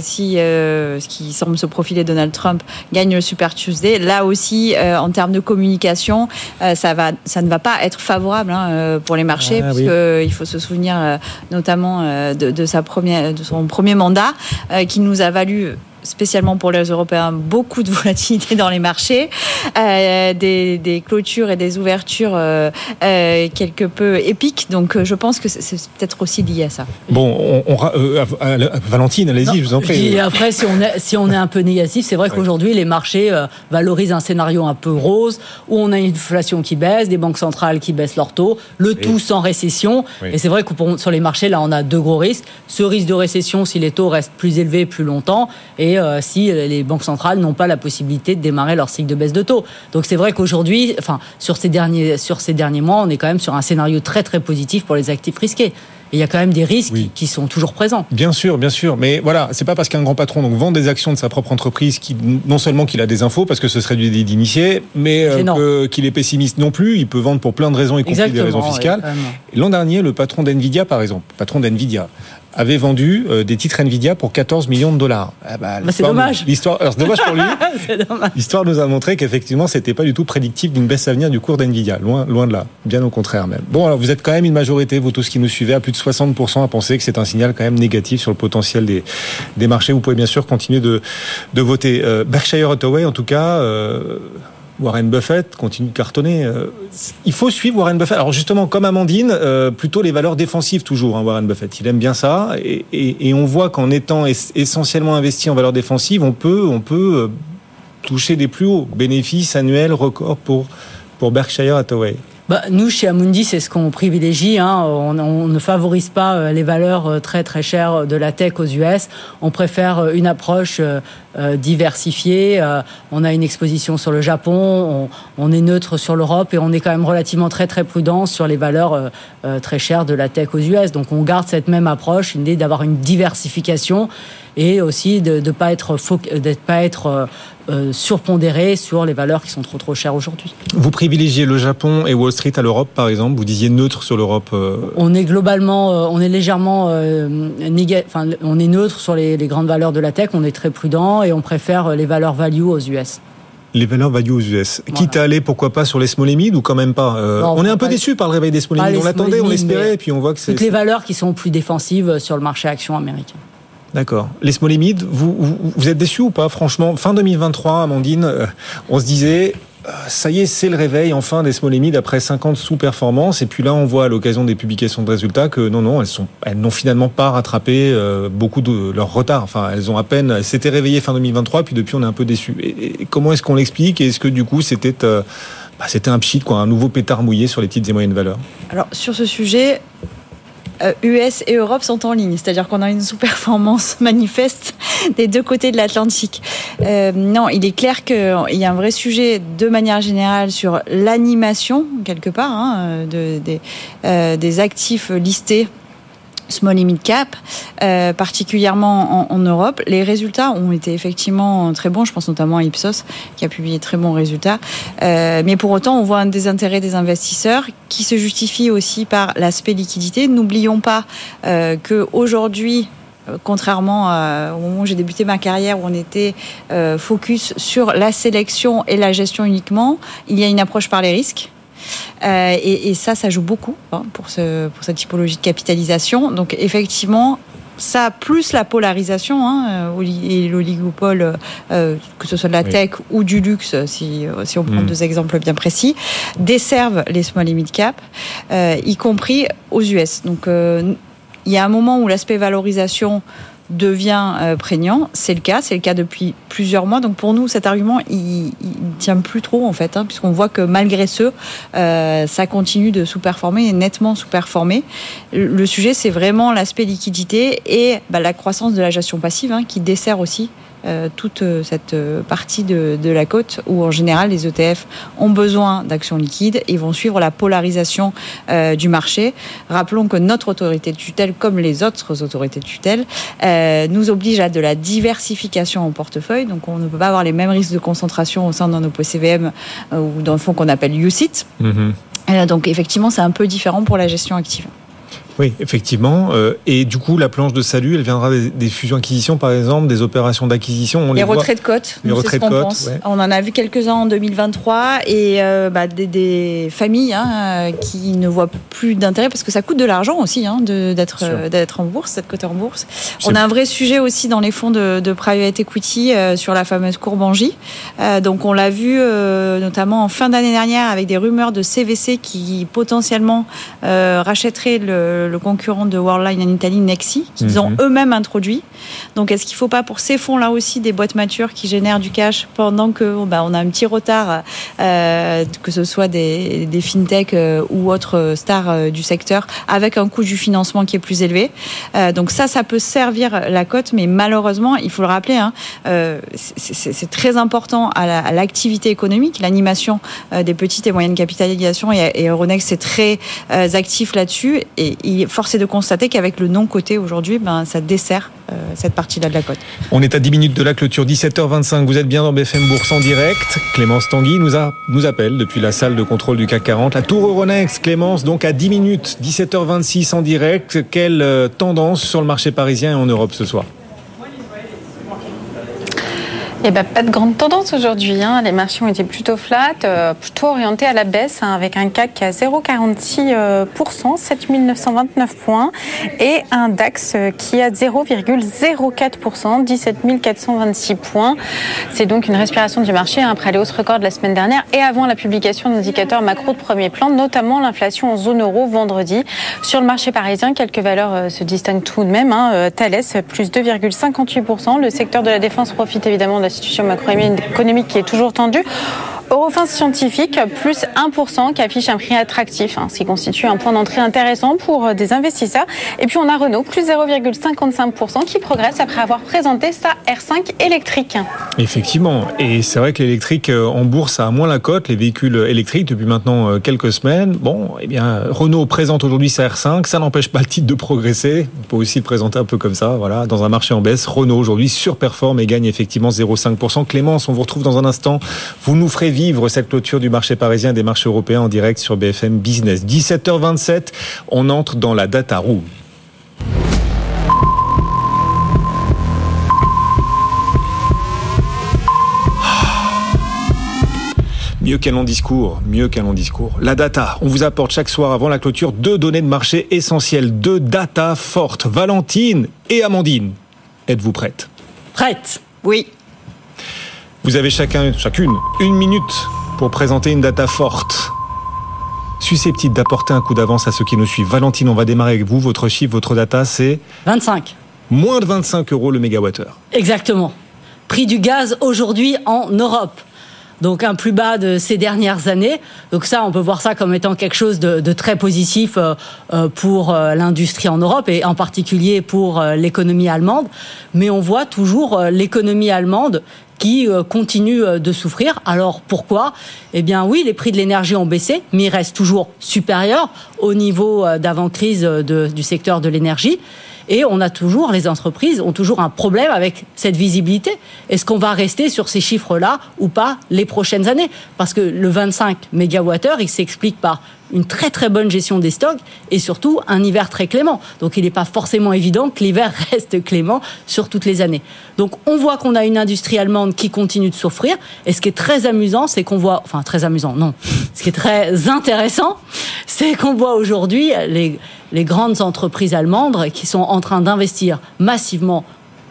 si ce qui semble se profiler Donald Trump gagne le Super Tuesday, là aussi, en termes de communication, ça va, ça ne va pas être favorable hein, pour les marchés, Ah, puisque oui. il faut se souvenir notamment de, de de son premier mandat, euh, qui nous a valu spécialement pour les Européens, beaucoup de [laughs] volatilité dans les marchés, euh, des, des clôtures et des ouvertures euh, euh, quelque peu épiques. Donc euh, je pense que c'est- peut-être aussi lié à ça. Bon, on, on ra- euh, à- à- Valentine, allez-y, je vous en prie. après, si on, est, si on est un peu négatif, c'est vrai qu'aujourd'hui, les marchés euh, valorisent un scénario un peu rose, où on a une inflation qui baisse, des banques centrales qui baissent leurs taux, le tout sans récession. Oui. Et c'est vrai que pour- sur les marchés, là, on a deux gros risques. Ce risque de récession, si les taux restent plus élevés plus longtemps, et euh, si les banques centrales n'ont pas la possibilité de démarrer leur cycle de baisse de taux. Donc c'est vrai qu'aujourd'hui, enfin, sur ces, derniers, sur ces derniers mois, on est quand même sur un scénario très, très positif pour les actifs risqués. Et il y a quand même des risques qui- qui sont toujours présents. Bien sûr, bien sûr, mais voilà, c'est pas parce qu'un grand patron donc vend des actions de sa propre entreprise qui non seulement qu'il a des infos parce que ce serait du délit d'initié, mais euh, qu'il est pessimiste non plus. Il peut vendre pour plein de raisons, y compris des Exactement, raisons fiscales. ouais, L'an dernier, le patron d'Nvidia, par exemple, patron d'Nvidia, avait vendu euh, des titres Nvidia pour 14 millions de dollars. Ah bah, Bah, c'est dommage. L'histoire, alors c'est dommage pour lui. [laughs] L'histoire nous a montré qu'effectivement, c'était pas du tout prédictif d'une baisse à venir du cours d'Nvidia. Loin, loin de là. Bien au contraire même. Bon, alors vous êtes quand même une majorité, vous tous qui nous suivez, à plus de 60% à penser que c'est un signal quand même négatif sur le potentiel des, des marchés. Vous pouvez bien sûr continuer de, de voter. Euh, Berkshire Hathaway, en tout cas, euh, Warren Buffett continue de cartonner. Euh, il faut suivre Warren Buffett. Alors justement, comme Amandine, euh, plutôt les valeurs défensives toujours, hein, Warren Buffett. Il aime bien ça. Et, on voit qu'en étant es- essentiellement investi en valeurs défensives, on peut, on peut euh, toucher des plus hauts bénéfices annuels records pour, pour Berkshire Hathaway. Bah, nous, chez Amundi, c'est ce qu'on privilégie. hein. On, ne favorise pas euh, les valeurs euh, très très chères de la tech aux US. On préfère euh, une approche euh, euh, diversifiée. Euh, On a une exposition sur le Japon, on, on est neutre sur l'Europe et on est quand même relativement très très prudent sur les valeurs euh, euh, très chères de la tech aux US. Donc on garde cette même approche, une idée d'avoir une diversification et aussi de ne pas être, d'être pas être euh, euh, surpondéré sur les valeurs qui sont trop trop chères aujourd'hui. Vous privilégiez le Japon et Wall Street à l'Europe, par exemple? Vous disiez neutre sur l'Europe. euh, On est globalement, euh, on est légèrement néga- enfin, on est neutre sur les, les grandes valeurs de la tech, on est très prudent et on préfère les valeurs value aux US. Les valeurs value aux US. Quitte à aller, pourquoi pas, sur les small et mid ou quand même pas Euh, Non, On est un peu déçu par le réveil des small et mid. On l'attendait, on l'espérait, et puis on voit que c'est. Toutes les valeurs qui sont plus défensives sur le marché action américain. D'accord. Les small vous, êtes déçus ou pas Franchement, fin 2023, Amandine, euh, on se disait. euh, Ça y est, c'est le réveil enfin des mid après 50 sous-performances. Et puis là, on voit à l'occasion des publications de résultats que non, non, elles elles n'ont finalement pas rattrapé euh, beaucoup de leur retard. Enfin, elles ont à peine, s'étaient réveillées fin 2023, puis depuis, on est un peu déçus. Comment est-ce qu'on l'explique? Et est-ce que du coup, c'était, bah, c'était un pchit, quoi, un nouveau pétard mouillé sur les petites et moyennes valeurs? Alors sur ce sujet, US et Europe sont en ligne, c'est-à-dire qu'on a une sous-performance [laughs] manifeste des deux côtés de l'Atlantique. Euh, non, il est clair qu'il y a un vrai sujet de manière générale sur l'animation, quelque part, hein, euh, des actifs listés small et mid cap, euh, particulièrement en, Europe. Les résultats ont été effectivement très bons. Je pense notamment à Ipsos qui a publié très bons résultats. Euh, mais pour autant, on voit un désintérêt des investisseurs qui se justifie aussi par l'aspect liquidité. N'oublions pas euh, que aujourd'hui euh, Contrairement au moment où j'ai débuté ma carrière où on était focus sur la sélection et la gestion uniquement, il y a une approche par les risques. Euh, et, et ça, ça joue beaucoup hein, pour, ce, pour cette typologie de capitalisation. Donc effectivement, ça plus la polarisation hein, euh, et l'oligopole, euh, que ce soit de la Oui. tech ou du luxe, si, euh, si on prend Mm. deux exemples bien précis, desservent les small et mid cap, euh, y compris aux US. Donc euh, il y a un moment où l'aspect valorisation devient euh, prégnant, c'est le cas, c'est le cas depuis plusieurs mois. Donc pour nous, cet argument, il, tient plus trop en fait, hein, puisqu'on voit que malgré ce, euh, ça continue de sous-performer et nettement sous-performer. Le sujet, c'est vraiment l'aspect liquidité et bah, la croissance de la gestion passive hein, qui dessert aussi euh, toute cette partie de, de, la côte où en général les ETF ont besoin d'actions liquides et vont suivre la polarisation du marché. Rappelons que notre autorité de tutelle, comme les autres autorités de tutelle, nous oblige à de la diversification en portefeuille. Donc on ne peut pas avoir les mêmes risques de concentration au sein d'un OPCVM ou d'un fonds qu'on appelle UCIT. Mm-hmm. Donc effectivement, c'est un peu différent pour la gestion active. Oui, effectivement. Euh, et du coup, la planche de salut, elle viendra des, fusions-acquisitions, par exemple, des opérations d'acquisition. Les, retraits de cote. Les retraits de cote. On en a vu quelques-uns en 2023 et euh, bah, des, familles hein, qui ne voient plus d'intérêt parce que ça coûte de l'argent aussi hein, d'être d'être en bourse, d'être coté en bourse. On a un vrai sujet aussi dans les fonds de, de private equity euh, sur la fameuse courbe J. donc on l'a vu notamment en fin d'année dernière avec des rumeurs de CVC qui potentiellement rachèteraient le le, concurrent de Worldline en Italie, Nexi, qu'ils ont mhm. eux-mêmes introduit. Donc, est-ce qu'il ne faut pas pour ces fonds-là aussi des boîtes matures qui génèrent du cash pendant que bah, on a un petit retard, euh, que ce soit des, des fintech euh, ou autres stars euh, du secteur, avec un coût du financement qui est plus élevé? donc ça, ça peut servir la cote, mais malheureusement, il faut le rappeler, hein, c'est très important à l'activité économique, l'animation des petites et moyennes capitalisations, et, et Euronext est très actif là-dessus. Et est de constater qu'avec le non-coté aujourd'hui, ben, ça dessert euh, cette partie-là de la côte. On est à 10 minutes de la clôture, 17h25. Vous êtes bien dans BFM Bourse en direct. Clémence Tanguy nous, nous appelle depuis la salle de contrôle du CAC 40. La Tour Euronext, Clémence, donc à 10 minutes, 17h26 en direct. Quelle euh, tendance sur le marché parisien et en Europe ce soir? Eh ben, pas de grande tendance aujourd'hui. Hein. Les marchés ont été plutôt flat, euh, plutôt orientés à la baisse, hein, avec un CAC qui a 0,46%, 7929 points, et un DAX euh, qui a 0,04%, 17 426 points. C'est donc une respiration du marché hein, après les hausses records de la semaine dernière et avant la publication d'indicateurs macro de premier plan, notamment l'inflation en zone euro vendredi. Sur le marché parisien, quelques valeurs euh, se distinguent tout de même. Thales, plus 2,58%. Le secteur de la défense profite évidemment de la situation macroéconomique qui est toujours tendue. Eurofin Scientifique, plus 1%, qui affiche un prix attractif, hein, ce qui constitue un point d'entrée intéressant pour euh, des investisseurs. Et puis on a Renault, plus 0,55%, qui progresse après avoir présenté sa R5 électrique. Effectivement, et c'est vrai que l'électrique euh, en bourse a moins la cote, les véhicules électriques, depuis maintenant euh, quelques semaines. Bon, eh bien, Renault présente aujourd'hui sa R5, ça n'empêche pas le titre de progresser. On peut aussi le présenter un peu comme ça, voilà, dans un marché en baisse. Renault aujourd'hui surperforme et gagne effectivement 0,5%. Clémence, on vous retrouve dans un instant. Vous nous ferez vivre cette clôture du marché parisien et des marchés européens en direct sur BFM Business. 17h27, on entre dans la data room. Mieux qu'un long discours, mieux qu'un long discours. La data, on vous apporte chaque soir avant la clôture deux données de marché essentielles, deux data fortes. Valentine et Amandine, êtes-vous prêtes? Prête Oui. Vous avez chacun, chacune, une minute pour présenter une data forte. Susceptible d'apporter un coup d'avance à ceux qui nous suivent. Valentine, on va démarrer avec vous. Votre chiffre, votre data, c'est 25. Moins de 25 euros le mégawattheure. Exactement. Prix du gaz aujourd'hui en Europe donc un plus bas de ces dernières années. Donc ça, on peut voir ça comme étant quelque chose de, très positif euh, euh, pour euh, l'industrie en Europe et en particulier pour l'économie allemande. Mais on voit toujours l'économie allemande qui continue de souffrir. Alors pourquoi? Eh bien oui, les prix de l'énergie ont baissé, mais ils restent toujours supérieurs au niveau d'avant-crise du secteur de l'énergie. Et on a toujours, les entreprises ont toujours un problème avec cette visibilité. Est-ce qu'on va rester sur ces chiffres-là ou pas les prochaines années? Parce que le 25 MWh, il s'explique par une très très bonne gestion des stocks et surtout un hiver très clément. Donc il n'est pas forcément évident que l'hiver [laughs] reste clément sur toutes les années. Donc on voit qu'on a une industrie allemande qui continue de souffrir. Et ce qui est très amusant, c'est qu'on voit, enfin très amusant, non, ce qui est très intéressant, c'est qu'on voit aujourd'hui les, les grandes entreprises allemandes qui sont en train d'investir massivement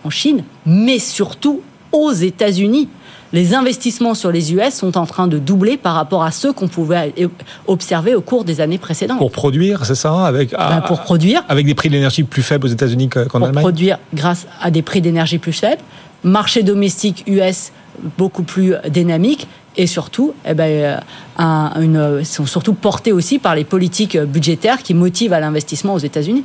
en Chine, mais surtout aux États-Unis les investissements sur les US sont en train de doubler par rapport à ceux qu'on pouvait observer au cours des années précédentes. Pour produire, c'est ça avec, ben, Pour produire. Avec des prix d'énergie plus faibles aux États-Unis qu'en Allemagne Pour produire grâce à des prix d'énergie plus faibles, marché domestique US beaucoup plus dynamique et surtout, eh ben, un, une, sont surtout portés aussi par les politiques budgétaires qui motivent à l'investissement aux États-Unis.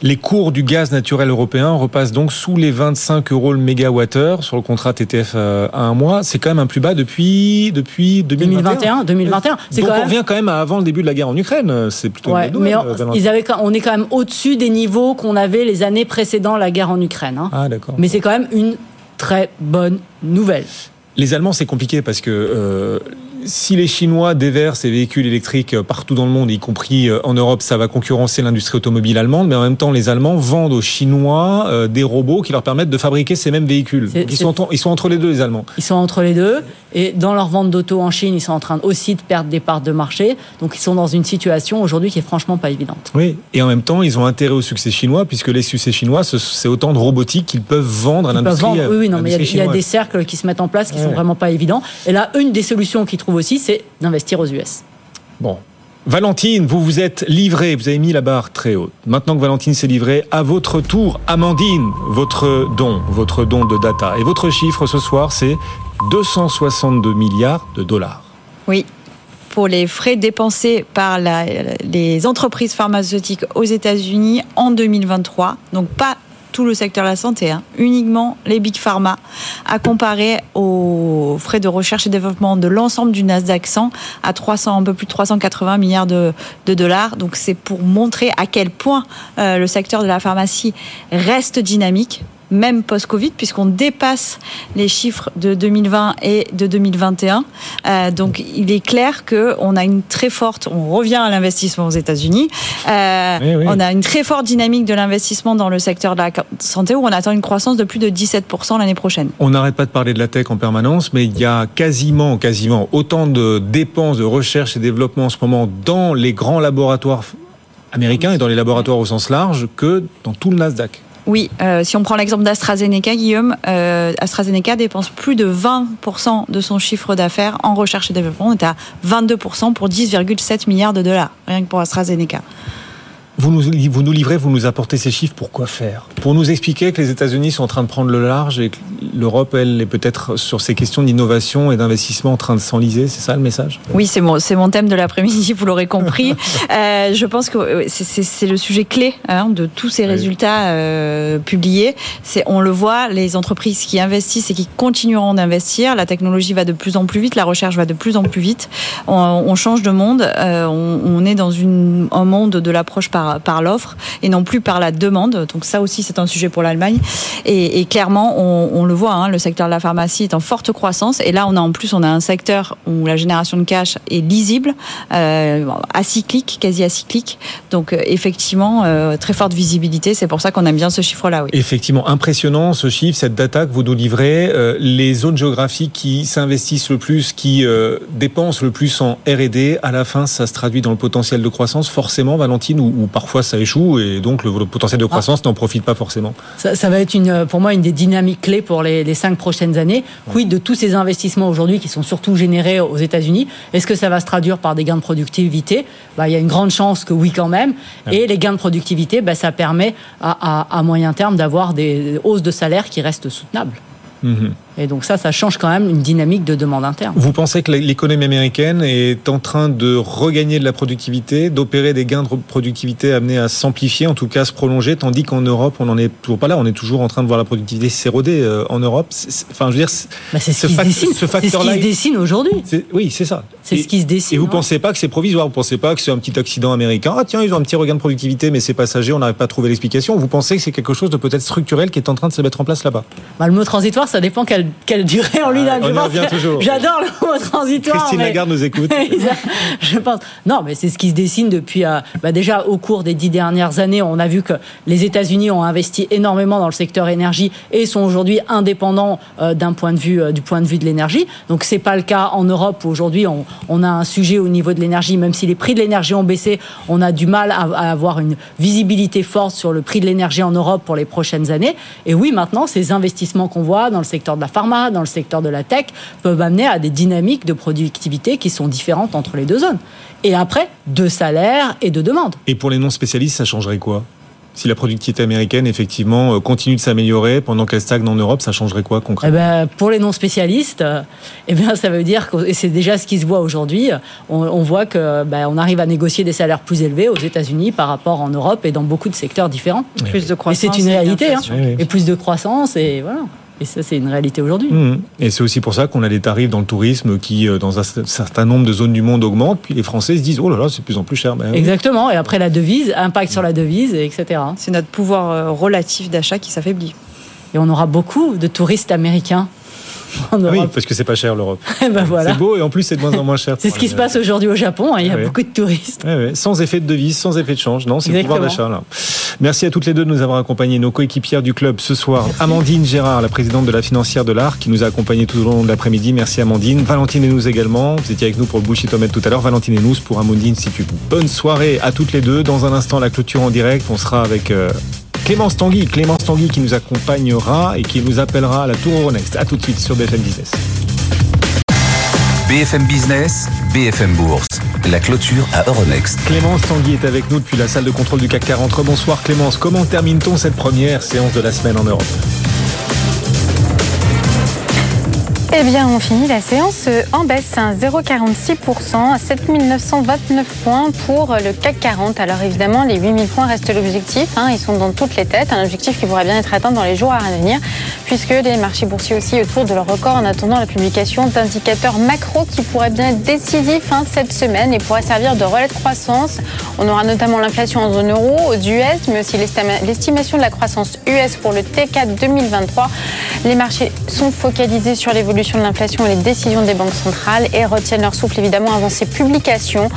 Les cours du gaz naturel européen repassent donc sous les 25 euros le mégawattheure sur le contrat TTF euh, à un mois. C'est quand même un plus bas depuis, depuis 2021. 2021, 2021. C'est Donc quand on même- revient quand même à avant le début de la guerre en Ukraine. C'est plutôt Ouais, mais ils avaient, on est quand même au-dessus des niveaux qu'on avait les années précédant la guerre en Ukraine. hein. Ah d'accord. Mais c'est quand même une très bonne nouvelle. Les Allemands, c'est compliqué parce que euh, si les Chinois déversent ces véhicules électriques euh, partout dans le monde, y compris euh, en Europe, ça va concurrencer l'industrie automobile allemande. Mais en même temps, les Allemands vendent aux Chinois euh, des robots qui leur permettent de fabriquer ces mêmes véhicules. Ils, sont, ils sont entre les deux, les Allemands. Ils sont entre les deux. Et dans leur vente d'auto en Chine, ils sont en train aussi de perdre des parts de marché. Donc ils sont dans une situation aujourd'hui qui est franchement pas évidente. Oui. Et en même temps, ils ont intérêt au succès chinois puisque les succès chinois, ce- c'est autant de robotique qu'ils peuvent vendre à Ils peuvent l'industrie. vendre. Oui, oui, non, mais il y a- il y, a des cercles qui se mettent en place qui sont Ouais. vraiment pas évidents. Et là, une des solutions qu'ils trouvent aussi, c'est d'investir aux US. Bon. Valentine, vous vous êtes livrée, vous avez mis la barre très haute. Maintenant que Valentine s'est livrée, à votre tour, Amandine, votre don, votre don de data. Et votre chiffre ce soir, c'est 262 milliards de dollars. Oui. Pour les frais dépensés par la- les entreprises pharmaceutiques aux États-Unis en 2023, donc pas tout le secteur de la santé, hein, uniquement les big pharma, à comparer aux frais de recherche et développement de l'ensemble du Nasdaq 100 à 300, un peu plus de 380 milliards de, dollars. Donc c'est pour montrer à quel point euh, le secteur de la pharmacie reste dynamique même post-Covid, puisqu'on dépasse les chiffres de 2020 et de 2021. Euh, donc, il est clair qu'on a une très forte, on revient à l'investissement aux États-Unis, Euh, Oui, on a une très forte dynamique de l'investissement dans le secteur de la santé, où on attend une croissance de plus de 17% l'année prochaine. On n'arrête pas de parler de la tech en permanence, mais il y a quasiment, quasiment autant de dépenses de recherche et développement en ce moment dans les grands laboratoires américains et dans les laboratoires au sens large que dans tout le Nasdaq. Oui, euh, si on prend l'exemple d'AstraZeneca, Guillaume, euh, AstraZeneca dépense plus de 20% de son chiffre d'affaires en recherche et développement. On est à 22% pour 10,7 milliards de dollars, rien que pour AstraZeneca. Vous nous, vous nous livrez, vous nous apportez ces chiffres pour quoi faire? Pour nous expliquer que les États-Unis sont en train de prendre le large et que l'Europe, elle, est peut-être sur ces questions d'innovation et d'investissement en train de s'enliser. C'est ça le message? Oui, c'est mon, c'est mon thème de l'après-midi, [laughs] vous l'aurez compris. [laughs] Euh, je pense que c'est- le sujet clé hein, de tous ces résultats euh, publiés. C'est, on le voit, les entreprises qui investissent et qui continueront d'investir, la technologie va de plus en plus vite, la recherche va de plus en plus vite. On, on change de monde, euh, on, on est dans une, un monde de l'approche par, par l'offre et non plus par la demande. Donc ça aussi, c'est un sujet pour l'Allemagne. Et, clairement, on, le voit, hein, le secteur de la pharmacie est en forte croissance. Et là, on a en plus, on a un secteur où la génération de cash est lisible, euh, acyclique, quasi acyclique. Donc euh, effectivement, euh, très forte visibilité. C'est pour ça qu'on aime bien ce chiffre-là. Effectivement, impressionnant ce chiffre, cette data que vous nous livrez. Les zones géographiques qui s'investissent le plus, qui dépensent le plus en R&D, à la fin, ça se traduit dans le potentiel de croissance, forcément, Valentine, ou, ou parfois ça échoue et donc le, le potentiel de croissance n'en profite pas forcément. Ça, ça va être une, pour moi une des dynamiques clés pour les, les cinq prochaines années. Quid de tous ces investissements aujourd'hui qui sont surtout générés aux États-Unis? Est-ce que ça va se traduire par des gains de productivité? Bah, Il y a une grande chance que oui quand même. Et les gains de productivité, bah, ça permet à, à- à moyen terme d'avoir des hausses de salaire qui restent soutenables. Mhm. Et donc ça, ça change quand même une dynamique de demande interne. Vous pensez que l'économie américaine est en train de regagner de la productivité, d'opérer des gains de productivité amenés à s'amplifier, en tout cas à se prolonger, tandis qu'en Europe, on n'en est toujours pas là. On est toujours en train de voir la productivité s'éroder euh, en Europe. Enfin, je veux dire, c'est Bah, c'est ce, ce qui se fac- dessine. ce C'est ce facteur-là, qui se dessine aujourd'hui. Oui, c'est ça. C'est Et- ce qui se dessine. Et vous ouais. pensez pas que c'est provisoire? Vous pensez pas que c'est un petit accident américain? Ah tiens, ils ont un petit regain de productivité, mais c'est passager, on n'arrive pas à trouver l'explication. Vous pensez que c'est quelque chose de peut-être structurel qui est en train de se mettre en place là-bas? Bah, le mot transitoire, ça dépend quelle, quelle durée on lui donne. on revient toujours. J'adore le mot transitoire. Christine mais- Lagarde nous écoute. [laughs] je pense. Non, mais c'est ce qui se dessine depuis. euh, bah, déjà, au cours des dix dernières années, on a vu que les États-Unis ont investi énormément dans le secteur énergie et sont aujourd'hui indépendants euh, d'un point de vue euh, du point de vue de l'énergie. Donc, c'est pas le cas en Europe où aujourd'hui on, on a un sujet au niveau de l'énergie. Même si les prix de l'énergie ont baissé, on a du mal à, à avoir une visibilité forte sur le prix de l'énergie en Europe pour les prochaines années. Et oui, maintenant, ces investissements qu'on voit dans le secteur de la pharma, dans le secteur de la tech, peuvent amener à des dynamiques de productivité qui sont différentes entre les deux zones. Et après, de salaire et de demande. Et pour les non spécialistes, ça changerait quoi? Si la productivité américaine, effectivement, euh, continue de s'améliorer pendant qu'elle stagne en Europe, ça changerait quoi concrètement? Eh ben, Pour les non-spécialistes, euh, eh bien, ça veut dire, que, et c'est déjà ce qui se voit aujourd'hui, on, on, voit que ben, on arrive à négocier des salaires plus élevés aux États-Unis par rapport en Europe et dans beaucoup de secteurs différents. Plus de croissance. Et c'est une réalité. Hein. Et plus de croissance, et voilà. Et ça, c'est une réalité aujourd'hui. Mmh. Et c'est aussi pour ça qu'on a des tarifs dans le tourisme qui, euh, dans un certain nombre de zones du monde, augmentent. Puis les Français se disent, oh là là, c'est de plus en plus cher. Ben, Exactement. Et après, la devise, impact sur la devise, etc. C'est notre pouvoir euh, relatif d'achat qui s'affaiblit. Et on aura beaucoup de touristes américains [laughs] oui, parce que c'est pas cher l'Europe. [laughs] ben voilà. C'est beau et en plus c'est de moins en moins cher. c'est ce qui se passe aujourd'hui au Japon. Hein, il y a ouais. beaucoup de touristes. Ouais, sans effet de devise, sans effet de change. Non, c'est le pouvoir d'achat là. Merci à toutes les deux de nous avoir accompagnés, nos coéquipières du club ce soir. Merci. Amandine Gérard, la présidente de la financière de l'art, qui nous a accompagnés tout au long de l'après-midi. Merci Amandine. Valentine et nous également. Vous étiez avec nous pour le bullshit tout à l'heure. Valentine et nous pour Amandine Institut. Bonne soirée à toutes les deux. Dans un instant, la clôture en direct. On sera avec. Euh, Clémence Tanguy, Clémence Tanguy qui nous accompagnera et qui nous appellera à la Tour Euronext. A tout de suite sur BFM Business. BFM Business, BFM Bourse. La clôture à Euronext. Clémence Tanguy est avec nous depuis la salle de contrôle du CAC 40. Bonsoir Clémence. Comment termine-t-on cette première séance de la semaine en Europe? Eh bien, on finit la séance en baisse, 0,46% à 7929 points pour le CAC 40. Alors évidemment, les 8000 points restent l'objectif. Hein, ils sont dans toutes les têtes. Un objectif qui pourrait bien être atteint dans les jours à venir, puisque les marchés boursiers aussi autour de leur record en attendant la publication d'indicateurs macro qui pourraient bien être décisifs hein, cette semaine et pourraient servir de relais de croissance. On aura notamment l'inflation en zone euro, du US, mais aussi l'estimation de la croissance US pour le T4 2023. Les marchés sont focalisés sur l'évolution de l'inflation et les décisions des banques centrales et retiennent leur souffle évidemment avant ces publications.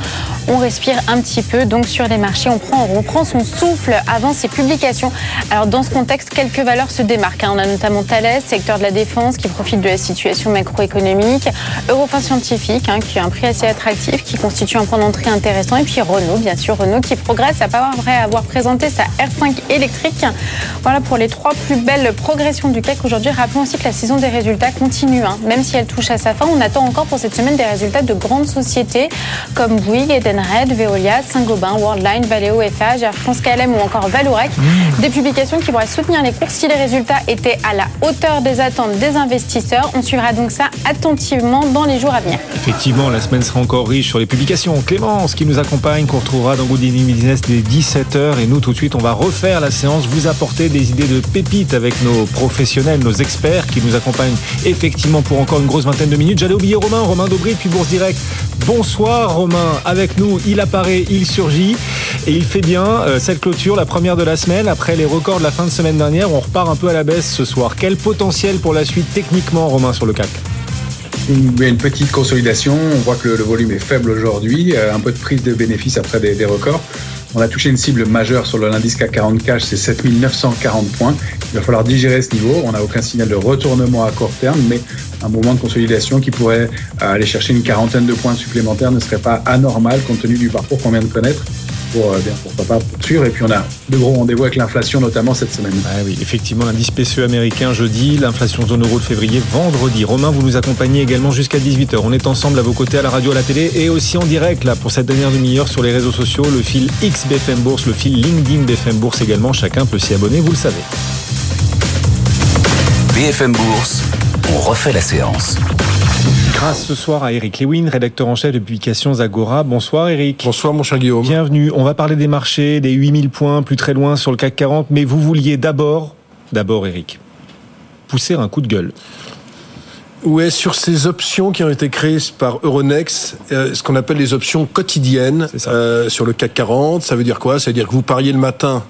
On respire un petit peu donc sur les marchés, on prend, on reprend son souffle avant ces publications. Alors dans ce contexte, quelques valeurs se démarquent. On a notamment Thales, secteur de la défense, qui profite de la situation macroéconomique, Eurofin Scientifique, hein, qui a un prix assez attractif, qui constitue un point d'entrée intéressant, et puis Renault, bien sûr, Renault qui progresse après avoir présenté sa R5 électrique. Voilà pour les trois plus belles progressions du CAC aujourd'hui. Rappelons aussi que la saison des résultats continue. Hein même si elle touche à sa fin, on attend encore pour cette semaine des résultats de grandes sociétés comme Bouygues, Edenred, Veolia, Saint-Gobain, Worldline, Valeo, FH, Air France KLM ou encore Valorec. Mmh. Des publications qui pourraient soutenir les cours si les résultats étaient à la hauteur des attentes des investisseurs. On suivra donc ça attentivement dans les jours à venir. Effectivement, la semaine sera encore riche sur les publications. Clémence qui nous accompagne, qu'on retrouvera dans Good Evening Business dès 17h. Et nous, tout de suite, on va refaire la séance, vous apporter des idées de pépites avec nos professionnels, nos experts qui nous accompagnent effectivement pour encore une grosse vingtaine de minutes. J'allais oublier Romain, Romain Dobry, puis Bourse Direct. Bonsoir Romain, avec nous, il apparaît, il surgit et il fait bien euh, cette clôture, la première de la semaine. Après les records de la fin de semaine dernière, on repart un peu à la baisse ce soir. Quel potentiel pour la suite techniquement, Romain, sur le CAC? Une, petite consolidation, on voit que le, volume est faible aujourd'hui, euh, un peu de prise de bénéfices après des records. On a touché une cible majeure sur l'indice CAC 40 cash, c'est 7940 points. Il va falloir digérer ce niveau. On n'a aucun signal de retournement à court terme, mais un mouvement de consolidation qui pourrait euh, aller chercher une quarantaine de points supplémentaires ne serait pas anormal compte tenu du parcours qu'on vient de connaître pour, euh, bien, pourquoi pas poursuivre. Et puis on a de gros rendez-vous avec l'inflation, notamment cette semaine. Ah oui, effectivement, l'indice PCE américain jeudi, l'inflation zone euro de février vendredi. Romain, vous nous accompagnez également jusqu'à 18h. On est ensemble à vos côtés à la radio, à la télé et aussi en direct là pour cette dernière demi-heure sur les réseaux sociaux, le fil X BFM Bourse, le fil LinkedIn BFM Bourse également. Chacun peut s'y abonner, vous le savez. BFM Bourse, on refait la séance. Grâce ce soir à Eric Lewin, rédacteur en chef de publications Agora. Bonsoir Eric. Bonsoir mon cher Guillaume. Bienvenue. On va parler des marchés, des 8000 points, plus très loin sur le CAC 40, mais vous vouliez d'abord, d'abord Eric, pousser un coup de gueule. Ouais, sur ces options qui ont été créées par Euronext, euh, ce qu'on appelle les options quotidiennes euh, sur le CAC 40, ça veut dire quoi? Ça veut dire que vous pariez le matin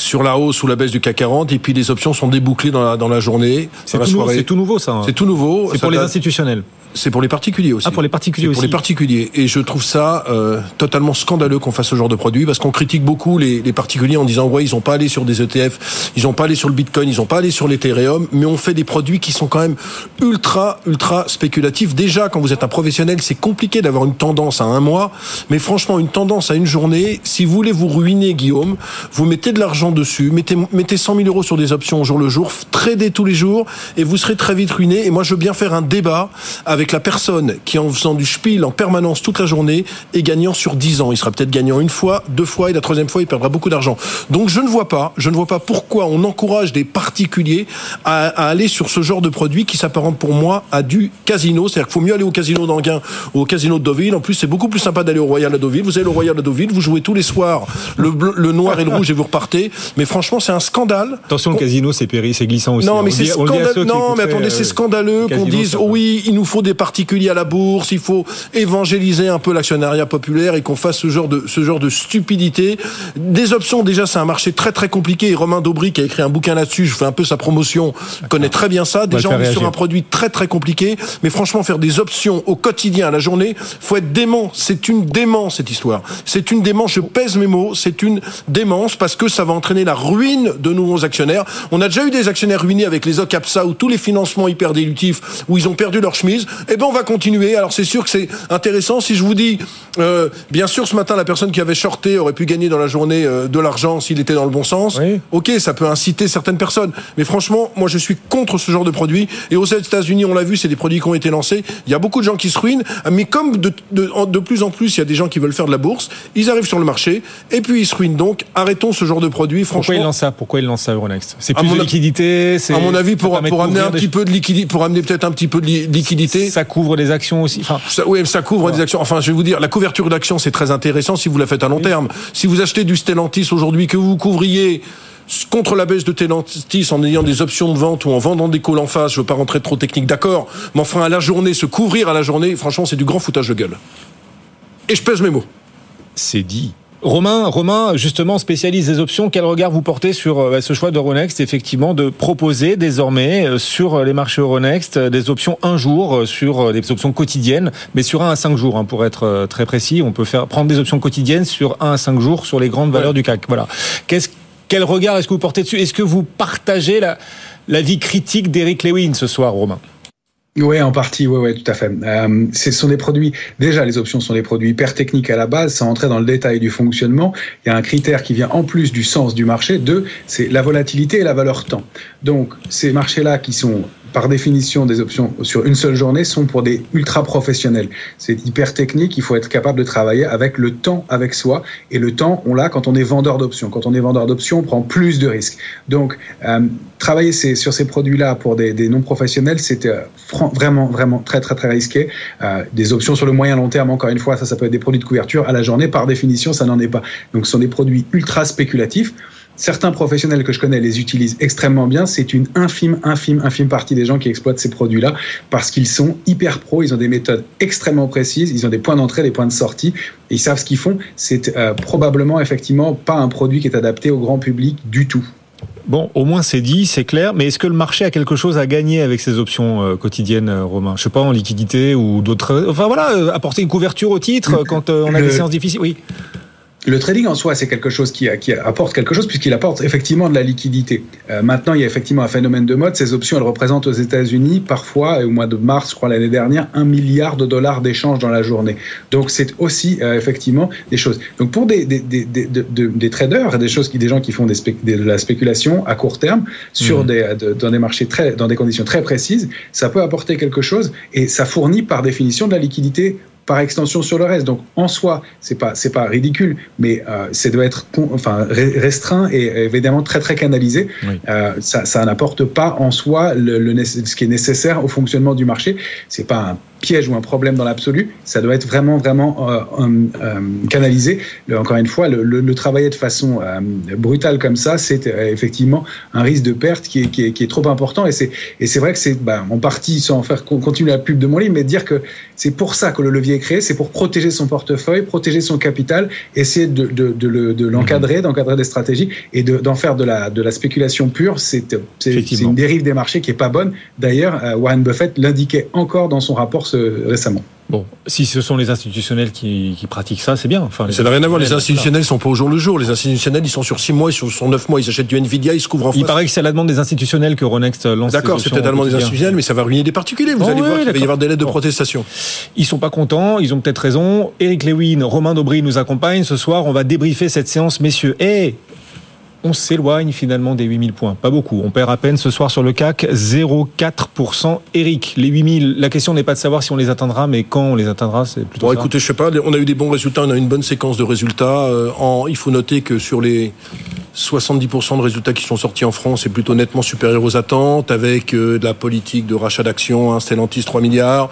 sur la hausse ou la baisse du CAC 40 et puis les options sont débouclées dans la, dans la journée. C'est tout, nou tout, nouveau ça. Hein. C'est tout nouveau. C'est pour les institutionnels. C'est pour les particuliers aussi. Ah, pour les particuliers aussi. Pour les particuliers. Et je trouve ça euh, totalement scandaleux qu'on fasse ce genre de produit parce qu'on critique beaucoup les, les, particuliers en disant ouais ils ont pas allé sur des ETF, ils ont pas allé sur le Bitcoin, ils ont pas allé sur l'Ethereum, mais on fait des produits qui sont quand même ultra ultra spéculatifs. Déjà quand vous êtes un professionnel, c'est compliqué d'avoir une tendance à un mois, mais franchement une tendance à une journée, si vous voulez vous ruiner Guillaume, vous mettez de l'argent dessus, mettez mettez 100 000 euros sur des options au jour le jour, tradez tous les jours et vous serez très vite ruiné. Et moi je veux bien faire un débat avec avec la personne qui en faisant du spiel en permanence toute la journée est gagnant sur 10 ans. Il sera peut-être gagnant une fois, deux fois et la troisième fois il perdra beaucoup d'argent. Donc je ne vois pas, je ne vois pas pourquoi on encourage des particuliers à, à aller sur ce genre de produit qui s'apparente pour moi à du casino. C'est-à-dire qu'il faut mieux aller au casino d'Anguin ou au casino de Deauville. En plus, c'est beaucoup plus sympa d'aller au Royal de Deauville. Vous allez au Royal de Deauville, vous jouez tous les soirs le, bleu, le noir et le rouge et vous repartez. Mais franchement, c'est un scandale. Attention, le casino, c'est péri, c'est glissant aussi. Non, mais c'est scandaleux. Non, mais attendez, c'est scandaleux qu'on dise oh oui, il nous faut des particuliers à la bourse, il faut évangéliser un peu l'actionnariat populaire et qu'on fasse ce genre de ce genre de stupidité. Des options, déjà, c'est un marché très très compliqué. Et Romain Daubry qui a écrit un bouquin là-dessus, je fais un peu sa promotion, connaît très bien ça. Déjà, on est sur un produit très très compliqué. Mais franchement, faire des options au quotidien, à la journée, faut être dément. C'est une démence cette histoire. C'est une démence. Je pèse mes mots. C'est une démence parce que ça va entraîner la ruine de nos actionnaires. On a déjà eu des actionnaires ruinés avec les OCAPSA ou tous les financements hyper dilutifs où ils ont perdu leur chemise. Eh ben, on va continuer. Alors c'est sûr que c'est intéressant. Si je vous dis, euh, bien sûr, ce matin, la personne qui avait shorté aurait pu gagner dans la journée euh, de l'argent s'il était dans le bon sens. Ok, ça peut inciter certaines personnes. Mais franchement, moi, je suis contre ce genre de produit. Et aux États-Unis, on l'a vu, c'est des produits qui ont été lancés. Il y a beaucoup de gens qui se ruinent. Mais comme de, de, en- de plus en plus, il y a des gens qui veulent faire de la bourse, ils arrivent sur le marché et puis ils se ruinent. Donc, arrêtons ce genre de produit. Pourquoi Franchement, il lance ça? Pourquoi il lance ça Euronext? C'est plus de liquidité à mon avis, pour, amener un petit peu de liquidité, pour amener peut-être un petit peu de li- liquidité. Ça couvre des actions aussi. Enfin, ça, oui, ça couvre des actions. Enfin, je vais vous dire, la couverture d'actions, c'est très intéressant si vous la faites à long terme. Si vous achetez du Stellantis aujourd'hui, que vous couvriez contre la baisse de Stellantis en ayant des options de vente ou en vendant des calls en face, je veux pas rentrer trop technique, d'accord, mais enfin à la journée, se couvrir à la journée, franchement, c'est du grand foutage de gueule. Et je pèse mes mots. C'est dit. Romain, Romain, justement, spécialiste des options. Quel regard vous portez sur euh, ce choix d'Euronext, effectivement, de proposer désormais euh, sur les marchés Euronext euh, des options un jour, euh, sur euh, des options quotidiennes, mais sur 1 à 5 jours, hein, pour être euh, très précis. On peut faire prendre des options quotidiennes sur 1 à 5 jours sur les grandes valeurs du CAC. Voilà. Qu'est-ce, quel regard est-ce que vous portez dessus? Est-ce que vous partagez la, la vie critique d'Eric Lewin ce soir, Romain? Oui, en partie, oui, oui, tout à fait. Euh, ce sont des produits, déjà les options sont des produits hyper techniques à la base, sans entrer dans le détail du fonctionnement. Il y a un critère qui vient en plus du sens du marché, deux, c'est la volatilité et la valeur temps. Donc ces marchés-là qui sont par définition des options sur une seule journée sont pour des ultra professionnels. C'est hyper technique, il faut être capable de travailler avec le temps avec soi et le temps on l'a quand on est vendeur d'options. Quand on est vendeur d'options, on prend plus de risques. Donc euh, travailler sur ces produits-là pour des, non professionnels, c'est euh, vraiment vraiment très très très risqué. Euh, des options sur le moyen long terme, encore une fois, ça ça peut être des produits de couverture à la journée. Par définition, ça n'en est pas. Donc ce sont des produits ultra spéculatifs. Certains professionnels que je connais les utilisent extrêmement bien. C'est une infime, infime, infime partie des gens qui exploitent ces produits-là parce qu'ils sont hyper pros. Ils ont des méthodes extrêmement précises. Ils ont des points d'entrée, des points de sortie. Et ils savent ce qu'ils font. C'est euh, probablement, effectivement, pas un produit qui est adapté au grand public du tout. Bon, au moins c'est dit, c'est clair. Mais est-ce que le marché a quelque chose à gagner avec ces options euh, quotidiennes, euh, Romain? Je sais pas, en liquidité ou d'autres. Enfin voilà, apporter une couverture au titre quand on a Le- des séances difficiles. Oui. Le trading en soi, c'est quelque chose qui, qui apporte quelque chose puisqu'il apporte effectivement de la liquidité. Euh, maintenant, il y a effectivement un phénomène de mode. Ces options, elles représentent aux États-Unis parfois, et au mois de mars, je crois l'année dernière, un milliard de dollars d'échanges dans la journée. Donc, c'est aussi euh, effectivement des choses. Donc, pour des, des, des, des, de- de- des traders, des choses qui, des gens qui font des de la spéculation à court terme sur Mhm. des, de- dans des marchés très, dans des conditions très précises, ça peut apporter quelque chose et ça fournit par définition de la liquidité par extension sur le reste. Donc en soi, c'est pas c'est pas ridicule, mais euh, ça doit être con- enfin re- restreint et évidemment très très canalisé. Euh, ça ça n'apporte pas en soi le, ce qui est nécessaire au fonctionnement du marché. C'est pas un piège ou un problème dans l'absolu. Ça doit être vraiment vraiment euh, euh, canalisé. Le- encore une fois, le, le- le travailler de façon euh, brutale comme ça, c'est effectivement un risque de perte qui est, qui est, qui est trop important. Et c'est et c'est vrai que c'est bah, en partie sans faire con- continuer la pub de mon livre, mais dire que c'est pour ça que le levier est créé, c'est pour protéger son portefeuille, protéger son capital, essayer de, de, de le- de l'encadrer, d'encadrer des stratégies et de- d'en faire de la, de la spéculation pure. C'est une dérive des marchés qui est pas bonne. D'ailleurs, Warren Buffett l'indiquait encore dans son rapport ce- récemment. Bon, si ce sont les institutionnels qui, qui pratiquent ça, c'est bien. Enfin, Ça n'a rien à voir. Les institutionnels sont pas au jour le jour. Les institutionnels, ils sont sur 6 mois, ils sont sur 9 mois. Ils achètent du Nvidia, ils se couvrent en Il face. paraît que c'est à la demande des institutionnels que Ronext lance. D'accord, ces c'est peut-être allemand des quotidiennes. institutionnels, mais ça va ruiner des particuliers. Vous Oh, allez voir qu'il va y avoir des lettres de Bon. protestation. Ils sont pas contents, ils ont peut-être raison. Eric Lewin, Romain Daubry nous accompagnent ce soir. On va débriefer cette séance, messieurs. Et on s'éloigne finalement des 8000 points. Pas beaucoup. On perd à peine ce soir sur le CAC 0,4%. Eric, les 8000, la question n'est pas de savoir si on les atteindra, mais quand on les atteindra, c'est plutôt Bon, ça. écoutez, je sais pas, on a eu des bons résultats, on a eu une bonne séquence de résultats. Euh, en, il faut noter que sur les 70% de résultats qui sont sortis en France, c'est plutôt nettement supérieur aux attentes, avec euh, de la politique de rachat d'actions, hein, Stellantis 3 milliards,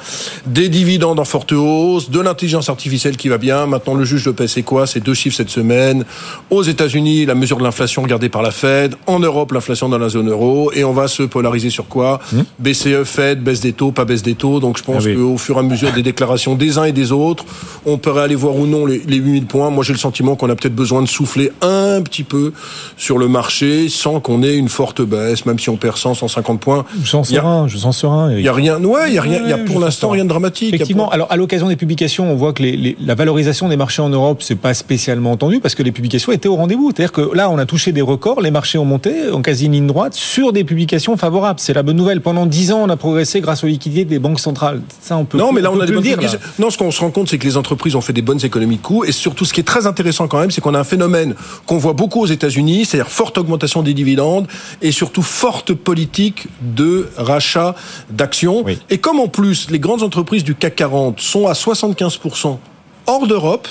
des dividendes en forte hausse, de l'intelligence artificielle qui va bien. Maintenant, le juge de paix, c'est quoi? C'est deux chiffres cette semaine. Aux États-Unis, la mesure de l'inflation regardée par la Fed. En Europe, l'inflation dans la zone euro. Et on va se polariser sur quoi? BCE, Fed, baisse des taux, pas baisse des taux. Donc je pense Ah oui. qu'au fur et à mesure des déclarations des uns et des autres, on pourrait aller voir ou non les, les 8000 points. Moi, j'ai le sentiment qu'on a peut-être besoin de souffler un petit peu sur le marché sans qu'on ait une forte baisse, même si on perd 100, 150 points. Je sens serein, je sens serein. Il y a rien, ouais, il y a rien, il y a pour l'instant rien de dramatique. Effectivement, pour- alors à l'occasion des publications, on voit que les- les- la valorisation des marchés en Europe, c'est pas spécialement entendu parce que les publications étaient au rendez-vous. C'est-à-dire que là, on a touché des records, les marchés ont monté en quasi ligne droite sur des publications favorables. C'est la bonne nouvelle. Pendant 10 ans, on a progressé grâce aux liquidités des banques centrales. Ça, on peut Non, mais là, on, peut a des bonnes dire. Non, ce qu'on se rend compte, c'est que les entreprises ont fait des bonnes économies de coûts. Et surtout, ce qui est très intéressant quand même, c'est qu'on a un phénomène qu'on voit beaucoup aux États-Unis, c'est-à-dire forte augmentation des dividendes et surtout forte politique de rachat d'actions. Et comme en plus, les grandes entreprises du CAC 40 sont à 75% hors d'Europe,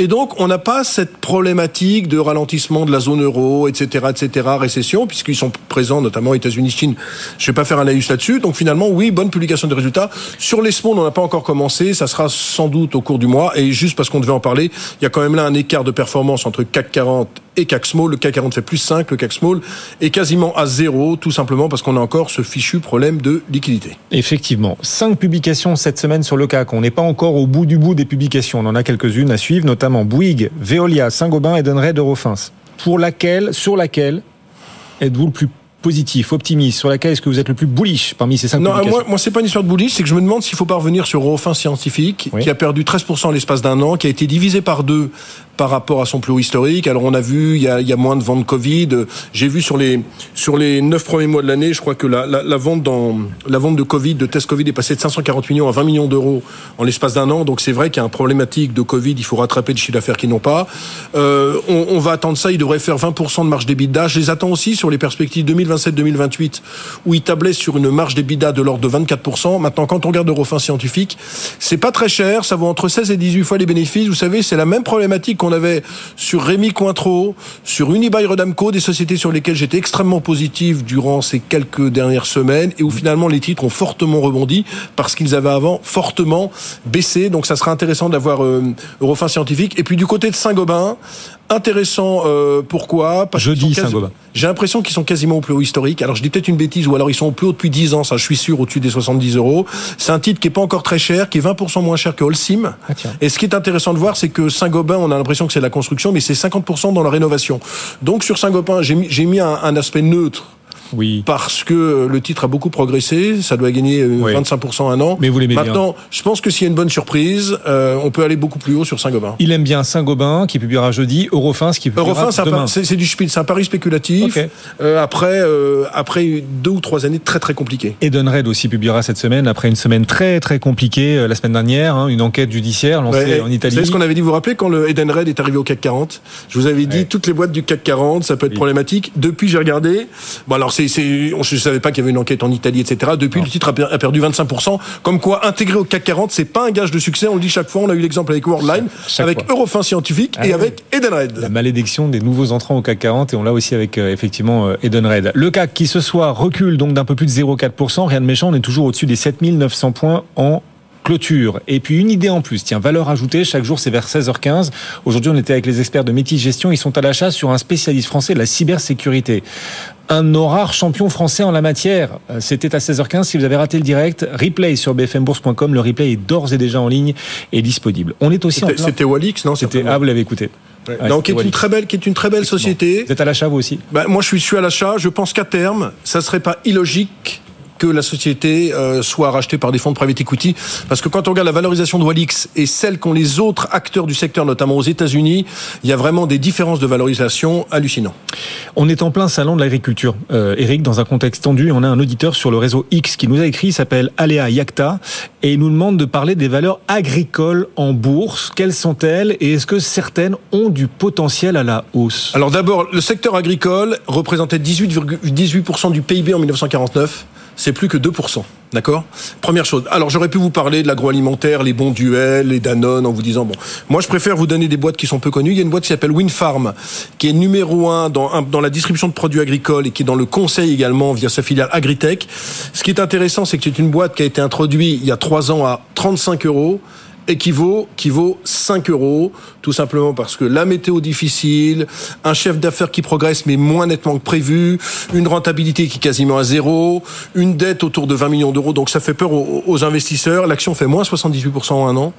et donc, on n'a pas cette problématique de ralentissement de la zone euro, etc., etc., récession, puisqu'ils sont présents, notamment États-Unis, Chine. Je vais pas faire un laïus là-dessus. Donc, finalement, oui, bonne publication des résultats. Sur les SMO, on n'a pas encore commencé. Ça sera sans doute au cours du mois. Et juste parce qu'on devait en parler, il y a quand même là un écart de performance entre CAC 40 et CAC Small. Le CAC 40 fait plus 5, le CAC Small est quasiment à zéro, tout simplement parce qu'on a encore ce fichu problème de liquidité. Effectivement, cinq publications cette semaine sur le CAC. On n'est pas encore au bout du bout des publications. On en a quelques-unes à suivre, notamment Bouygues, Veolia, Saint-Gobain, Edenred, Eurofins. Pour laquelle, sur laquelle êtes-vous le plus positif, optimiste? Sur laquelle est-ce que vous êtes le plus bullish parmi ces cinq Non, publications? moi, moi c'est pas une histoire de bullish, c'est que je me demande s'il faut pas revenir sur Eurofins Scientifique, qui a perdu 13% en l'espace d'un an, qui a été divisé par deux par rapport à son plus haut historique. Alors on a vu, il y a, il y a moins de ventes Covid. J'ai vu sur les sur les neuf premiers mois de l'année, je crois que la, vente dans la vente de Covid, de tests Covid est passée de 540 millions à 20 millions d'euros en l'espace d'un an. Donc c'est vrai qu'il y a un problématique de Covid. Il faut rattraper le chiffre d'affaires qu'ils n'ont pas. Euh, on, va attendre ça. Ils devraient faire 20% de marge d'EBITDA. Je les attends aussi sur les perspectives 2027-2028 où ils tablaient sur une marge d'EBITDA de l'ordre de 24%. Maintenant, quand on regarde Eurofins Scientifique, c'est pas très cher. Ça vaut entre 16 et 18 fois les bénéfices. Vous savez, c'est la même problématique qu'on avait sur Rémi Cointreau, sur Unibail Rodamco, des sociétés sur lesquelles j'étais extrêmement positif durant ces quelques dernières semaines et où finalement les titres ont fortement rebondi parce qu'ils avaient avant fortement baissé. Donc ça sera intéressant d'avoir euh, Eurofins Scientifique. Et puis du côté de Saint-Gobain, intéressant euh, pourquoi? Parce Jeudi, sont quasi- Saint-Gobain. J'ai l'impression qu'ils sont quasiment au plus haut historique. Alors je dis peut-être une bêtise, ou alors ils sont au plus haut depuis 10 ans, ça je suis sûr, au-dessus des 70 euros. C'est un titre qui est pas encore très cher, qui est 20% moins cher que Holcim. Et ce qui est intéressant de voir, c'est que Saint-Gobain, on a l'impression que c'est la construction, mais c'est 50% dans la rénovation. Donc sur Saint-Gobain, j'ai mis, j'ai mis un, un aspect neutre. Oui. Parce que le titre a beaucoup progressé, ça doit gagner euh, 25% un an. Mais vous l'aimez bien. Maintenant, je pense que s'il y a une bonne surprise, euh, on peut aller beaucoup plus haut sur Saint-Gobain. Il aime bien Saint-Gobain qui publiera jeudi, Eurofins qui publiera Eurofins, c'est demain. c'est c'est du spin, c'est un pari spéculatif. Euh, après, euh, après deux ou trois années très très compliquées. Edenred aussi publiera cette semaine, après une semaine très très compliquée euh, la semaine dernière, hein, une enquête judiciaire lancée Ouais, en Vous Italie. savez ce qu'on avait dit, vous vous rappelez quand le Edenred est arrivé au CAC 40 Je vous avais dit toutes les boîtes du CAC 40, ça peut être problématique. Depuis, j'ai regardé. Bon, alors c'est, c'est, on- je savais pas qu'il y avait une enquête en Italie, etc. Depuis, le titre a, per- a perdu 25%. Comme quoi, intégrer au CAC 40, c'est pas un gage de succès. On le dit chaque fois. On a eu l'exemple avec Worldline, avec fois. Eurofins Scientifique Ah et oui. avec Edenred. La malédiction des nouveaux entrants au CAC 40 et on l'a aussi avec euh, effectivement euh, Edenred. Le CAC qui ce soir recule donc d'un peu plus de 0,4%, rien de méchant, on est toujours au-dessus des 7900 points en clôture. Et puis une idée en plus, tiens, valeur ajoutée, chaque jour c'est vers 16h15. Aujourd'hui on était avec les experts de Métis Gestion, ils sont à l'achat sur un spécialiste français de la cybersécurité. Un rares champions français en la matière. Euh, C'était à 16h15. Si vous avez raté le direct, replay sur bfmbourse.com. Le replay est d'ores et déjà en ligne et disponible. On est aussi C'était, plein- Walix, non C'était ah vous l'avez écouté. Ouais. Ouais, Donc, qui est une très belle, qui est une très belle société. Vous êtes à l'achat vous aussi Ben, moi, je suis, je suis à l'achat. Je pense qu'à terme, ça serait pas illogique que la société euh, soit rachetée par des fonds de private equity. Parce que quand on regarde la valorisation de Walix et celle qu'ont les autres acteurs du secteur, notamment aux États-Unis, il y a vraiment des différences de valorisation hallucinantes. On est en plein salon de l'agriculture, euh, Eric, dans un contexte tendu. On a un auditeur sur le réseau X qui nous a écrit, il s'appelle Aléa Yakta, et il nous demande de parler des valeurs agricoles en bourse. Quelles sont-elles et est-ce que certaines ont du potentiel à la hausse? Alors d'abord, le secteur agricole représentait 18,18% du PIB en 1949 c'est plus que 2%. D'accord? Première chose. Alors j'aurais pu vous parler de l'agroalimentaire, les bons duels, les Danone, en vous disant, bon, moi je préfère vous donner des boîtes qui sont peu connues. Il y a une boîte qui s'appelle Winfarm, qui est numéro un dans, la distribution de produits agricoles et qui est dans le conseil également via sa filiale Agritech. Ce qui est intéressant, c'est que c'est une boîte qui a été introduite il y a trois ans à 35 euros et qui vaut, qui vaut 5 euros, tout simplement parce que la météo difficile, un chef d'affaires qui progresse mais moins nettement que prévu, une rentabilité qui est quasiment à zéro, une dette autour de 20 millions d'euros, donc ça fait peur aux, investisseurs. L'action fait moins 78% en un an.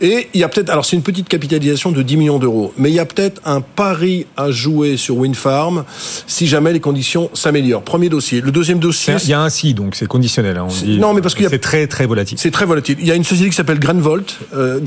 Et il y a peut-être, alors c'est une petite capitalisation de 10 millions d'euros, mais il y a peut-être un pari à jouer sur Windfarm si jamais les conditions s'améliorent. Premier dossier. Le deuxième dossier. Il y a un si, donc c'est conditionnel. Hein, on dit, non, mais parce a. C'est très, très volatile. C'est très volatile. Il y a une société qui s'appelle Grenvolt, euh,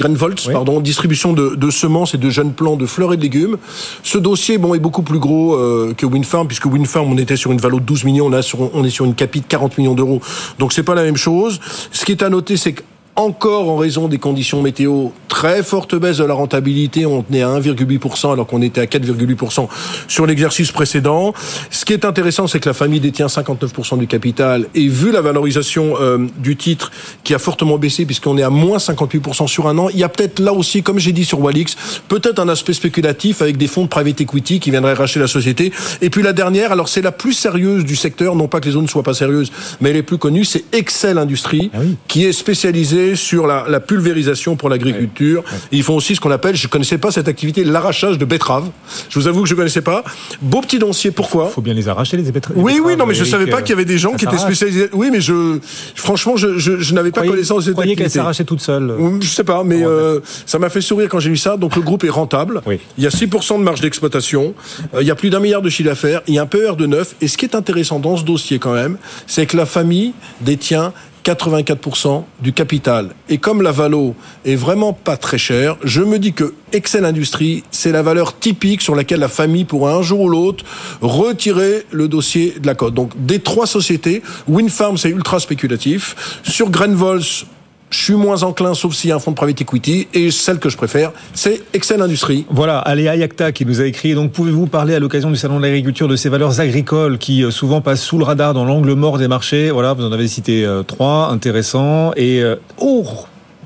pardon, distribution de, de, semences et de jeunes plants de fleurs et de légumes. Ce dossier, bon, est beaucoup plus gros euh, que Winfarm, puisque Winfarm, on était sur une valeur de 12 millions, on, sur, est sur une capite de 40 millions d'euros. Donc c'est pas la même chose. Ce qui est à noter, c'est que encore en raison des conditions météo, très forte baisse de la rentabilité. On tenait à 1,8% alors qu'on était à 4,8% sur l'exercice précédent. Ce qui est intéressant, c'est que la famille détient 59% du capital et vu la valorisation euh, du titre qui a fortement baissé puisqu'on est à moins 58% sur un an, il y a peut-être là aussi, comme j'ai dit sur Walix, peut-être un aspect spéculatif avec des fonds de private equity qui viendraient racheter la société. Et puis la dernière, alors c'est la plus sérieuse du secteur, non pas que les autres ne soient pas sérieuses, mais elle est plus connue, c'est Excel Industrie, ah qui est spécialisée sur la, pulvérisation pour l'agriculture. Ils font aussi ce qu'on appelle, je ne connaissais pas cette activité, l'arrachage de betteraves. Je vous avoue que je ne connaissais pas. Beau petit doncier, pourquoi? Il faut bien les arracher, les betteraves. Oui, oui, non, mais je ne savais pas qu'il y avait des gens qui étaient spécialisés. Oui, mais je, franchement, je, je, n'avais pas connaissance de cette activité. qu'elle s'arrachait toute seule Je sais pas, mais euh, ça m'a fait sourire quand j'ai lu ça. Donc le groupe est rentable. Il y a 6% de marge d'exploitation. Euh, il y a plus d'un milliard de chiffre d'affaires. Il y a un PER de 9. Et ce qui est intéressant dans ce dossier quand même, c'est que la famille détient 84% du capital. Et comme la Valo est vraiment pas très chère, je me dis que Excel Industrie, c'est la valeur typique sur laquelle la famille pourra un jour ou l'autre retirer le dossier de la cote. Donc des trois sociétés, Winfarm c'est ultra spéculatif, sur Grenvols je suis moins enclin, sauf s'il y a un fonds de private equity. Et celle que je préfère, c'est Excel Industrie. Voilà, Aléa Yakta qui nous a écrit. Donc, pouvez-vous parler à l'occasion du Salon de l'agriculture de ces valeurs agricoles qui euh, souvent passent sous le radar dans l'angle mort des marchés? Voilà, vous en avez cité euh, trois, intéressants. Et, euh, oh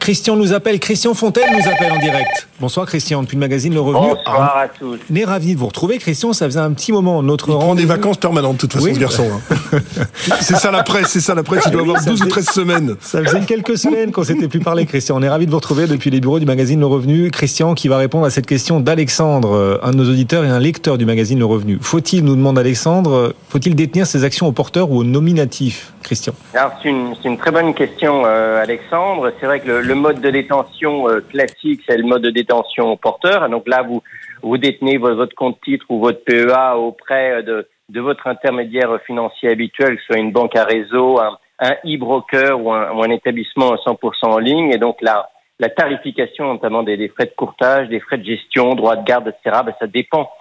Christian nous appelle, Christian Fontaine nous appelle en direct. Bonsoir Christian, depuis le magazine Le Revenu. Bonsoir à tous. On est ravi de vous retrouver Christian, ça faisait un petit moment. Notre prend des vacances permanentes de toute façon ce garçon. Hein. [laughs] c'est ça la presse, c'est ça la presse, il doit avoir 12 ou 13 semaines. Ça faisait quelques semaines qu'on s'était plus parlé Christian. On est ravi de vous retrouver depuis les bureaux du magazine Le Revenu. Christian qui va répondre à cette question d'Alexandre, euh, un de nos auditeurs et un lecteur du magazine Le Revenu. Faut-il, nous demande Alexandre, euh, faut-il détenir ses actions au porteur ou au nominatif Christian? Alors c'est une, une, très bonne question euh, Alexandre. C'est vrai que le, le mode de détention euh, classique, c'est le mode de détention porteur. Donc là, vous, détenez votre compte titre ou votre PEA auprès de, de votre intermédiaire financier habituel, que ce soit une banque à réseau, un, un e-broker ou un, établissement 100% en ligne. Et donc la, la tarification, notamment des, frais de courtage, des frais de gestion, droits de garde, etc., ben, ça dépend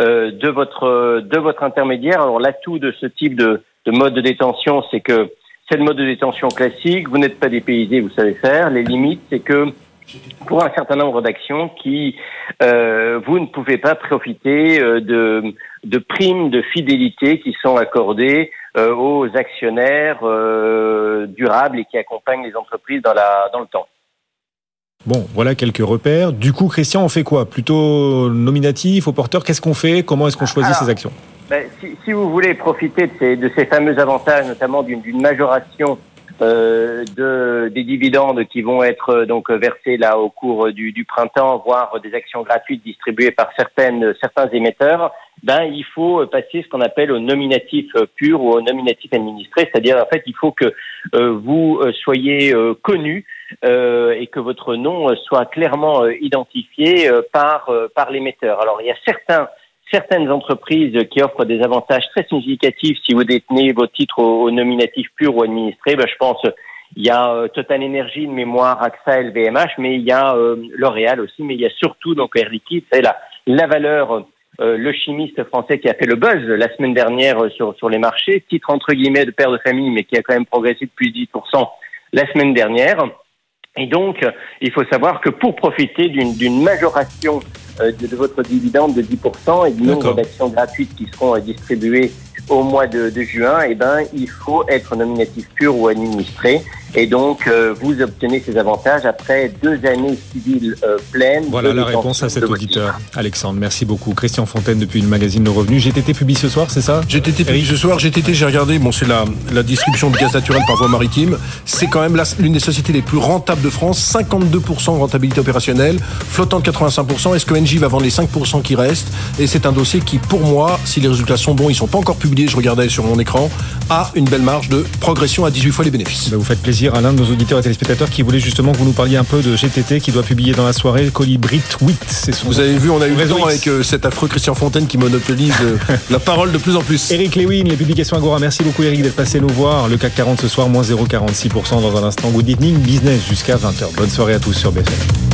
euh, de votre intermédiaire. Alors l'atout de ce type de mode de détention, c'est que c'est le mode de détention classique. Vous n'êtes pas dépaysé, vous savez faire. Les limites, c'est que pour un certain nombre d'actions qui euh, vous ne pouvez pas profiter euh, de, de primes de fidélité qui sont accordées euh, aux actionnaires euh, durables et qui accompagnent les entreprises dans, la, dans le temps. Bon, voilà quelques repères. Du coup, Christian, on fait quoi? Plutôt nominatif, au porteur? Qu'est-ce qu'on fait? Comment est-ce qu'on choisit ces actions? Ben, si, si, vous voulez profiter de ces, de ces fameux avantages, notamment d'une majoration euh, de, des dividendes qui vont être euh, donc versés là au cours du, du, printemps, voire des actions gratuites distribuées par certaines, certains émetteurs, ben il faut passer ce qu'on appelle au nominatif pur ou au nominatif administré, c'est-à-dire en fait il faut que euh, vous soyez euh, connu et que votre nom soit clairement identifié par par l'émetteur. Alors il y a certains certaines entreprises qui offrent des avantages très significatifs si vous détenez vos titres au, nominatif pur ou administré. Ben, je pense il y a euh, Total Energy de mémoire, AXA, LVMH, mais il y a euh, L'Oréal aussi, mais il y a surtout donc Air Liquide, c'est la, la valeur euh, le chimiste français qui a fait le buzz la semaine dernière sur, sur les marchés, titre entre guillemets de père de famille, mais qui a quand même progressé de plus de 10% la semaine dernière. Et donc, il faut savoir que pour profiter d'une majoration de, de, votre dividende de 10% et du nombre d'actions gratuites qui seront distribuées au mois de, de juin, eh ben, il faut être nominatif pur ou administré. Et donc, euh, vous obtenez ces avantages après deux années civiles euh, pleines. Voilà la réponse à cet auditeur. Alexandre, merci beaucoup. Christian Fontaine depuis le magazine Le Revenu. GTT publie ce soir, c'est ça? GTT publie ce soir. GTT, j'ai regardé, bon, c'est la, la distribution de gaz naturel par voie maritime. C'est quand même l'une des sociétés les plus rentables de France. 52% de rentabilité opérationnelle, flottant de 85%. Est-ce que NJ va vendre les 5% qui restent Et c'est un dossier qui, pour moi, si les résultats sont bons, ils sont pas encore publiés, je regardais sur mon écran, a une belle marge de progression à 18 fois les bénéfices. Bah, vous faites plaisir à l'un de nos auditeurs et téléspectateurs qui voulait justement que vous nous parliez un peu de GTT qui doit publier dans la soirée Colibrit 8. C'est Vous avez vu, on a eu raison avec euh, cet affreux Christian Fontaine qui monopolise euh, [laughs] la parole de plus en plus. Eric Lewin, les publications Agora. Merci beaucoup Eric d'être passé nous voir. Le CAC 40 ce soir, moins 0,46% dans un instant. Good evening business jusqu'à 20h. Bonne soirée à tous sur BFM.